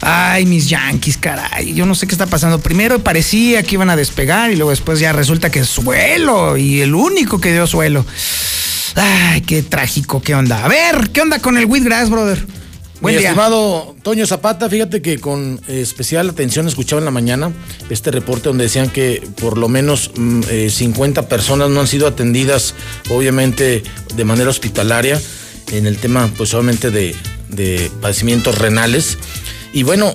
Ay, mis Yankees, caray. Yo no sé qué está pasando. Primero parecía que iban a despegar y luego después ya resulta que suelo y el único que dio suelo. Ay, qué trágico, qué onda. A ver, ¿qué onda con el Wheatgrass, brother? Buen Mi estimado Toño Zapata, fíjate que con especial atención escuchaba en la mañana este reporte donde decían que por lo menos 50 mm, eh, personas no han sido atendidas, obviamente de manera hospitalaria, en el tema, pues obviamente de, de padecimientos renales. Y bueno,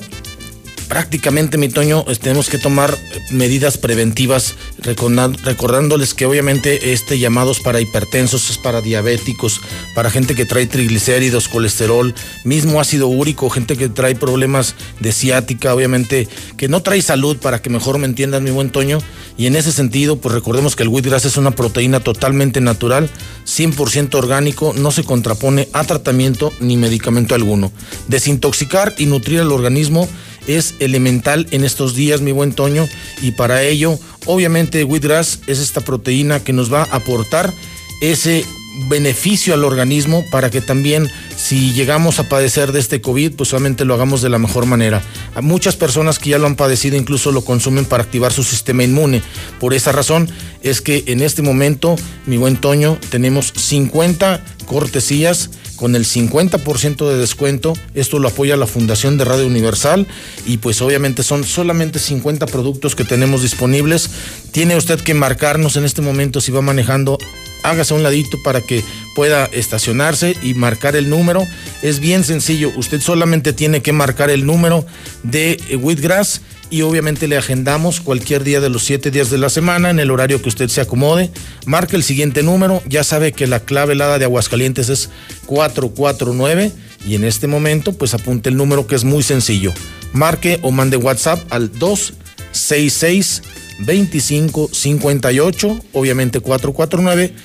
prácticamente, mi Toño, tenemos que tomar medidas preventivas, recordándoles que obviamente este llamado es para hipertensos, es para diabéticos, para gente que trae triglicéridos, colesterol, mismo ácido úrico, gente que trae problemas de ciática, obviamente que no trae salud, para que mejor me entiendan, mi buen Toño. Y en ese sentido, pues recordemos que el wheatgrass es una proteína totalmente natural, 100% orgánico, no se contrapone a tratamiento ni medicamento alguno. Desintoxicar y nutrir al organismo es elemental en estos días, mi buen Toño, y para ello, obviamente, wheatgrass es esta proteína que nos va a aportar ese beneficio al organismo para que también si llegamos a padecer de este COVID, pues solamente lo hagamos de la mejor manera. A muchas personas que ya lo han padecido incluso lo consumen para activar su sistema inmune. Por esa razón es que en este momento, mi buen Toño, tenemos 50 cortesías con el 50% de descuento. Esto lo apoya la Fundación de Radio Universal y pues obviamente son solamente 50 productos que tenemos disponibles. Tiene usted que marcarnos en este momento si va manejando hágase un ladito para que pueda estacionarse y marcar el número. Es bien sencillo, usted solamente tiene que marcar el número de Wheatgrass y obviamente le agendamos cualquier día de los siete días de la semana en el horario que usted se acomode. Marque el siguiente número, ya sabe que la clave helada de Aguascalientes es 449 y en este momento pues apunte el número que es muy sencillo. Marque o mande WhatsApp al 266 2558, obviamente 449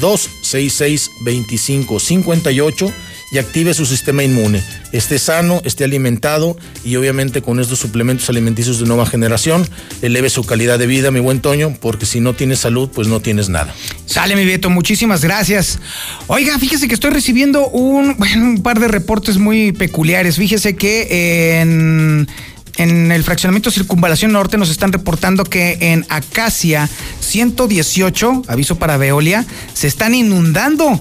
266 2558 y active su sistema inmune. Esté sano, esté alimentado y obviamente con estos suplementos alimenticios de nueva generación eleve su calidad de vida, mi buen Toño, porque si no tienes salud, pues no tienes nada. Sale, mi Beto, muchísimas gracias. Oiga, fíjese que estoy recibiendo un, par de reportes muy peculiares. Fíjese que en en el fraccionamiento Circunvalación Norte nos están reportando que en Acacia 118, aviso para Veolia, se están inundando.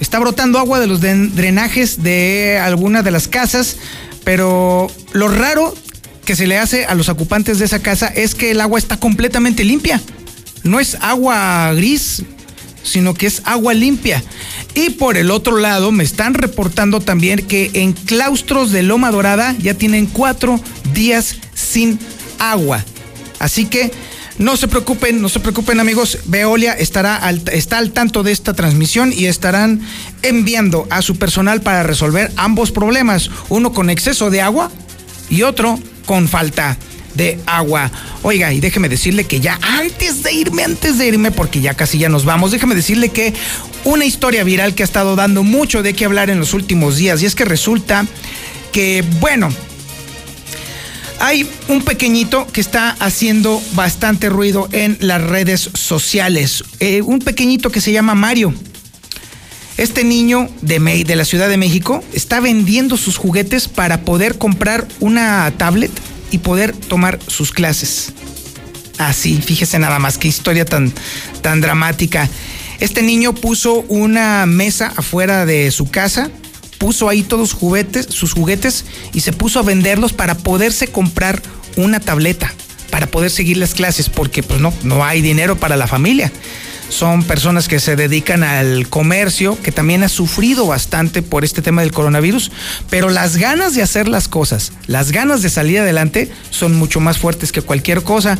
Está brotando agua de los drenajes de algunas de las casas, pero lo raro que se le hace a los ocupantes de esa casa es que el agua está completamente limpia. No es agua gris, sino que es agua limpia. Y por el otro lado, me están reportando también que en claustros de Loma Dorada ya tienen cuatro días sin agua. Así que no se preocupen, no se preocupen amigos, Veolia estará al, está al tanto de esta transmisión y estarán enviando a su personal para resolver ambos problemas, uno con exceso de agua y otro con falta de agua. Oiga, y déjeme decirle que ya antes de irme, antes de irme, porque ya casi ya nos vamos, déjeme decirle que una historia viral que ha estado dando mucho de qué hablar en los últimos días, y es que resulta que, bueno, hay un pequeñito que está haciendo bastante ruido en las redes sociales. Eh, un pequeñito que se llama Mario. Este niño de, de la Ciudad de México está vendiendo sus juguetes para poder comprar una tablet y poder tomar sus clases. Así, fíjese nada más, qué historia tan, tan dramática. Este niño puso una mesa afuera de su casa, puso ahí todos sus juguetes, y se puso a venderlos para poderse comprar una tableta. para poder seguir las clases, porque pues no, no hay dinero para la familia. Son personas que se dedican al comercio, que también ha sufrido bastante por este tema del coronavirus, pero las ganas de hacer las cosas, las ganas de salir adelante son mucho más fuertes que cualquier cosa.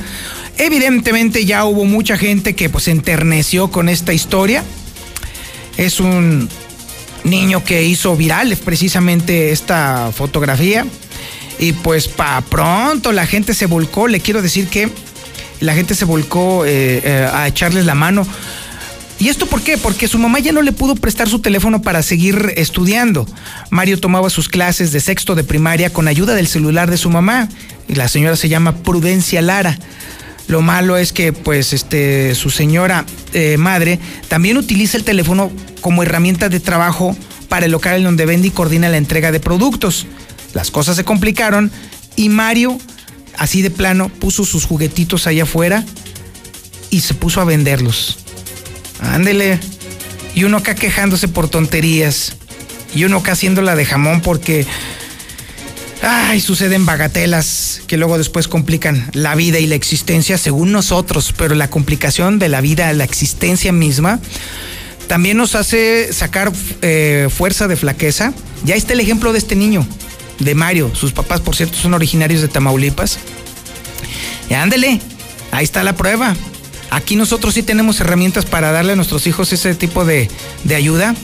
Evidentemente ya hubo mucha gente que pues enterneció con esta historia. Es un niño que hizo viral precisamente esta fotografía. Y pues para pronto la gente se volcó, le quiero decir que la gente se volcó eh, eh, a echarles la mano. ¿Y esto por qué? Porque su mamá ya no le pudo prestar su teléfono para seguir estudiando. Mario tomaba sus clases de sexto de primaria con ayuda del celular de su mamá. Y la señora se llama Prudencia Lara. Lo malo es que, pues, este, su señora eh, madre también utiliza el teléfono como herramienta de trabajo para el local en donde vende y coordina la entrega de productos. Las cosas se complicaron y Mario así de plano, puso sus juguetitos allá afuera y se puso a venderlos. Ándele. Y uno acá quejándose por tonterías. Y uno acá haciéndola de jamón porque. Ay, suceden bagatelas que luego después complican la vida y la existencia según nosotros, pero la complicación de la vida, la existencia misma, también nos hace sacar eh, fuerza de flaqueza. Ya está el ejemplo de este niño de Mario. Sus papás, por cierto, son originarios de Tamaulipas. Y ándele, ahí está la prueba. Aquí nosotros sí tenemos herramientas para darle a nuestros hijos ese tipo de, de ayuda.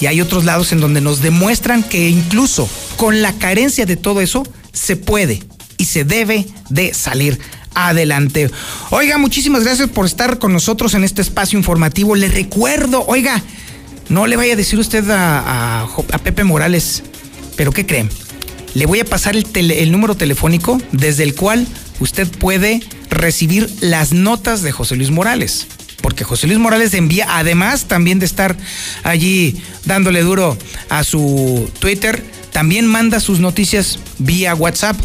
Y hay otros lados en donde nos demuestran que incluso con la carencia de todo eso, se puede y se debe de salir adelante. Oiga, muchísimas gracias por estar con nosotros en este espacio informativo. Le recuerdo, oiga, no le vaya a decir usted a, a Pepe Morales, pero ¿qué creen? le voy a pasar el, número telefónico desde el cual usted puede recibir las notas de José Luis Morales. Porque José Luis Morales envía, además también de estar allí dándole duro a su Twitter, también manda sus noticias vía WhatsApp.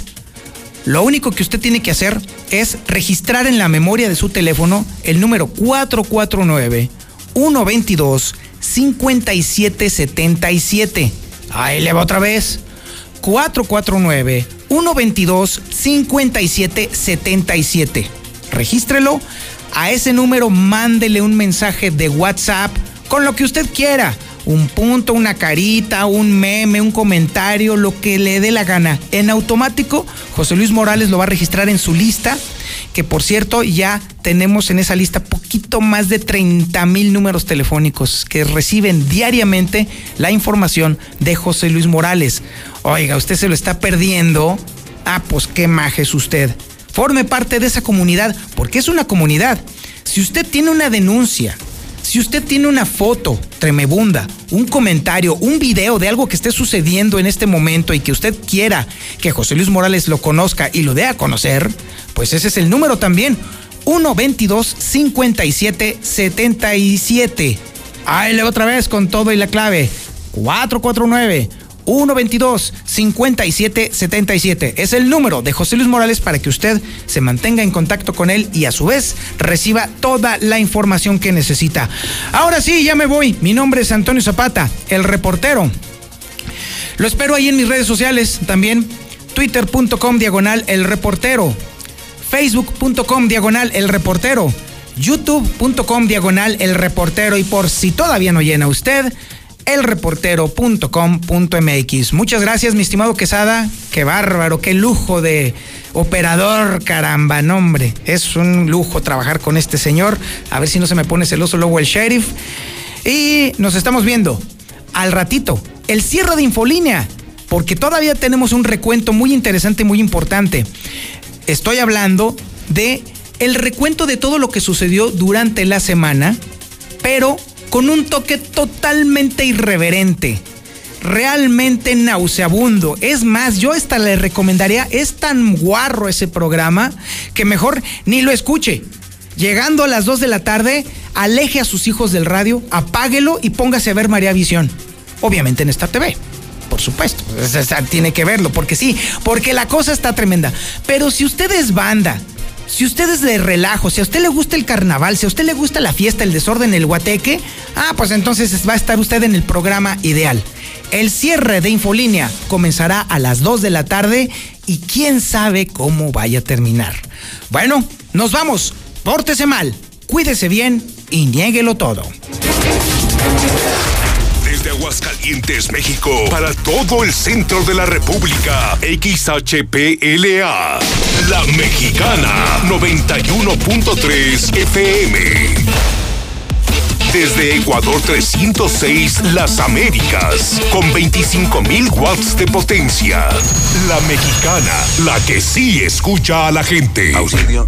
Lo único que usted tiene que hacer es registrar en la memoria de su teléfono el número 449 122 5777. Ahí le va otra vez. 449-122-5777. Regístrelo. A ese número mándele un mensaje de WhatsApp con lo que usted quiera. Un punto, una carita, un meme, un comentario, lo que le dé la gana. En automático, José Luis Morales lo va a registrar en su lista que por cierto ya tenemos en esa lista poquito más de 30 mil números telefónicos que reciben diariamente la información de José Luis Morales. Oiga, usted se lo está perdiendo. Ah, pues qué maje es usted. Forme parte de esa comunidad, porque es una comunidad. Si usted tiene una denuncia, si usted tiene una foto tremebunda, un comentario, un video de algo que esté sucediendo en este momento y que usted quiera que José Luis Morales lo conozca y lo dé a conocer, pues ese es el número también. 122 57 77. Ahí le otra vez con todo y la clave. 449 122 5777 Es el número de José Luis Morales para que usted se mantenga en contacto con él y a su vez reciba toda la información que necesita. Ahora sí, ya me voy. Mi nombre es Antonio Zapata, el reportero. Lo espero ahí en mis redes sociales también. Twitter.com diagonal el reportero. Facebook.com diagonal el reportero. YouTube.com diagonal el reportero. Y por si todavía no llena usted, elreportero.com.mx. Muchas gracias, mi estimado Quesada. Qué bárbaro, qué lujo de operador, caramba, nombre. Es un lujo trabajar con este señor. A ver si no se me pone celoso luego el sheriff. Y nos estamos viendo al ratito. El cierre de Infolínea, porque todavía tenemos un recuento muy interesante y muy importante. Estoy hablando de el recuento de todo lo que sucedió durante la semana, pero con un toque totalmente irreverente, realmente nauseabundo. Es más, yo hasta le recomendaría, es tan guarro ese programa que mejor ni lo escuche. Llegando a las 2 de la tarde, aleje a sus hijos del radio, apáguelo y póngase a ver María Visión. Obviamente en esta TV por supuesto. tiene que verlo, porque sí, porque la cosa está tremenda. Pero si usted es banda, si usted es de relajo, si a usted le gusta el carnaval, si a usted le gusta la fiesta, el desorden, el guateque, ah, pues entonces va a estar usted en el programa ideal. El cierre de Infolínea comenzará a las 2 de la tarde y quién sabe cómo vaya a terminar. Bueno, nos vamos. Pórtese mal, cuídese bien y niéguelo todo. Desde Aguascalientes, México, para todo el centro de la República, XHPLA, La Mexicana, 91.3 FM. Desde Ecuador 306, Las Américas, con 25.000 watts de potencia. La Mexicana, la que sí escucha a la gente. Auxilio,